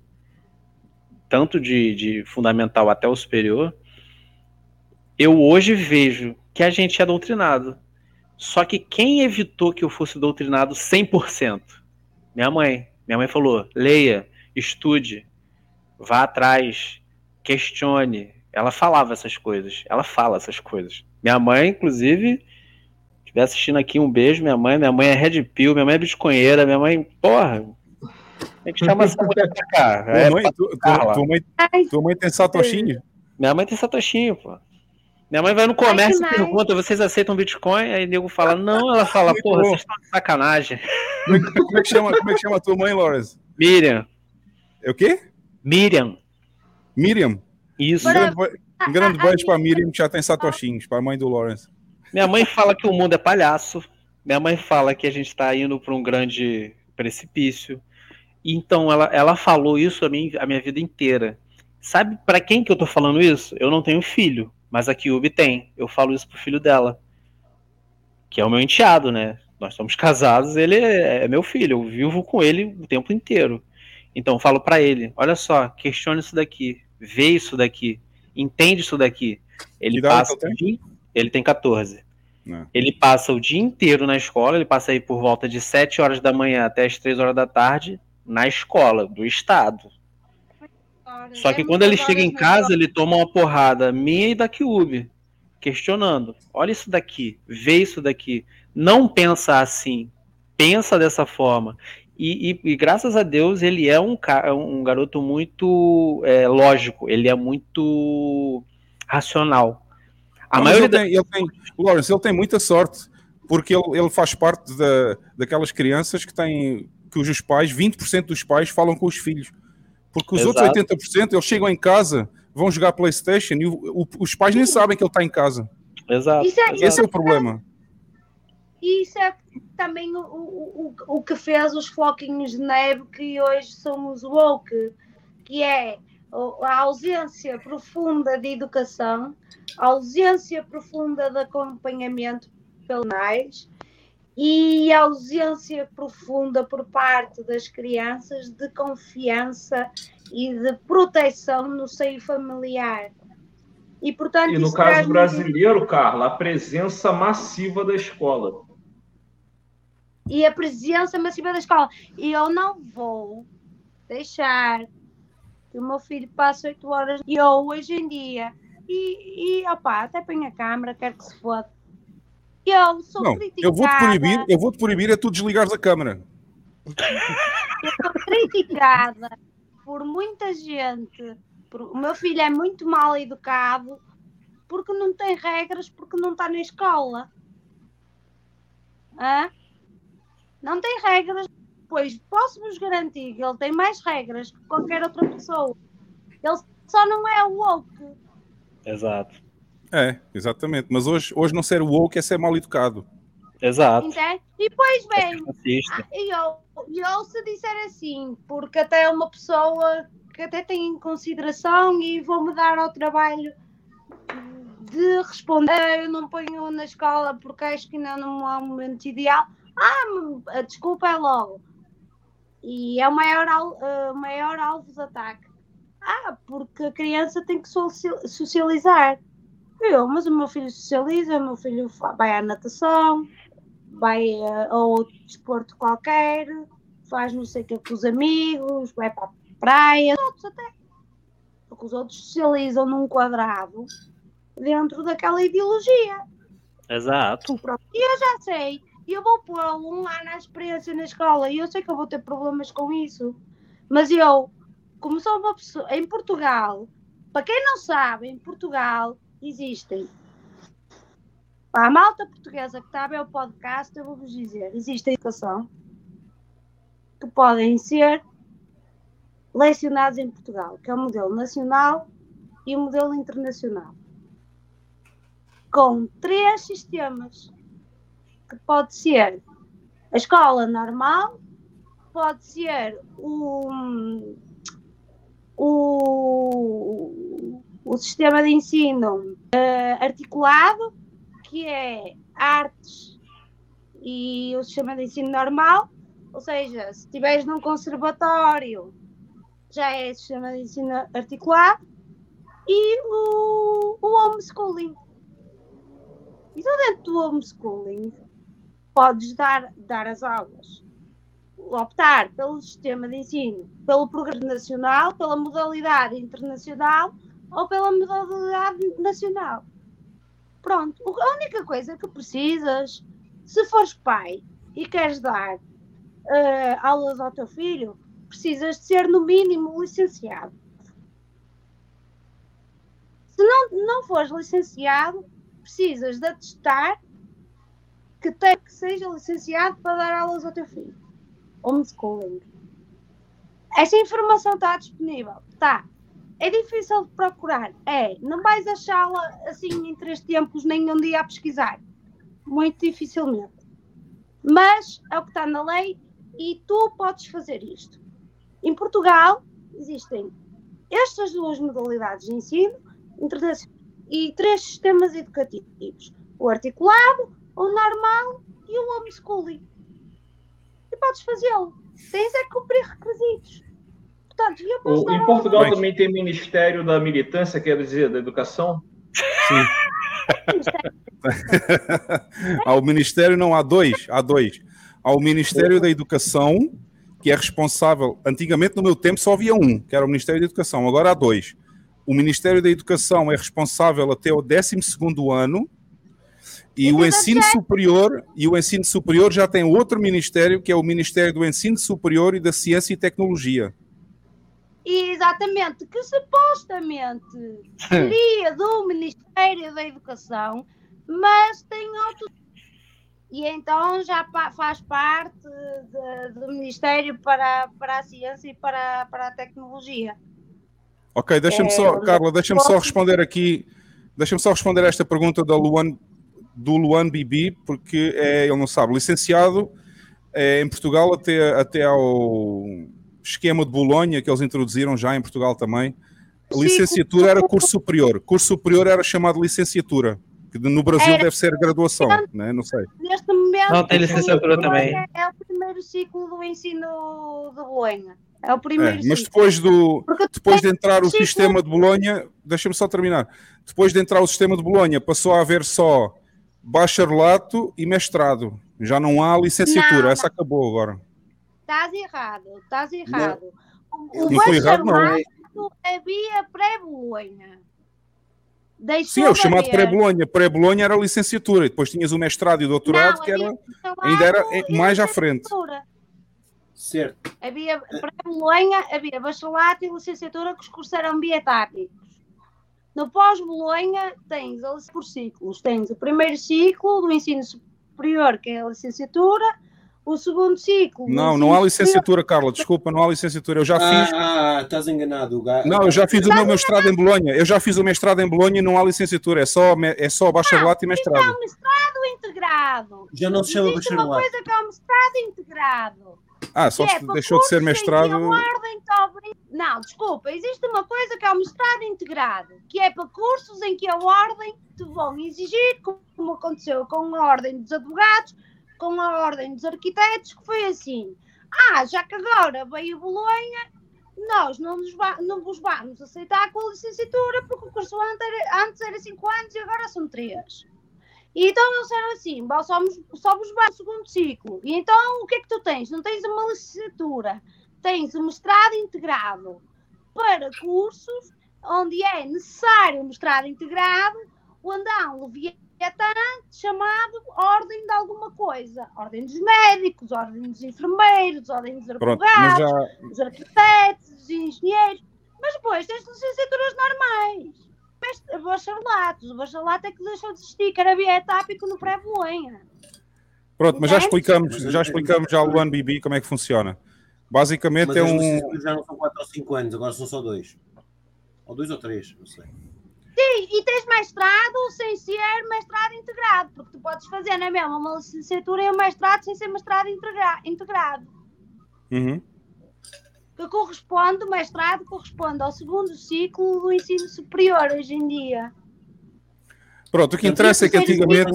tanto de, de fundamental até o superior, eu hoje vejo que a gente é doutrinado. Só que quem evitou que eu fosse doutrinado 100%? Minha mãe. Minha mãe falou: leia, estude, vá atrás, questione. Ela falava essas coisas. Ela fala essas coisas. Minha mãe, inclusive, estiver assistindo aqui, um beijo. Minha mãe, minha mãe é Red Pill, minha mãe é bitcoinheira, minha mãe, porra. Tem que chamar essa mulher pra cá. Tua É, mãe- pra tu- tua mãe- tua mãe tem satoshinho? Minha mãe tem satoshinho, pô. Minha mãe vai no comércio e nice. pergunta: vocês aceitam Bitcoin? Aí o nego fala: não. Ela fala: Muito porra, bom. vocês estão de sacanagem. Como é, que- como é que chama, como é que chama a tua mãe, Lawrence? Miriam. É o quê? Miriam. Miriam? Isso. Um grande, um grande beijo para a Miriam, que já tem satoshinhos, para a mãe do Lawrence. Minha mãe fala que o mundo é palhaço. Minha mãe fala que a gente está indo para um grande precipício. Então ela, ela falou isso a, mim, a minha vida inteira. Sabe para quem que eu tô falando isso? Eu não tenho filho, mas a Kyubi tem. Eu falo isso pro filho dela, que é o meu enteado, né? Nós somos casados, ele é, é meu filho, eu vivo com ele o tempo inteiro. Então eu falo para ele, olha só, questione isso daqui, vê isso daqui, entende isso daqui. Ele passa que ele tem 14. Não. Ele passa o dia inteiro na escola, ele passa aí por volta de 7 horas da manhã até as 3 horas da tarde na escola do estado. Só que quando ele chega em casa, ele toma uma porrada minha e da Cube, questionando. Olha isso daqui, vê isso daqui. Não pensa assim. pensa dessa forma. E, e- e graças a Deus ele é um, ca- um garoto muito é, lógico, ele é muito racional. A Não, maioria ele tem, ele tem, o Lawrence, ele tem muita sorte, porque ele, ele faz parte da, daquelas crianças que têm, cujos pais, 20% dos pais falam com os filhos. Porque os Exato. outros 80% eles chegam em casa, vão jogar Playstation e o- o- os pais nem sabem que ele está em casa. Exato. Isso é- Esse é o problema. E isso é também o, o, o, que fez os floquinhos de neve que hoje somos woke, que é a ausência profunda de educação, a ausência profunda de acompanhamento pelos pais e a ausência profunda por parte das crianças de confiança e de proteção no seio familiar. E, portanto, E no caso muito- brasileiro, Carla, a presença massiva da escola. e a presença massiva da escola. E eu não vou deixar que o meu filho passe 8 horas e eu hoje em dia. E, e opá, até põe a câmara, quero que se foda. Eu sou Não, criticada. eu vou-te proibir, eu vou-te proibir é tu desligares a câmara. eu sou criticada por muita gente. Por- o meu filho é muito mal educado porque não tem regras, porque não está na escola. Hã? Não tem regras, pois posso-vos garantir que ele tem mais regras que qualquer outra pessoa. Ele só não é o woke. Exato. É, exatamente. Mas hoje, hoje não ser woke é ser mal educado. Exato. Entende? E depois vem. Racista. E eu, e eu se disser assim, porque até é uma pessoa que até tem em consideração e vou-me dar ao trabalho de responder, eu não ponho na escola porque acho que ainda não é o momento ideal. Ah, a desculpa é logo. E é o maior, o maior alvo de ataque. Ah, porque a criança tem que soci- socializar. Eu, mas o meu filho socializa, o meu filho vai à natação, vai eh, a outro desporto qualquer, faz não sei o que com os amigos, vai para a praia, outros até. Porque os outros socializam num quadrado dentro daquela ideologia. Exato. Pronto. E eu já sei, e eu vou pô-lo um ano à experiência na escola, e eu sei que eu vou ter problemas com isso. Mas eu, como sou uma pessoa, em Portugal, para quem não sabe, em Portugal existem. A malta portuguesa que está a ver o podcast, eu vou-vos dizer: existe educação que podem ser lecionados em Portugal, que é o modelo nacional e o modelo internacional com três sistemas. Que pode ser a escola normal, pode ser o, o, o sistema de ensino eh, articulado, que é artes e o sistema de ensino normal, ou seja, se estiveres num conservatório, já é sistema de ensino articulado, e o, o homeschooling. E tu dentro do homeschooling podes dar, dar as aulas, optar pelo sistema de ensino, pelo programa nacional, pela modalidade internacional ou pela modalidade nacional. Pronto, a única coisa que precisas, se fores pai e queres dar eh, aulas ao teu filho, precisas de ser no mínimo licenciado. Se não, não fores licenciado, precisas de atestar que tem que seja licenciado para dar aulas ao teu filho. Homeschooling. Essa informação está disponível. Tá. É difícil de procurar. É. Não vais achá-la assim em três tempos, nem um dia a pesquisar. Muito dificilmente. Mas é o que está na lei e tu podes fazer isto. Em Portugal existem estas duas modalidades de ensino e três sistemas educativos: o articulado, o normal e o homeschooling. E podes fazê-lo. Tens é cumprir requisitos. O- em Portugal também tem Ministério da Militância, quer dizer, da Educação? Ao Ministério não há dois, há dois. Há o Ministério da Educação, que é responsável. Antigamente, no meu tempo, só havia um, que era o Ministério da Educação. Agora há dois. O Ministério da Educação é responsável até o 12 ano E o ensino superior, e o ensino superior já tem outro ministério, que é o Ministério do Ensino Superior e da Ciência e Tecnologia. E exatamente, que supostamente seria do Ministério da Educação, mas tem outro. E então já faz parte de- do Ministério para, para a Ciência e para, para a Tecnologia. Ok, deixa-me É, só, onde- Carla, deixa-me só responder aqui, deixa-me só responder esta pergunta da Luan, do Luan Bibi, porque é, ele não sabe, licenciado é, em Portugal até, até ao esquema de Bolonha, que eles introduziram já em Portugal também, licenciatura era curso superior, curso superior era chamado licenciatura, que no Brasil Era- deve ser graduação, né? não sei. Neste momento, Não, tem licenciatura o também. É o primeiro ciclo do ensino de Bolonha. É o É, primeiro mas ciclo. depois, do, depois de entrar o ciclo- sistema de Bolonha, deixa-me só terminar. Depois de entrar o sistema de Bolonha, passou a haver só bacharelato e mestrado. Já não há licenciatura, Não, essa acabou agora. Estás errado, estás errado. O, Eu o não errado, não. bacharelato havia pré-Bolonha. Deixou Sim, é o chamado pré-Bolonha. Pré-Bolonha era a licenciatura, e depois tinhas o mestrado e o doutorado, Não, que era, bacharelato ainda era e mais à frente. Certo. Havia pré-Bolonha, havia bacharelato e licenciatura que os cursos eram bietáticos. No pós-Bolonha tens por ciclos. Tens o primeiro ciclo do ensino superior, que é a licenciatura, o segundo ciclo. Não, não há licenciatura, Carla, desculpa, não há licenciatura. Eu já fiz. Ah, ah, estás enganado. O ga- Não, eu já fiz o meu mestrado em Bolonha. Eu já fiz o mestrado em Bolonha e não há licenciatura, é só, é só bacharelato e mestrado. É um mestrado integrado. Já não se chama Existe uma bacharelato. coisa que é um mestrado integrado. Ah, só é deixou de ser mestrado. Não, desculpa, existe uma coisa que é o mestrado integrado, que é para cursos em que a ordem te vão exigir, como aconteceu com a ordem dos advogados, com a ordem dos arquitetos, que foi assim. Ah, já que agora veio Bolonha, nós não, nos não vos vamos aceitar com a licenciatura, porque o curso antes era, antes era 5 anos e agora são 3. E então eles disseram assim: "Bom, só, vos- vai o segundo ciclo. E então o que é que tu tens? Não tens uma licenciatura, tens um mestrado integrado para cursos onde é necessário um mestrado integrado, onde há um leviatã chamado Ordem de alguma coisa. Ordem dos médicos, Ordem dos enfermeiros, Ordem dos advogados, já- dos arquitetos, dos engenheiros. Mas depois tens licenciaturas normais. Mestre- Bacharelatos. O bacharelato é que deixou de existir, que era bietápico no pré-Bolonha. Pronto, mas já explicamos, já explicamos já ao Luan Bibi como é que funciona. Basicamente Mas é um. já não são 4 ou 5 anos, agora são só 2. Ou 2 ou 3, não sei. Sim, e tens mestrado sem ser mestrado integrado, porque tu podes fazer na mesma uma licenciatura e um mestrado sem ser mestrado integra- integrado. Uhum. Que corresponde, o mestrado corresponde ao segundo ciclo do ensino superior hoje em dia. Pronto, o que interessa é que antigamente.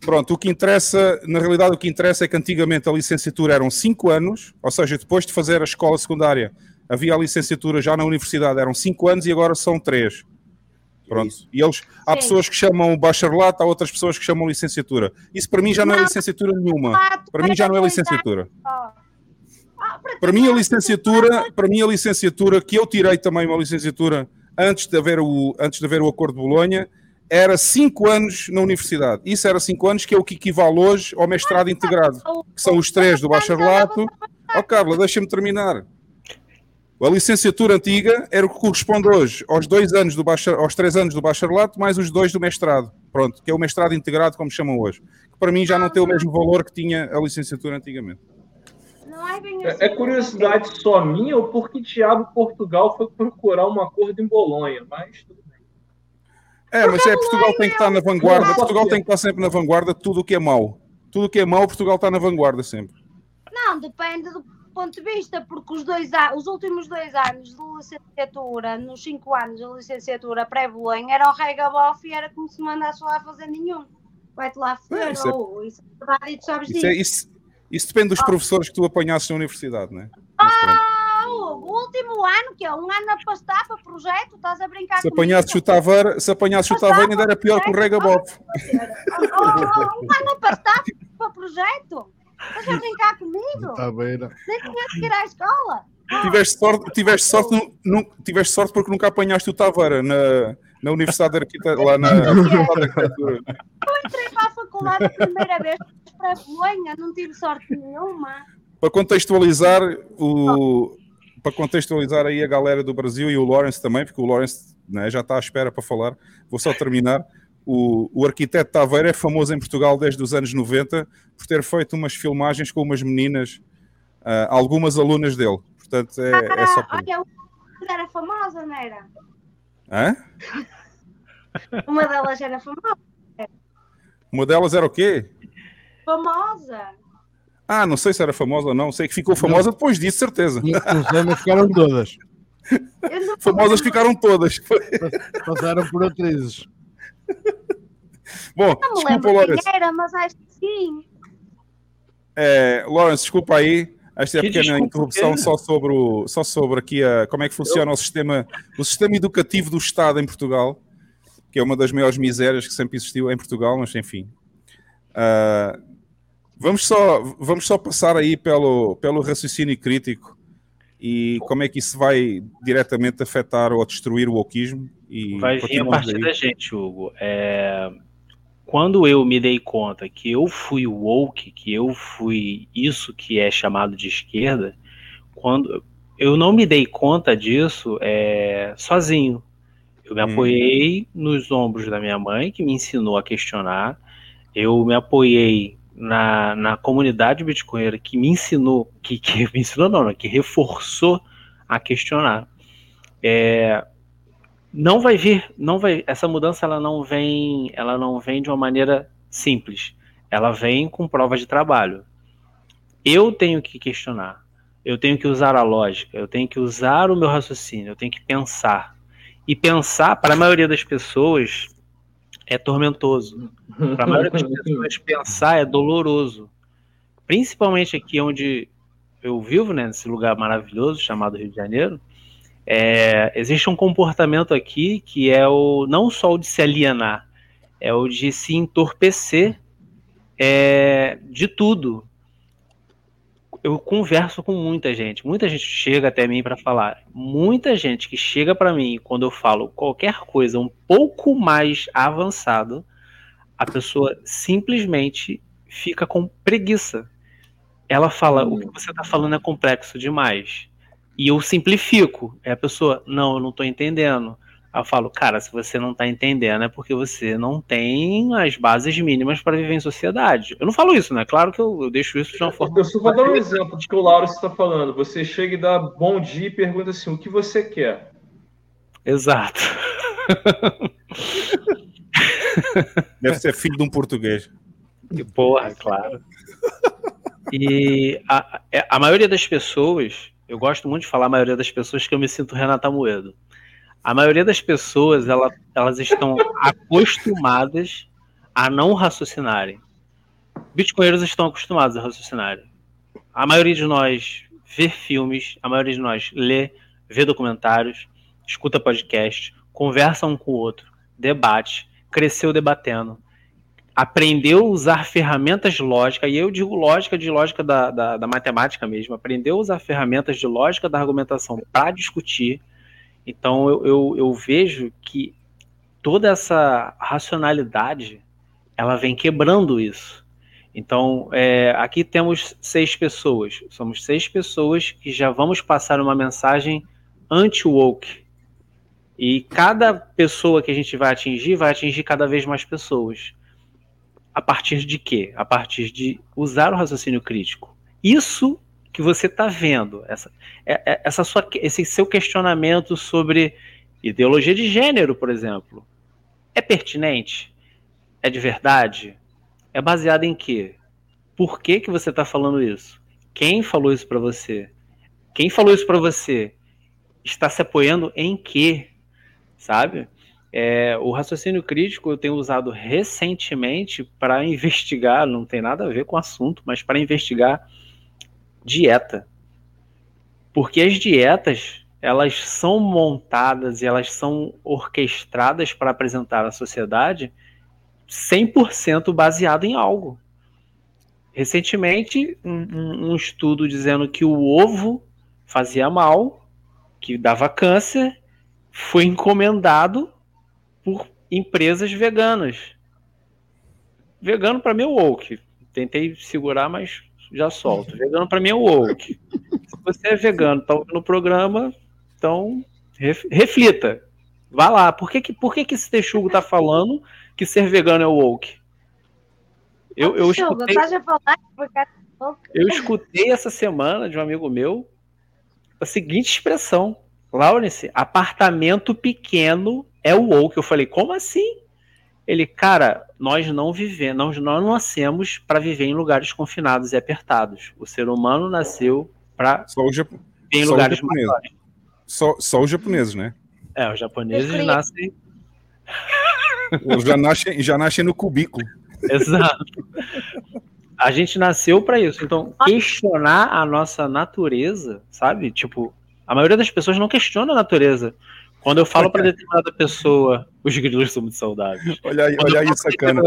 Pronto, o que interessa, na realidade, o que interessa é que antigamente a licenciatura eram 5 anos, ou seja, depois de fazer a escola secundária, havia a licenciatura já na universidade, eram 5 anos e agora são 3. Pronto. E eles, há Sim. pessoas que chamam bacharelato, há outras pessoas que chamam licenciatura. Isso para mim já não é licenciatura nenhuma. Para mim já não é licenciatura. Para mim a licenciatura, para mim a licenciatura que eu tirei também uma licenciatura antes de haver o antes de haver o acordo de Bolonha era 5 anos na universidade. Isso era 5 anos que é o que equivale hoje ao mestrado integrado, que são os três do bacharelato. Ó Carla, deixa-me terminar. A licenciatura antiga era o que corresponde hoje aos dois anos do bachar, aos três anos do bacharelato mais os dois do mestrado. Pronto, que é o mestrado integrado, como chamam hoje. Que para mim já não tem o mesmo valor que tinha a licenciatura antigamente. Não é bem É, é curiosidade só minha ou porque Thiago Portugal foi procurar um acordo em Bolonha, mas tudo bem. É, mas é Portugal tem que estar na vanguarda. Portugal tem que estar sempre na vanguarda de tudo o que é mau. Tudo o que é mau, Portugal está na vanguarda sempre. Não, depende do ponto de vista, porque os, dois, os últimos dois anos de licenciatura, nos cinco anos de licenciatura pré-Bolonha, era o regabof e era como se mandasse lá fazer nenhum. Vai-te lá fazer, É, isso é- ou isso é verdade e tu sabes Isso, disso. é, isso, isso depende dos professores que tu apanhasses na universidade, não é? Ah, o último ano, que é um ano a pastar para projeto, estás a brincar Se apanhasses o Taveira, se apanhasses o Taveira ainda era pior que o Regabof. Oh, oh, um ano a pastar para projeto? Estás a brincar comigo? Taveira. Nem tinha que ir à escola. Tiveste sorte, tiveste sorte, nu- nu- tiveste sorte porque nunca apanhaste o Taveira na, na Universidade de Arquitetura, lá na Faculdade de Arquitetura. Eu entrei para a faculdade a primeira vez para a Bolonha, não tive sorte nenhuma. Para contextualizar o para contextualizar aí a galera do Brasil e o Lawrence também, porque o Lawrence né, já está à espera para falar. Vou só terminar. O, o arquiteto Taveira é famoso em Portugal desde os anos 90 por ter feito umas filmagens com umas meninas, ah, algumas alunas dele. Portanto, é, é só por... Olha, uma era famosa, não era? Hã? Uma delas era famosa. Uma delas era o quê? Famosa. Ah, não sei se era famosa ou não. Sei que ficou famosa depois disso, certeza. Ficaram todas. Famosas ficaram todas. Passaram por atrizes. Bom, Não me desculpa, lembro Lawrence. quem era, mas acho que sim. É, Lawrence, desculpa aí. Esta é a Que pequena desculpa, interrupção quê? só sobre, o, só sobre aqui a, como é que funciona o sistema, o sistema educativo do Estado em Portugal, que é uma das maiores misérias que sempre existiu em Portugal, mas enfim. Ah, vamos, só, vamos só passar aí pelo, pelo raciocínio crítico e como é que isso vai diretamente afetar ou destruir o wokeismo. E Vai vir a partir aí. da gente, Hugo. É, Quando eu me dei conta que eu fui woke, que eu fui isso que é chamado de esquerda, quando eu não me dei conta disso é, sozinho. Eu me apoiei nos ombros da minha mãe, que me ensinou a questionar. Eu me apoiei na, na comunidade bitcoinera, que me ensinou, que, que me ensinou não, não, que reforçou a questionar. É, não vai vir, não vai, essa mudança ela não vem, ela não vem de uma maneira simples. Ela vem com prova de trabalho. Eu tenho que questionar. Eu tenho que usar a lógica, eu tenho que usar o meu raciocínio, eu tenho que pensar. E pensar, para a maioria das pessoas, é tormentoso. Para a maioria das pessoas, pensar é doloroso. Principalmente aqui onde eu vivo, né, nesse lugar maravilhoso chamado Rio de Janeiro, é, existe um comportamento aqui que é o não só o de se alienar, é o de se entorpecer é, de tudo. Eu converso com muita gente, muita gente chega até mim para falar, muita gente que chega para mim quando eu falo qualquer coisa um pouco mais avançado, a pessoa simplesmente fica com preguiça. Ela fala, o que você está falando é complexo demais. E eu simplifico. É a pessoa, não, eu não estou entendendo. Eu falo, cara, se você não está entendendo é porque você não tem as bases mínimas para viver em sociedade. Eu não falo isso, né? Claro que eu, eu deixo isso de uma forma. Eu só vou dar um exemplo de que o Lauro está falando. Você chega e dá bom dia e pergunta assim: o que você quer? Exato. Deve ser filho de um português. Que porra, claro. E a, é, a maioria das pessoas, eu gosto muito de falar a maioria das pessoas que eu me sinto Renata Moedo. A maioria das pessoas, ela, elas estão acostumadas a não raciocinarem. Bitcoinheiros estão acostumados a raciocinarem. A maioria de nós vê filmes, a maioria de nós lê, vê documentários, escuta podcast, conversa um com o outro, debate, cresceu debatendo, aprendeu a usar ferramentas lógicas, e eu digo lógica de lógica da, da, da matemática mesmo, aprendeu a usar ferramentas de lógica da argumentação para discutir. Então eu, eu, eu vejo que toda essa racionalidade ela vem quebrando isso. Então, é, aqui temos seis pessoas. Somos seis pessoas que já vamos passar uma mensagem anti-woke. E cada pessoa que a gente vai atingir, vai atingir cada vez mais pessoas. A partir de quê? A partir de usar o raciocínio crítico. Isso que você está vendo, essa, é- é- essa sua, esse seu questionamento sobre ideologia de gênero, por exemplo, é pertinente? É de verdade? É baseado em quê? Por que, que você está falando isso? Quem falou isso para você? Quem falou isso para você está se apoiando em quê? Sabe? É, o raciocínio crítico eu tenho usado recentemente para investigar, não tem nada a ver com o assunto, mas para investigar dieta. Porque as dietas, elas são montadas e elas são orquestradas para apresentar à sociedade 100% baseado em algo. Recentemente, um, um- estudo dizendo que o ovo fazia mal, que dava câncer, foi encomendado por empresas veganas. Vegano para mim é woke. Tentei segurar, mas já solto. Vegano para mim é woke. Se você é vegano, tá ouvindo o programa, então ref- reflita. Vá lá. Por que, que, por que, que esse texugo tá falando que ser vegano é woke? Eu, eu, escutei, boca? eu escutei essa semana de um amigo meu a seguinte expressão: Lawrence, apartamento pequeno é o woke. Eu falei, como assim? Ele, cara, nós não vivemos, nós não nascemos para viver em lugares confinados e apertados. O ser humano nasceu para viver em lugares maiores. Só, só os japoneses, né? É, os japoneses nascem. Já nascem, já nascem no cubículo. Exato. A gente nasceu para isso. Então, questionar a nossa natureza, sabe? Tipo, a maioria das pessoas não questiona a natureza. Quando eu falo para determinada pessoa, os grilos são muito saudáveis. Olha aí, Quando olha aí, sacana.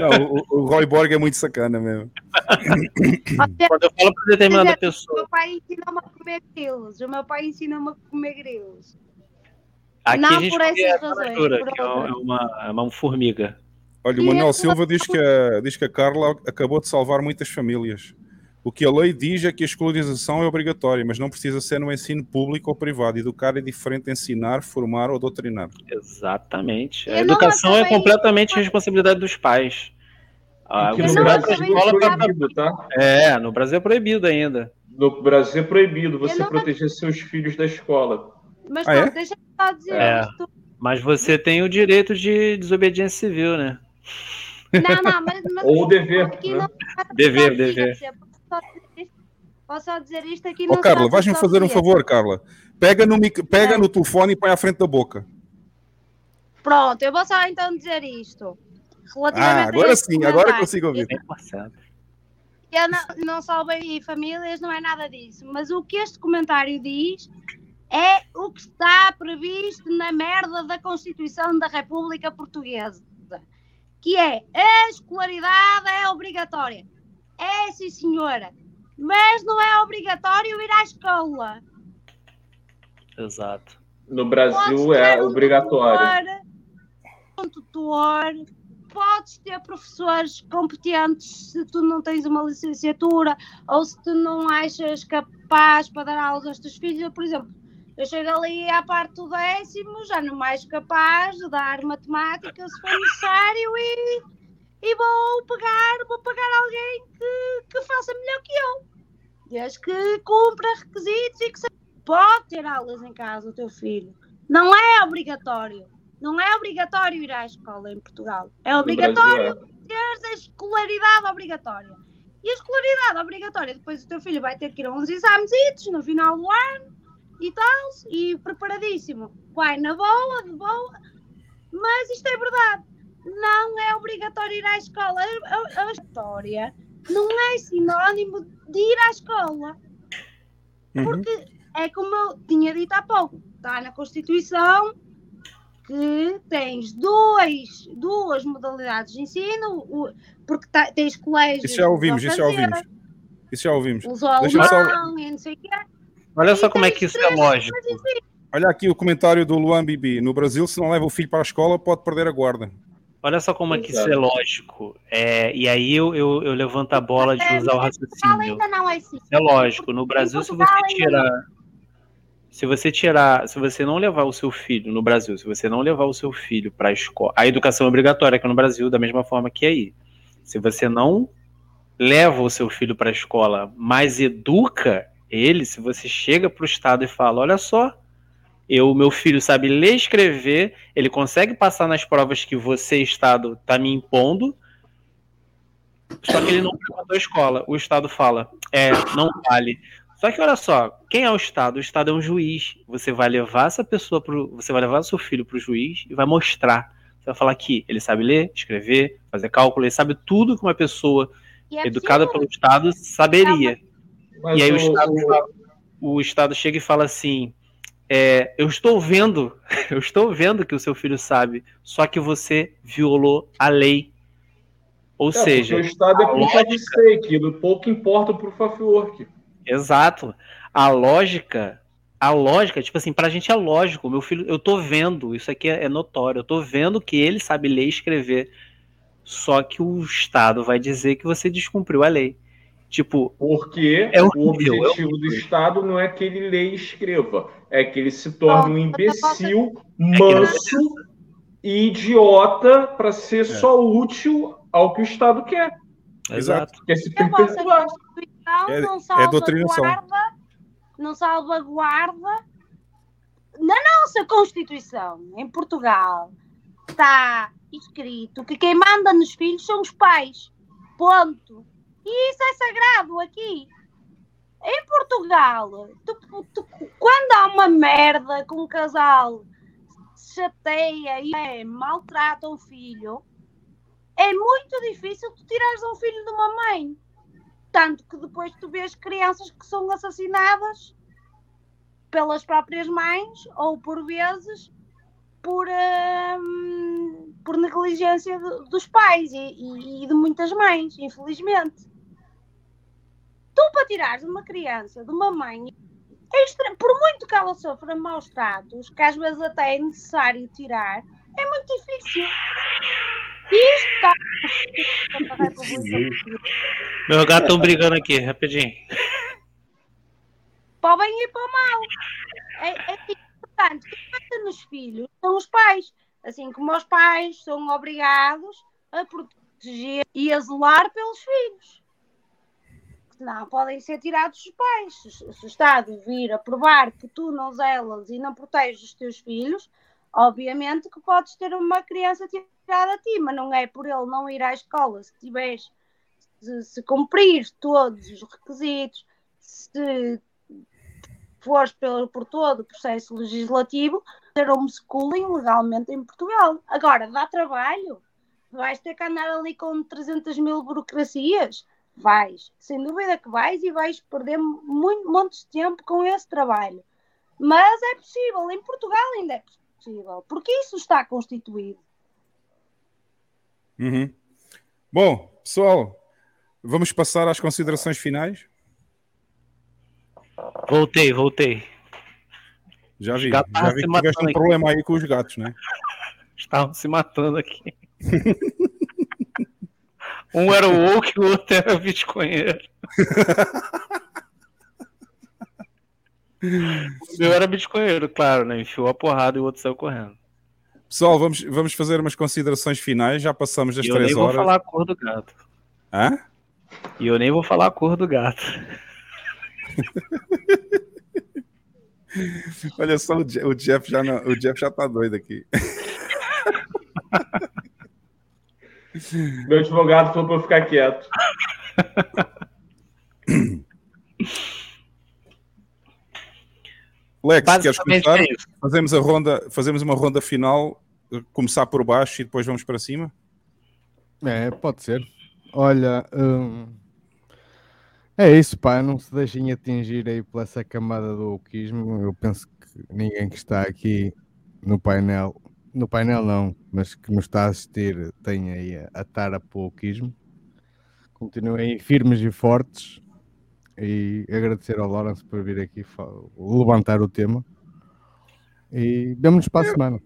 Não, o, o Roy Borg é muito sacana mesmo. Quando eu falo para determinada dizer, pessoa, O meu pai ensina-me a comer grilos. O meu pai ensina-me a comer grilos. aqui Não a gente por essas razões, tartaruga, por que é outras. uma, é uma formiga. Olha, o Manuel a- Silva diz que, a, diz que a Carla acabou de salvar muitas famílias. O que a lei diz é que a escolarização é obrigatória, mas não precisa ser no ensino público ou privado. Educar é diferente de ensinar, formar ou doutrinar. Exatamente. A não educação é completamente responsabilidade dos pais. Ah, no Brasil escola é proibido, tá? É, no Brasil é proibido ainda. No Brasil é proibido você não- proteger seus filhos da escola. Mas Ah, é? deixa eu só dizer É. isto. Mas você tem o direito de desobediência civil, né? Não, não, mas, mas Ou o dever, né? não Dever, dever. dizer- Posso só dizer isto? Posso só dizer isto aqui não Carla, vais-me fazer um favor, Carla. Pega, no, mic- pega no telefone e põe à frente da boca. Pronto, eu vou só então dizer isto. Relativamente Ah, a agora sim, agora comentário. consigo ouvir. Eu não, não salvei famílias, não é nada disso. Mas o que este comentário diz é o que está previsto na merda da Constituição da República Portuguesa. Que é a escolaridade é obrigatória. É sim, senhora. Mas não é obrigatório ir à escola. Exato. No Brasil Podes é ter um obrigatório. tutor, um tutor, podes ter professores competentes se tu não tens uma licenciatura ou se tu não achas capaz para dar aulas aos teus filhos. Por exemplo, eu chego ali à parte do décimo, já não mais capaz de dar matemática se for necessário e, e vou pegar, vou pagar alguém que, que faça melhor que eu. Desde que cumpra requisitos e que se pode ter aulas em casa o teu filho. Não é obrigatório. Não é obrigatório ir à escola em Portugal. É obrigatório Brasil, teres a escolaridade obrigatória. E a escolaridade obrigatória, depois o teu filho vai ter que ir a uns exames no final do ano e tal, e preparadíssimo. Vai na boa, de boa. Mas isto é verdade. Não é obrigatório ir à escola. A, a- a história não é sinónimo de ir à escola. Porque é como eu tinha dito há pouco, está na Constituição que tens dois, duas modalidades de ensino, o- porque tá- tens colégios. Isso já ouvimos, isso já ouvimos. Isso já ouvimos. Usou Deixa-me só- alemão e não sei o quê. Olha só E como é que isso é lógico. Olha aqui o comentário do Luan Bibi. No Brasil, se não leva o filho para a escola, pode perder a guarda. Olha só como é que isso é lógico. É, e aí eu, eu, eu levanto a bola de usar o raciocínio. é lógico, no Brasil, se você tirar. Se você tirar, se você não levar o seu filho no Brasil, se você não levar o seu filho para a escola, a educação é obrigatória aqui no Brasil, da mesma forma que aí. Se você não leva o seu filho para a escola, mas educa ele, se você chega para o Estado e fala: olha só, eu, meu filho sabe ler e escrever, ele consegue passar nas provas que você, Estado, está me impondo, só que ele não frequentou a escola. O Estado fala, é, não vale. Só que olha só, quem é o Estado? O Estado é um juiz. Você vai levar essa pessoa pro, você vai levar seu filho para o juiz e vai mostrar. Você vai falar que ele sabe ler, escrever, fazer cálculo, ele sabe tudo que uma pessoa é educada pelo Estado saberia. Mas e aí o, Estado, o Estado chega e fala assim: é, eu estou vendo, eu estou vendo que o seu filho sabe, só que você violou a lei. Ou É, seja, o Estado é a proof of stake, pouco importa o proof of work. Exato. A lógica a lógica, tipo assim, pra gente é lógico. Meu filho, eu tô vendo, isso aqui é, é notório. Eu tô vendo que ele sabe ler e escrever. Só que o Estado vai dizer que você descumpriu a lei. Tipo, Porque é o é objetivo do Estado não é que ele leia e escreva, é que ele se torne um imbecil, manso e idiota para ser só útil ao que o Estado quer. Exato. Quer se perpetuar. Constituição É- não é doutrinação. salvaguarda, não salvaguarda. Na nossa Constituição, em Portugal, está escrito que quem manda nos filhos são os pais. Ponto. E isso é sagrado aqui. Em Portugal, tu- tu- quando há uma merda com um casal chateia e é, maltrata um filho, é muito difícil tu tirares um filho de uma mãe. Tanto que depois tu vês crianças que são assassinadas pelas próprias mães ou por vezes por, hum, por negligência de- dos pais e, e- e de muitas mães, infelizmente. Tu para tirares uma criança de uma mãe, é extre- por muito que ela sofra maus tratos, que às vezes até é necessário tirar, é muito difícil. Isto está Meus gatos estão brigando aqui, rapidinho. para o bem e para o mal. É, é importante. Quem manda nos filhos são os pais. Assim como os pais são obrigados a proteger e a zelar pelos filhos. Senão podem ser tirados os pais. Se, se o Estado vir a provar que tu não zelas e não proteges os teus filhos, obviamente que podes ter uma criança tirada a ti, mas não é por ele não ir à escola se tiveres se, se cumprir todos os requisitos, se fores pelo, por todo o processo legislativo, ter homeschooling legalmente em Portugal. Agora, dá trabalho? Vais ter que andar ali com 300 mil burocracias? Vais, sem dúvida que vais e vais perder muito, montes de tempo com esse trabalho. Mas é possível, em Portugal ainda é possível, porque isso está constituído. Uhum. Bom, pessoal, vamos passar às considerações finais. Voltei, voltei. Já vi, já estavam vi que tiveste um aqui. problema aí com os gatos, né? Estavam se matando aqui. Um era o woke e o outro era o bitcoinheiro. O meu era bitcoinheiro, claro, né? Enfiou a porrada e o outro saiu correndo. Pessoal, vamos, vamos fazer umas considerações finais. Já passamos das E eu três nem vou horas. falar a cor do gato. Hã? E eu nem vou falar a cor do gato. Olha só, o Je- o Jeff já, não- o Jeff já tá doido aqui. Meu advogado falou para eu ficar quieto. Lex, queres começar? é. Fazemos, a ronda, fazemos uma ronda final, começar por baixo e depois vamos para cima? É, pode ser. Olha, hum, é isso, pá. Não se deixem atingir aí por essa camada do wokeismo. Eu penso que ninguém que está aqui no painel, no painel não, mas que nos está a assistir, tem aí a, a tara para o wokeismo. Continuem firmes e fortes. E agradecer ao Lawrence por vir aqui levantar o tema. E vemo-nos para a semana.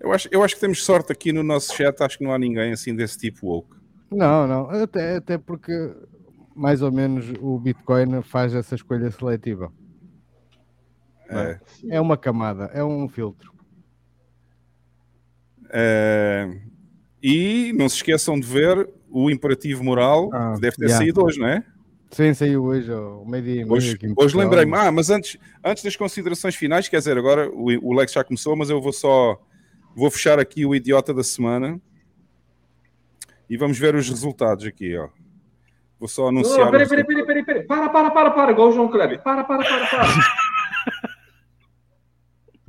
Eu acho, eu acho que temos sorte aqui no nosso chat, acho que não há ninguém assim desse tipo woke. Não, não, até, até porque mais ou menos o Bitcoin faz essa escolha seletiva. É, É uma camada, é um filtro. Eh, e não se esqueçam de ver o imperativo moral, que deve ter Ah, yeah. saído hoje, não é? Sim, saiu hoje ao meio-dia meio Hoje, hoje lembrei-me, ah, mas antes, antes das considerações finais, quer dizer, agora o, o Lex já começou, mas eu vou só vou fechar aqui o idiota da semana e vamos ver os resultados aqui, ó. Vou só anunciar. Não, peraí, peraí, peraí, peraí, peraí. Para, para, para, para, igual o João Kleber. Para, para, para, para.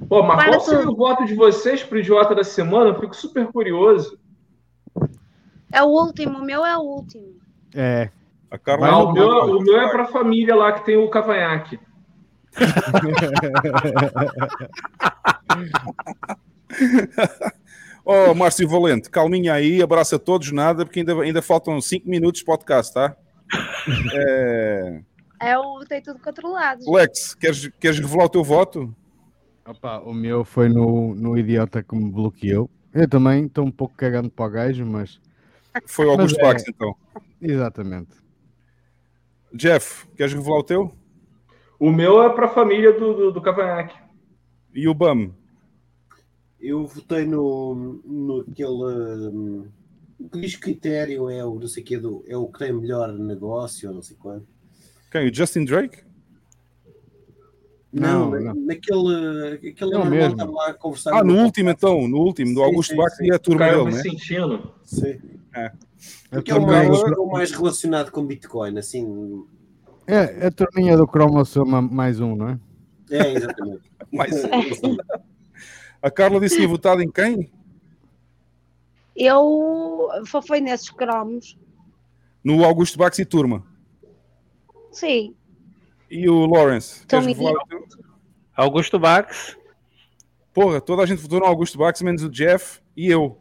Pô, mas Para qual seria o voto de vocês pro idiota da semana? Eu fico super curioso. É o último, o meu é o último. É. A Não, o, meu, o meu é pra família lá que tem o cavanhaque. Ó, Márcio Valente, calminha aí, abraço a todos, nada, porque ainda, ainda faltam 5 minutos de podcast, tá? É, É o tem tudo controlado. Lex, queres, queres revelar o teu voto? Opa, o meu foi no, no idiota que me bloqueou. Eu também estou um pouco cagando para o gajo, mas. Foi o Augusto mas é- Bax, então. Exatamente. Jeff, queres revelar o teu? O meu é para a família do, do, do Cavanhaque. E o BAM? Eu votei no, no aquele hum, que diz que critério é o não sei quê do, é o que tem melhor negócio, ou não sei quanto. Quem? O Justin Drake? Não, Não, na- não. naquele aquele Não mesmo. estava lá a conversar. Ah, no último então, no último, do Sim, Augusto sim. e a turma dele, né? Vicentino. Sim. É. Porque A é o mais, é o mais relacionado com Bitcoin, assim. é, a turminha do cromosoma mais um, não é? É, exatamente. Mais A Carla disse que tinha votado em quem? Eu foi, foi nesses cromos. No Augusto Bax e turma. Sim. E o Lawrence? Augusto Bax. Porra, toda a gente votou no Augusto Bax, menos o Jeff e eu.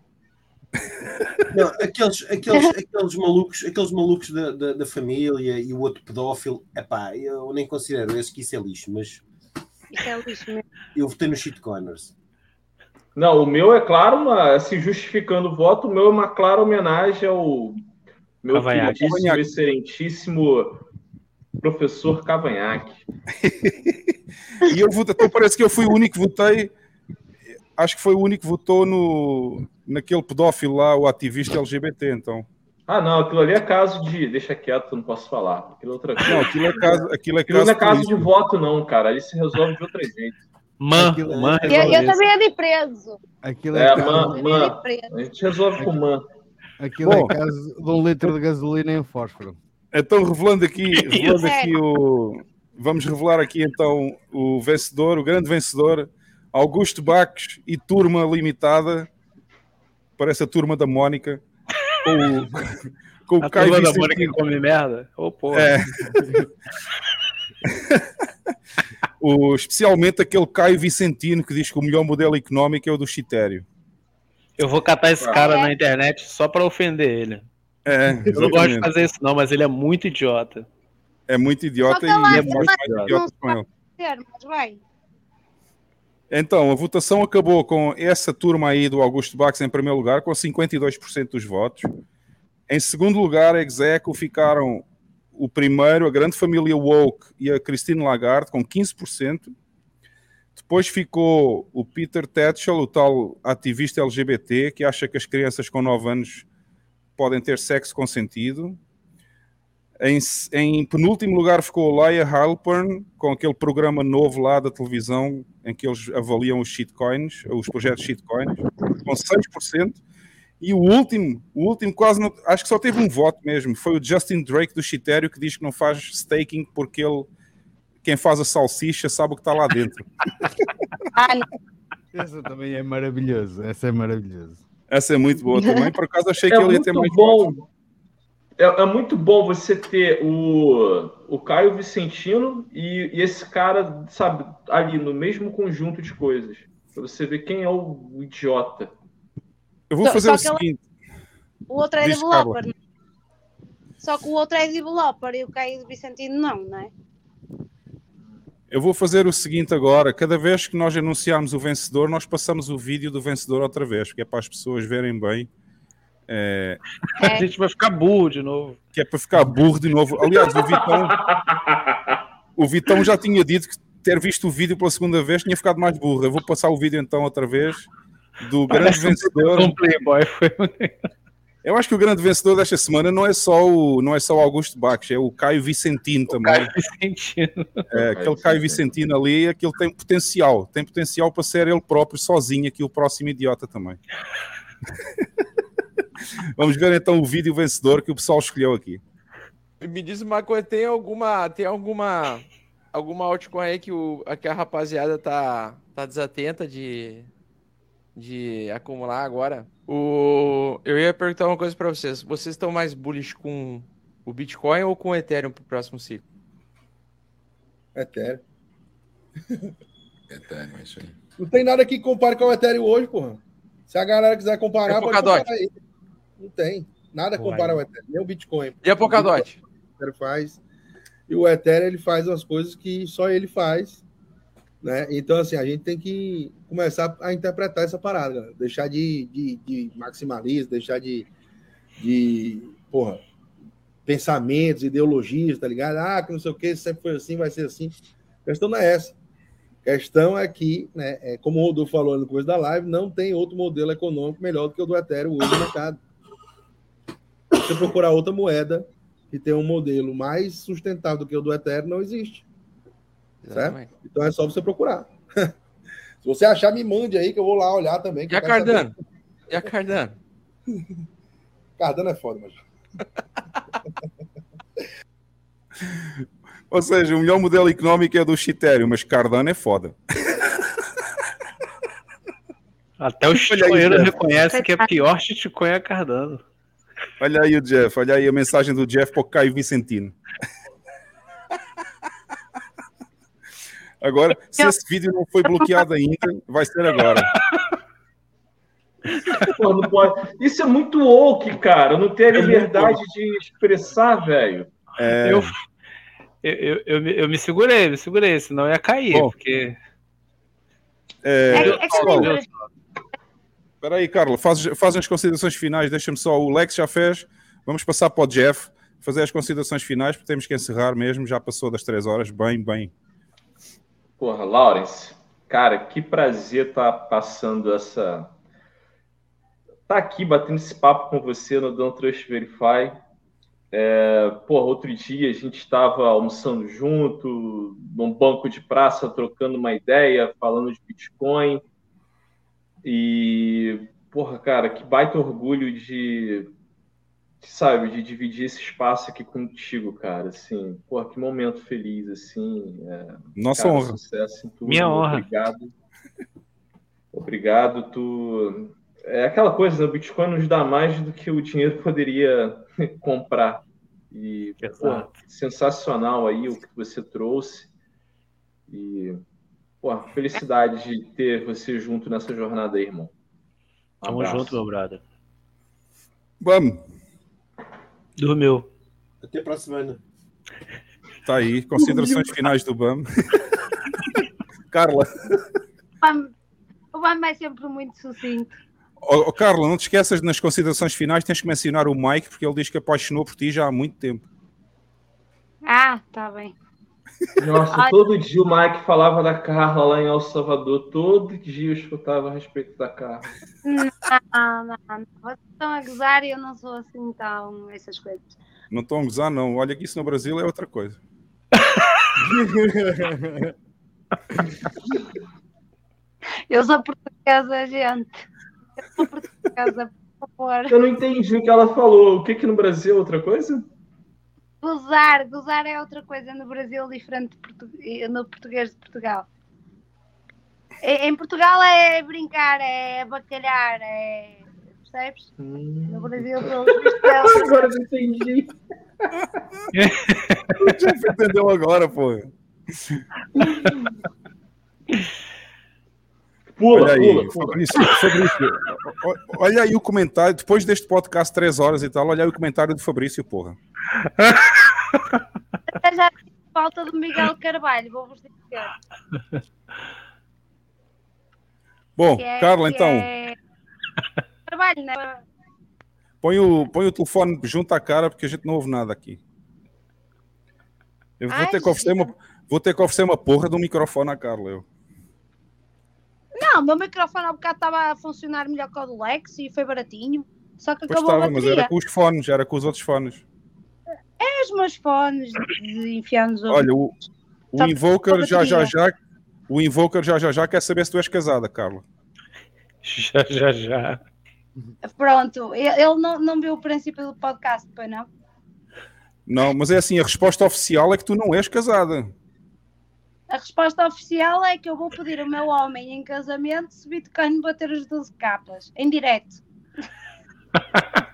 Não, aqueles, aqueles, aqueles malucos, aqueles malucos da, da, da família e o outro pedófilo, epá, eu nem considero esse que isso é lixo, mas Isso é lixo mesmo. eu votei no shitcoiners. Não, o meu é claro, uma, se justificando o voto, o meu é uma clara homenagem ao meu queridíssimo, excelentíssimo professor Cavanhaque. E eu votei, então parece que eu fui o único que votei. Acho que foi o único que votou no, naquele pedófilo lá, o ativista LGBT, então. Ah, não, aquilo ali é caso de. Deixa quieto, não posso falar. Aquilo é outra coisa. Não, aquilo é caso, aquilo é Aquilo caso não é caso de voto, não, cara. Ali se resolve de outro jeito. Man, Aquilo- man Eu, resolve eu isso. também ia de preso. Aquilo é, É, caso, man, man. A gente resolve com man. aquilo Bom. é caso de um litro de gasolina em fósforo. Então, revelando aqui, revelando aqui o. Vamos revelar aqui então o vencedor, o grande vencedor, Augusto Baques e turma limitada. Parece a turma da Mónica. Com o, com o A Caio turma da que come merda? Porra. É. o, especialmente aquele Caio Vicentino que diz que o melhor modelo económico é o do Chitério. Eu vou catar esse cara na internet só pra ofender ele. É, Eu não gosto de fazer isso, não, mas ele é muito idiota. É muito idiota e é muito mais idiota com ele. Ter, mas bem. Então, a votação acabou com essa turma aí do Augusto Bax em primeiro lugar, com 52% dos votos. Em segundo lugar, execo ficaram o primeiro, a grande família Woke e a Christine Lagarde, com 15%. Depois ficou o Peter Tatchell, o tal ativista LGBT, que acha que as crianças com 9 anos podem ter sexo consentido. Em, em penúltimo lugar ficou o Laia Halpern, com aquele programa novo lá da televisão em que eles avaliam os shitcoins, os projetos shitcoins, com 6%. E o último, o último quase não, acho que só teve um voto mesmo, foi o Justin Drake do Chitério que diz que não faz staking porque ele, quem faz a salsicha sabe o que está lá dentro. Ah. Essa também é maravilhoso. Essa é maravilhoso. Essa é muito boa também, por acaso achei que É ele ia muito ter mais bom. É, é muito bom você ter o, o Caio Vicentino e, e esse cara, sabe, ali no mesmo conjunto de coisas. Pra você ver quem é o idiota. Eu vou fazer só o que ela- seguinte, O outro é Diz, developer. não é? Só que o outro é developer e o Caio Vicentino não, não é? Eu vou fazer o seguinte agora, cada vez que nós anunciarmos o vencedor, nós passamos o vídeo do vencedor outra vez, porque é para as pessoas verem bem. É, A gente vai ficar burro de novo. que é para ficar burro de novo. Aliás, o Vitão, o Vitão já tinha dito que ter visto o vídeo pela segunda vez tinha ficado mais burro. Eu vou passar o vídeo então outra vez do grande Parece um vencedor. Um Playboy foi. Eu acho que o grande vencedor desta semana não é só o, não é só o Augusto Bax, é o Caio Vicentino também. Caio Vicentino. É, aquele Caio Vicentino ali, aquele tem potencial, tem potencial para ser ele próprio sozinho aqui o próximo idiota também. Vamos ver então o vídeo vencedor que o pessoal escolheu aqui. Me diz uma coisa, tem alguma, tem alguma, alguma altcoin aí que, o, que a rapaziada tá, tá desatenta de, de acumular agora? O, eu ia perguntar uma coisa para vocês. Vocês estão mais bullish com o Bitcoin ou com o Ethereum pro próximo ciclo? Ethereum. Ethereum, é isso aí. Não tem nada que compare com o Ethereum hoje, porra. Se a galera quiser comparar, a pode comparar aí. Não tem. Nada Uai. compara ao Ethereum. Nem o Bitcoin. E a Polkadot? O Ethereum faz. E o Ethereum ele faz umas coisas que só ele faz, né? Então, assim, a gente tem que começar a interpretar essa parada, galera. deixar de, de, de maximalismo, deixar de, de porra, pensamentos, ideologias, tá ligado? Ah, que não sei o que, sempre foi assim, vai ser assim. A questão não é essa. A questão é que, né, é, como o Rodolfo falou no começo da live, não tem outro modelo econômico melhor do que o do Ethereum hoje no mercado. Se você procurar outra moeda que tem um modelo mais sustentável do que o do Ethereum, não existe. Certo? Então é só você procurar. Se você achar, me mande aí que eu vou lá olhar também. que E a. Cardano? E a Cardano? Cardano é foda, mas. Ou seja, o melhor modelo económico é do Ethereum, mas Cardano é foda. Até o Jeff. reconhece que é pior shitcoin é Cardano. Olha aí o Jeff, olha aí a mensagem do Jeff para o Caio Vicentino. Agora, se esse vídeo não foi bloqueado ainda, vai ser agora. Pô, não pode. Isso é muito woke, cara. Não ter a liberdade de expressar, velho. É, Eu, eu, eu, eu, me- eu segurei, me segurei, senão eu ia cair, Bom. porque. é, É, é que pessoal, lembra- Espera aí, Carla, faz, faz as considerações finais. Deixa-me só. O Lex já fez. Vamos passar para o Jeff fazer as considerações finais, porque temos que encerrar mesmo. Já passou das três horas. Bem, bem. Porra, Lawrence, cara, que prazer estar passando essa. Tá aqui batendo esse papo com você no Don't Trust Verify. É, porra, outro dia a gente estava almoçando junto, num banco de praça, trocando uma ideia, falando de Bitcoin. E, porra, cara, que baita orgulho de, sabe, de dividir esse espaço aqui contigo, cara. Assim, porra, que momento feliz, assim. é, Nossa cara, honra. Sucesso em tudo. Minha honra. Obrigado. Obrigado. Tu... É aquela coisa, né? o Bitcoin nos dá mais do que o dinheiro poderia comprar. E, pô, sensacional aí o que você trouxe. E, pô, felicidade de ter você junto nessa jornada aí, irmão. Um Tamo abraço. junto, meu brother. Vamos. Dormiu. Até para a semana. Tá aí. Considerações finais do BAM. Carla. O Bam- é sempre muito sucinto. Ó, ó, Carla, não te esqueças nas considerações finais, tens que mencionar o Mike, porque ele diz que apaixonou por ti já há muito tempo. Ah, tá bem. Nossa, Ai. todo dia o Mike falava da Carla lá em El Salvador. Todo dia eu escutava a respeito da Carla. Não, não, não. Vocês estão a gozar e eu não sou assim, então, essas coisas. Não estão a gozar, não. Olha que isso no Brasil é outra coisa. Eu sou portuguesa, gente. Eu sou portuguesa, por favor. Eu não entendi o que ela falou. O que que no Brasil é outra coisa? Gozar, gozar é outra coisa no Brasil diferente de portu- no português de Portugal. Em em Portugal é brincar, é bacalhar, é. Percebes? No Brasil, pelos vistos, é Agora entendi. O Jeff entendeu agora, pô. Pula, olha aí, pula, pula. Fabrício, Fabrício, o- o- olha aí o comentário, depois deste podcast, três horas e tal, olha aí o comentário do Fabrício, porra. Até já tive falta do Miguel Carvalho, vou-vos dizer. Bom, Que é- Carla, que então, é- Carvalho, né? põe o, põe o telefone junto à cara, porque a gente não ouve nada aqui. Eu vou Ai, ter que oferecer uma, vou ter que oferecer uma porra de um microfone à Carla, eu. Não, o meu microfone há bocado estava a funcionar melhor que o do Lex e foi baratinho. Só que Pois acabou a estava, mas bateria. era com os fones, era com os outros fones. É os meus fones de enfiar nos Olha, o, o Invoker já já já o Invoker já já já quer saber se tu és casada, Carla. Já, já, já. Pronto, ele ele não, não viu o princípio do podcast, pois não? Não, mas é assim, a resposta oficial é que tu não és casada. A resposta oficial é que eu vou pedir o meu homem em casamento se Bitcoin bater as 12 capas, em direto.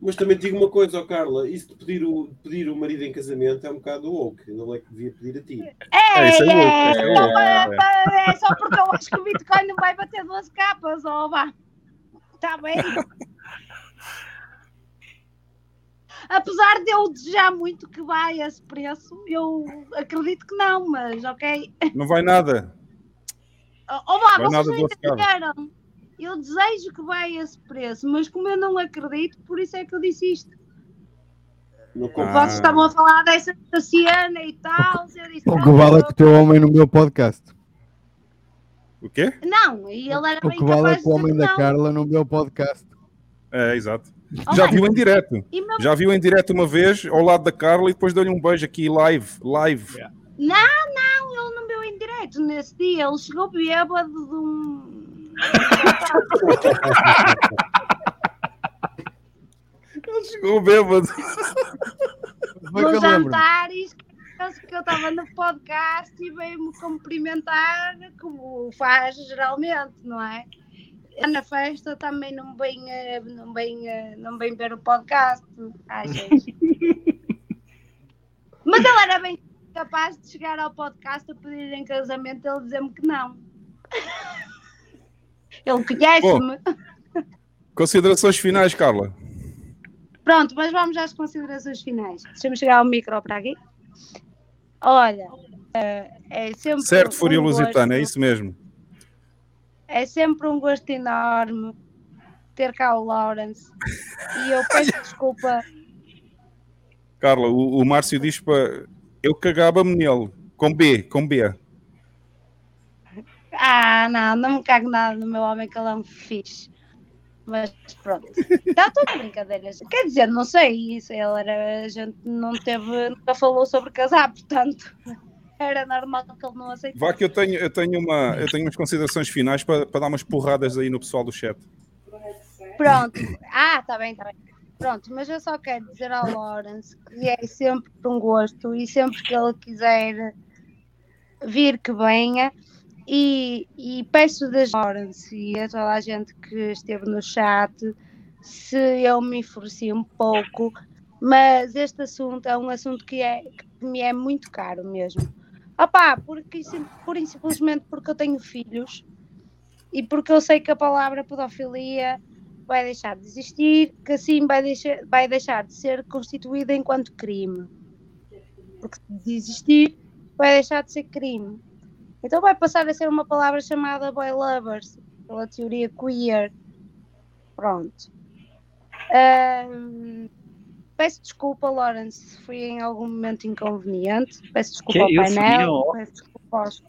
Mas também te digo uma coisa, ó Carla, isso de pedir o, pedir o marido em casamento é um bocado woke, não é que devia pedir a ti. É, É, isso é é, é só, louco, para- é só porque eu acho que o Bitcoin não vai bater 12 capas, ó, vá. Está bem? apesar de eu desejar muito que vá a esse preço, eu acredito que não, mas ok. Não vai nada. Ó lá, Vai nada vocês carro. entenderam? Eu desejo que vá a esse preço, mas como eu não acredito, por isso é que eu disse isto. Ah. Vocês estavam a falar dessa cena e tal. eu disse, O não, que vale é que o teu homem no meu podcast. O quê? Não, e ele era O bem que vale é que o homem da não. Carla no meu podcast. É, exato. Oh, Já mano, viu em direto. meu- Já viu em direto uma vez ao lado da Carla e depois deu-lhe um beijo aqui live. Live. Não, não, ele não viu em direto nesse dia. Ele chegou bêbado de um. Ele chegou bêbado. no jantar e que eu estava no podcast e veio-me cumprimentar como faz geralmente, não é? Na festa também não vem, eh, não vem, eh, não vem ver o podcast. Ai, gente. Mas ele era bem capaz de chegar ao podcast a pedir em casamento ele dizer-me que não. Ele conhece-me. Considerações finais, Carla. Pronto, mas vamos às considerações finais. Deixa-me chegar ao micro para aqui. Olha, eh, é sempre. Certo, Fúria um Lusitana, é isso mesmo. É sempre um gosto enorme ter cá o Lawrence. E eu peço desculpa. Carla, o, o Márcio diz para. Eu cagava-me nele. Com B, com B. Ah, não, não me cago nada no meu homem que ele é um fixe. Mas pronto. Está tudo brincadeiras. Quer dizer, não sei. Isso ele era. A gente não teve. Nunca falou sobre casar, portanto. Era normal que ele não aceitasse. Vá que eu tenho, eu tenho, uma, eu tenho umas considerações finais para, para dar umas porradas aí no pessoal do chat. Pronto. Ah, está bem, está bem. Pronto, mas eu só quero dizer ao Lawrence que é sempre um gosto e sempre que ele quiser vir que venha. E, e peço das Lawrence e a toda a gente que esteve no chat se eu me enfureci um pouco, mas este assunto é um assunto que, é, que me é muito caro mesmo. Opá, porque, pura e simplesmente porque eu tenho filhos e porque eu sei que a palavra pedofilia vai deixar de existir, que assim vai deixar, vai deixar de ser constituída enquanto crime. Porque de existir, vai deixar de ser crime. Então vai passar a ser uma palavra chamada boy lovers, pela teoria queer. Pronto. Ahm, peço desculpa, Lawrence, se fui em algum momento inconveniente. Peço desculpa Que ao painel. Peço desculpa, aos-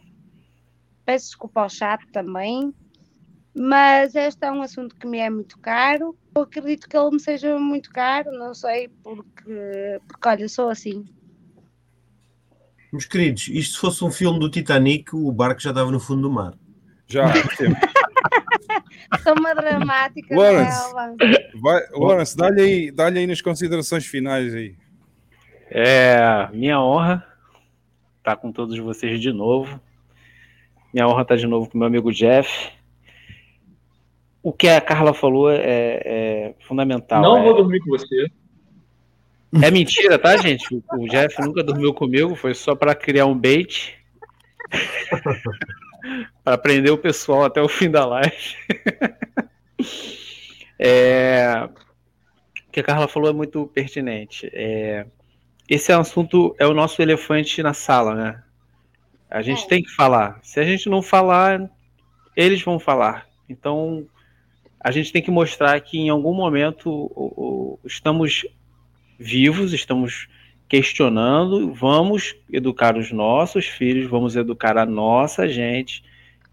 peço desculpa ao chat também. Mas este é um assunto que me é muito caro. Eu acredito que ele me seja muito caro, não sei, porque, porque olha, sou assim. Meus queridos, isto se fosse um filme do Titanic, o barco já estava no fundo do mar. Já, Sou uma dramática. Lawrence, vai, Lawrence, dá-lhe aí, dá aí nas considerações finais aí. É minha honra estar com todos vocês de novo. Minha honra estar de novo com meu amigo Jeff. O que a Carla falou é, é fundamental. Não é, vou dormir com você. é mentira, tá, gente? O, o Jeff nunca dormiu comigo, foi só para criar um bait. para prender o pessoal até o fim da live. É, o que a Carla falou é muito pertinente. É, esse assunto é o nosso elefante na sala, né? A gente tem que falar. Se a gente não falar, eles vão falar. Então, a gente tem que mostrar que em algum momento o- o- estamos vivos, estamos questionando, vamos educar os nossos filhos, vamos educar a nossa gente,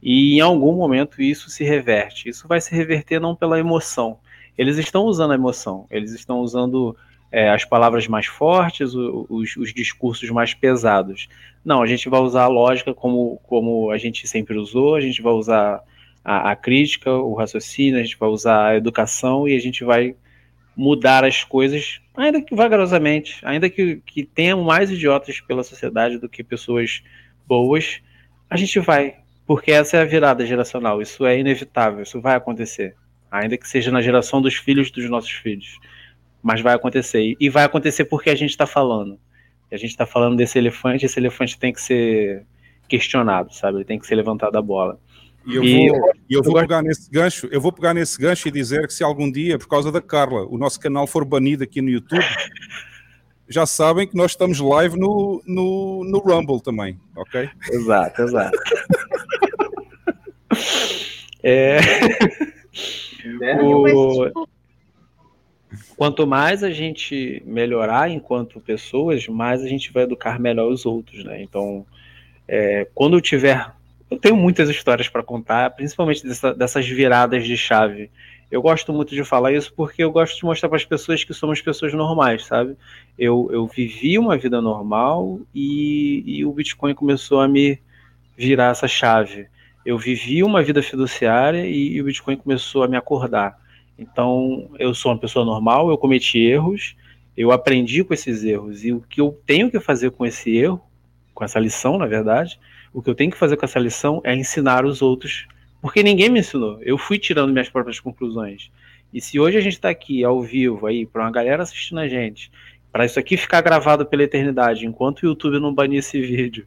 e em algum momento isso se reverte. Isso vai se reverter não pela emoção. Eles estão usando a emoção, eles estão usando é, as palavras mais fortes, os, os discursos mais pesados. Não, a gente vai usar a lógica como, como a gente sempre usou, a gente vai usar a, a crítica, o raciocínio, a gente vai usar a educação e a gente vai mudar as coisas, ainda que vagarosamente, ainda que, que tenham mais idiotas pela sociedade do que pessoas boas, a gente vai, porque essa é a virada geracional, isso é inevitável, isso vai acontecer, ainda que seja na geração dos filhos dos nossos filhos, mas vai acontecer, e vai acontecer porque a gente está falando, a gente está falando desse elefante, esse elefante tem que ser questionado, sabe, ele tem que ser levantado a bola. E eu E vou, eu- e eu eu vou gosto- pegar nesse gancho, eu vou pegar nesse gancho e dizer que se algum dia, por causa da Carla, o nosso canal for banido aqui no YouTube, já sabem que nós estamos live no, no, no Rumble também, ok? Exato, exato. É... o- Quanto mais a gente melhorar enquanto pessoas, mais a gente vai educar melhor os outros, né? Então, é, quando eu tiver. Eu tenho muitas histórias para contar, principalmente dessa- dessas viradas de chave. Eu gosto muito de falar isso porque eu gosto de mostrar para as pessoas que somos pessoas normais, sabe? Eu, eu vivi uma vida normal e, e o Bitcoin começou a me virar essa chave. Eu vivi uma vida fiduciária e, e o Bitcoin começou a me acordar. Então, eu sou uma pessoa normal, eu cometi erros, eu aprendi com esses erros. E o que eu tenho que fazer com esse erro, com essa lição, na verdade, o que eu tenho que fazer com essa lição é ensinar os outros. Porque ninguém me ensinou. Eu fui tirando minhas próprias conclusões. E se hoje a gente está aqui ao vivo aí, para uma galera assistindo a gente, para isso aqui ficar gravado pela eternidade, enquanto o YouTube não banir esse vídeo.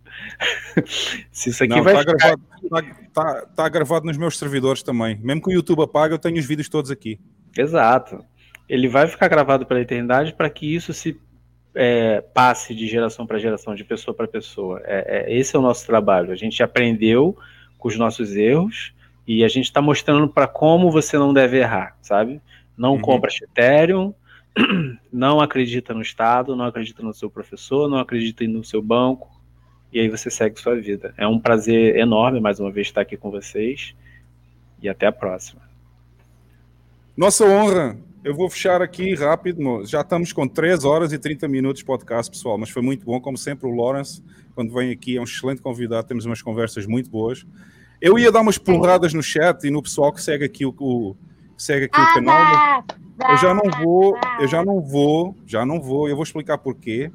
se isso aqui Não, vai tá, ficar gravado, tá, tá- tá gravado nos meus servidores também. Mesmo que o YouTube apague, eu tenho os vídeos todos aqui. Exato. Ele vai ficar gravado pela eternidade para que isso se é, passe de geração para geração, de pessoa para pessoa. É, é- esse é o nosso trabalho. A gente aprendeu com os nossos erros e a gente está mostrando para como você não deve errar, sabe? Não compra Ethereum, não acredita no Estado, não acredita no seu professor, não acredita no seu banco, e aí você segue sua vida. É um prazer enorme, mais uma vez, estar aqui com vocês, e até a próxima. Nossa honra. Eu vou fechar aqui rápido. Já estamos com 3 horas e 30 minutos de podcast, pessoal, mas foi muito bom. Como sempre, o Lawrence, quando vem aqui, é um excelente convidado. Temos umas conversas muito boas. Eu ia dar umas porradas no chat e no pessoal que segue aqui o, o- segue aqui o canal. Eu já não vou, eu já não vou, já não vou. Eu vou explicar porquê.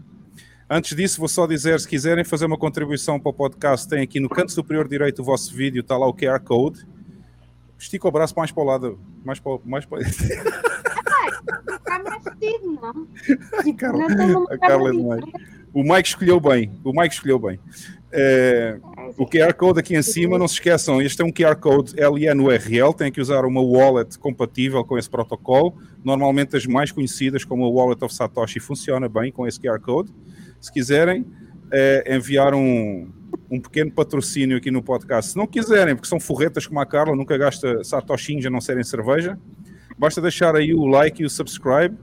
Antes disso, vou só dizer, se quiserem fazer uma contribuição para o podcast, tem aqui no canto superior direito do vosso vídeo, está lá o QR Code. Estica o braço mais para o lado, mais para, mais para... Está mais fedido, não? Tipo, Carla- não numa a Carla é. O Mike escolheu bem. O Mike escolheu bem. É, o QR Code aqui em cima, não se esqueçam, este é um QR Code LNURL, tem que usar uma wallet compatível com esse protocolo. Normalmente as mais conhecidas, como a Wallet of Satoshi, funciona bem com esse QR Code. Se quiserem é, enviar um, um pequeno patrocínio aqui no podcast, se não quiserem, porque são forretas como a Carla, nunca gasta satoshinhos a não serem cerveja, basta deixar aí o like e o subscribe.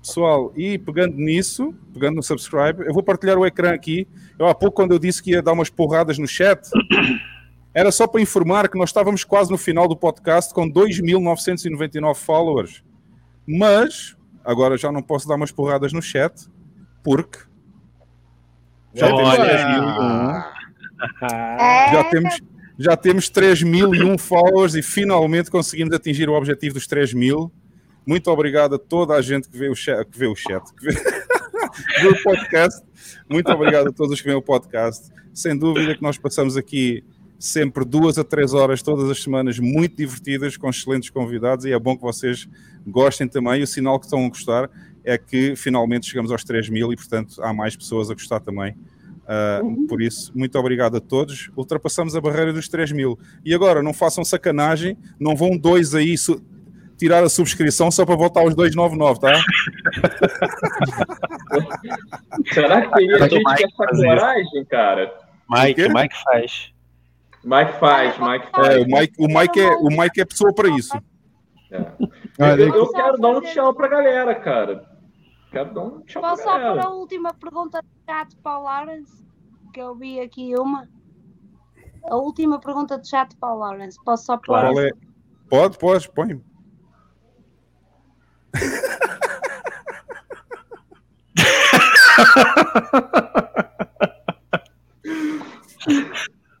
Pessoal, e pegando nisso, pegando no subscribe, eu vou partilhar o ecrã aqui. Eu há pouco, quando eu disse que ia dar umas porradas no chat, era só para informar que nós estávamos quase no final do podcast com 2.999 followers. Mas, agora já não posso dar umas porradas no chat, porque já temos Olha. 3.001. Já temos, já temos 3.001 followers e finalmente conseguimos atingir o objetivo dos 3.000. Muito obrigado a toda a gente que vê o chat, que vê o, chat, que vê, vê o podcast. Muito obrigado a todos que veem o podcast. Sem dúvida que nós passamos aqui sempre duas a três horas todas as semanas muito divertidas com excelentes convidados e é bom que vocês gostem também. E o sinal que estão a gostar é que finalmente chegamos aos 3 mil e, portanto, há mais pessoas a gostar também. Uh, por isso, muito obrigado a todos. Ultrapassamos a barreira dos 3 mil. E agora, não façam sacanagem, não vão dois aí su- tirar a subscrição só para voltar aos 299, tá? Será que teria o gente com essa coragem, cara? Mike, O? Mike faz. Mike faz, Mike faz. É, o, Mike, o, Mike é, o Mike é pessoa para isso. Ah, Eu, eu quero dar um tchau pra galera, cara. Dar um tchau Posso pra só pôr galera. a última pergunta de chat para o Lawrence? Que eu vi aqui uma. A última pergunta de chat para o Lawrence. Posso só pôr? Qual é? Pode, pode, põe.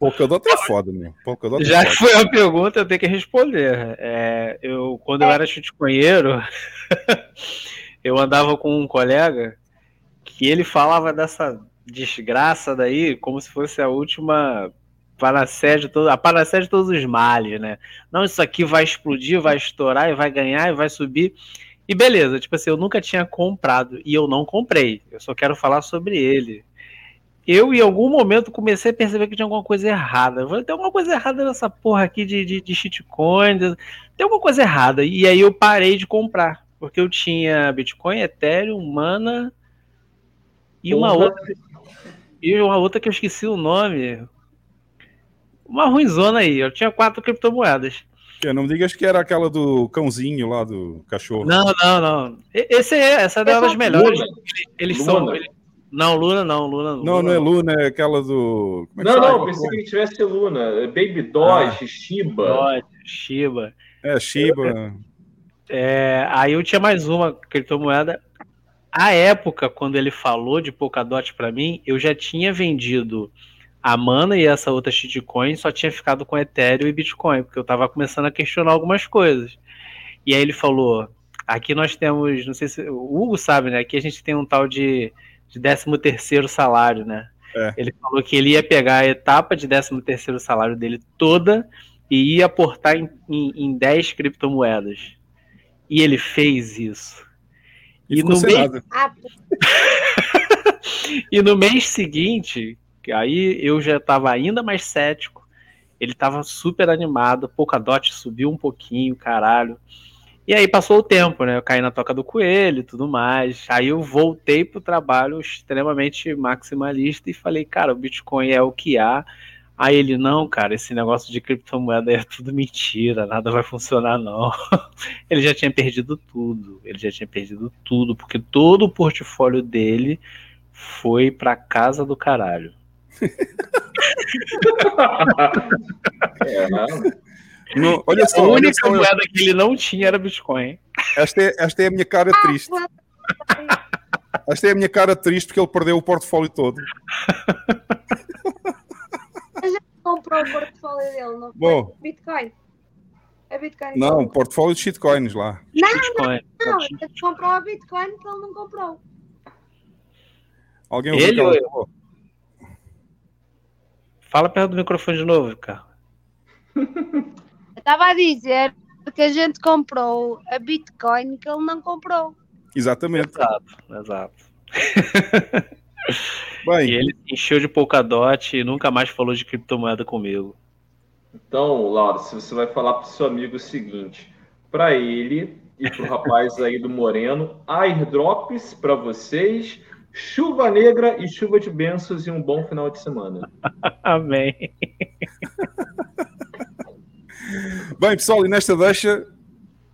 Polkadot é foda, meu. Polkadot é Já que foi a pergunta, eu tenho que responder. É, eu, quando eu era chutconheiro, eu andava com um colega que ele falava dessa desgraça daí como se fosse a última panacea de todo, a de todos os males, né? Não, isso aqui vai explodir, vai estourar e vai ganhar e vai subir. E beleza, tipo assim, eu nunca tinha comprado e eu não comprei. Eu só quero falar sobre ele. eu em algum momento comecei a perceber que tinha alguma coisa errada. Falei, tem alguma coisa errada nessa porra aqui de, de, de shitcoin, tem alguma coisa errada. E aí eu parei de comprar, porque eu tinha Bitcoin, Ethereum, Mana e uma Porra. outra. E uma outra que eu esqueci o nome. Uma ruimzona aí. Eu tinha quatro criptomoedas. Que, não me digas que era aquela do cãozinho lá do cachorro. Não, não, não. Esse é, essa é uma das melhores. Luna. Eles são. Luna. ele- Não, Luna não, Luna não. Não, não é Luna, é aquela do. como é Não, não, pensei que ele tivesse Luna. Baby Doge, Shiba. Doge, Shiba. É, Shiba. É, aí eu tinha mais uma criptomoeda. A época, quando ele falou de Polkadot pra mim, eu já tinha vendido a Mana e essa outra shitcoin, só tinha ficado com Ethereum e Bitcoin, porque eu tava começando a questionar algumas coisas. E aí ele falou: aqui nós temos, não sei se o Hugo sabe, né? Aqui a gente tem um tal de, de 13 terceiro salário, né? Ele falou que ele ia pegar a etapa de 13 terceiro salário dele toda e ia aportar em, em, em 10 criptomoedas. E ele fez isso. E E, no mês, e no mês seguinte, aí eu já estava ainda mais cético. Ele estava super animado, Polkadot subiu um pouquinho, caralho. E aí passou o tempo, né? Eu caí na toca do coelho e tudo mais. Aí eu voltei pro trabalho extremamente maximalista e falei, cara, o Bitcoin é o que há. Aí ele, não, cara, esse negócio de criptomoeda é tudo mentira, nada vai funcionar, não. Ele já tinha perdido tudo. Ele já tinha perdido tudo, porque todo o portfólio dele foi pra casa do caralho. É, Não, olha só, a olha única só, eu- moeda que ele não tinha era Bitcoin. Esta é, esta é a minha cara triste. Esta é a minha cara triste porque ele perdeu o portfólio todo. Comprou o portfólio dele, não foi? Bom. Bitcoin. É Bitcoin. Não, portfólio de shitcoins lá. Não, Bitcoin. não, não. A gente comprou a Bitcoin que ele não comprou. Alguém ouviu Ele ou eu? Fala perto do microfone de novo, cara. Eu estava a dizer que a gente comprou a Bitcoin que ele não comprou. Exatamente. Exato, exato. Bem, E ele se encheu de Polkadot e nunca mais falou de criptomoeda comigo. Então, Laura, se você vai falar pro seu amigo o seguinte, para ele e pro rapaz aí do Moreno, airdrops para vocês, chuva negra e chuva de bênçãos e um bom final de semana. Amém. Bem, pessoal, e nesta deixa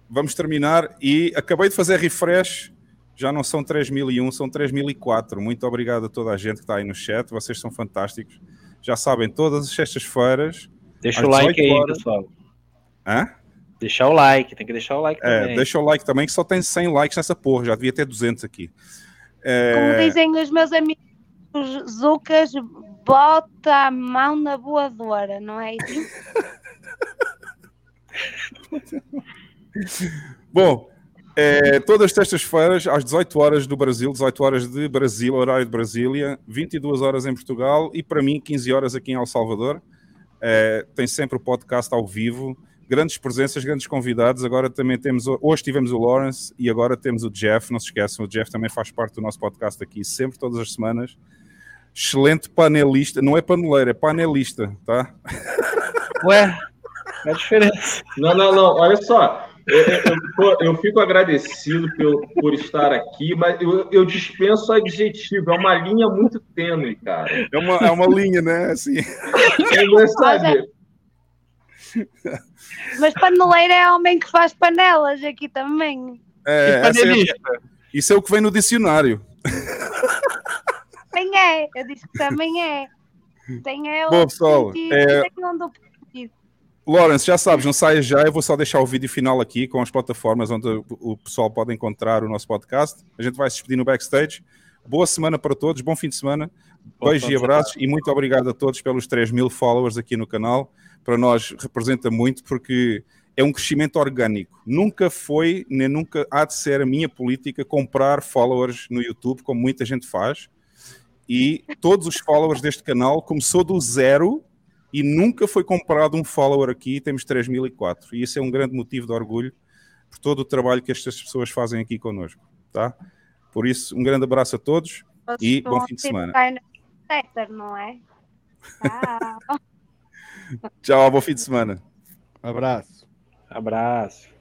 vamos terminar. E acabei de fazer refresh. Já não são 3001, são 3004. Muito obrigado a toda a gente que está aí no chat. Vocês são fantásticos. Já sabem, todas as sextas-feiras. Deixa o like 18 aí, horas- pessoal. Hã? Deixar o like, tem que deixar o like É, também. deixa o like também, que só tem 100 likes nessa porra. Já devia ter 200 aqui. Como É, dizem os meus amigos Zucas, bota a mão na voadora, não é isso? Bom, é, todas as sextas-feiras, às 18 horas do Brasil, 18 horas de Brasil, horário de Brasília, 22 horas em Portugal e para mim 15 horas aqui em El Salvador. É, tem sempre o podcast ao vivo, grandes presenças, grandes convidados. Agora também temos, hoje tivemos o Lawrence e agora temos o Jeff. Não se esqueçam, o Jeff também faz parte do nosso podcast aqui, sempre, todas as semanas. Excelente panelista, não é paneleiro, é panelista, tá? Ué, é a diferença. Não, não, não, olha só. Eu, eu- eu- eu fico agradecido por, por estar aqui, mas eu, eu dispenso adjetivo. É uma linha muito tênue, cara. É uma, é uma linha, né? Assim. É, sabe? Mas paneleiro é homem que faz panelas aqui também. É, é- panelista? isso é o que vem no dicionário. Também é, eu disse que também é. Tem é Bom, pessoal, é- tem um duplo sentido. Lawrence, já sabes, não saias já. Eu vou só deixar o vídeo final aqui com as plataformas onde o- pessoal pode encontrar o nosso podcast. A gente vai se despedir no backstage. Boa semana para todos, bom fim de semana. Beijos e abraços e muito obrigado a todos pelos 3 mil followers aqui no canal. Para nós representa muito porque é um crescimento orgânico. Nunca foi, nem nunca há de ser a minha política comprar followers no YouTube, como muita gente faz. E todos os followers deste canal começou do zero e nunca foi comprado um follower aqui. Temos 3004 e isso é um grande motivo de orgulho por todo o trabalho que estas pessoas fazem aqui connosco, tá? Por isso, um grande abraço a todos e bom fim de semana. Tether, não é? Tchau. Tchau, bom fim de semana. Abraço. Abraço.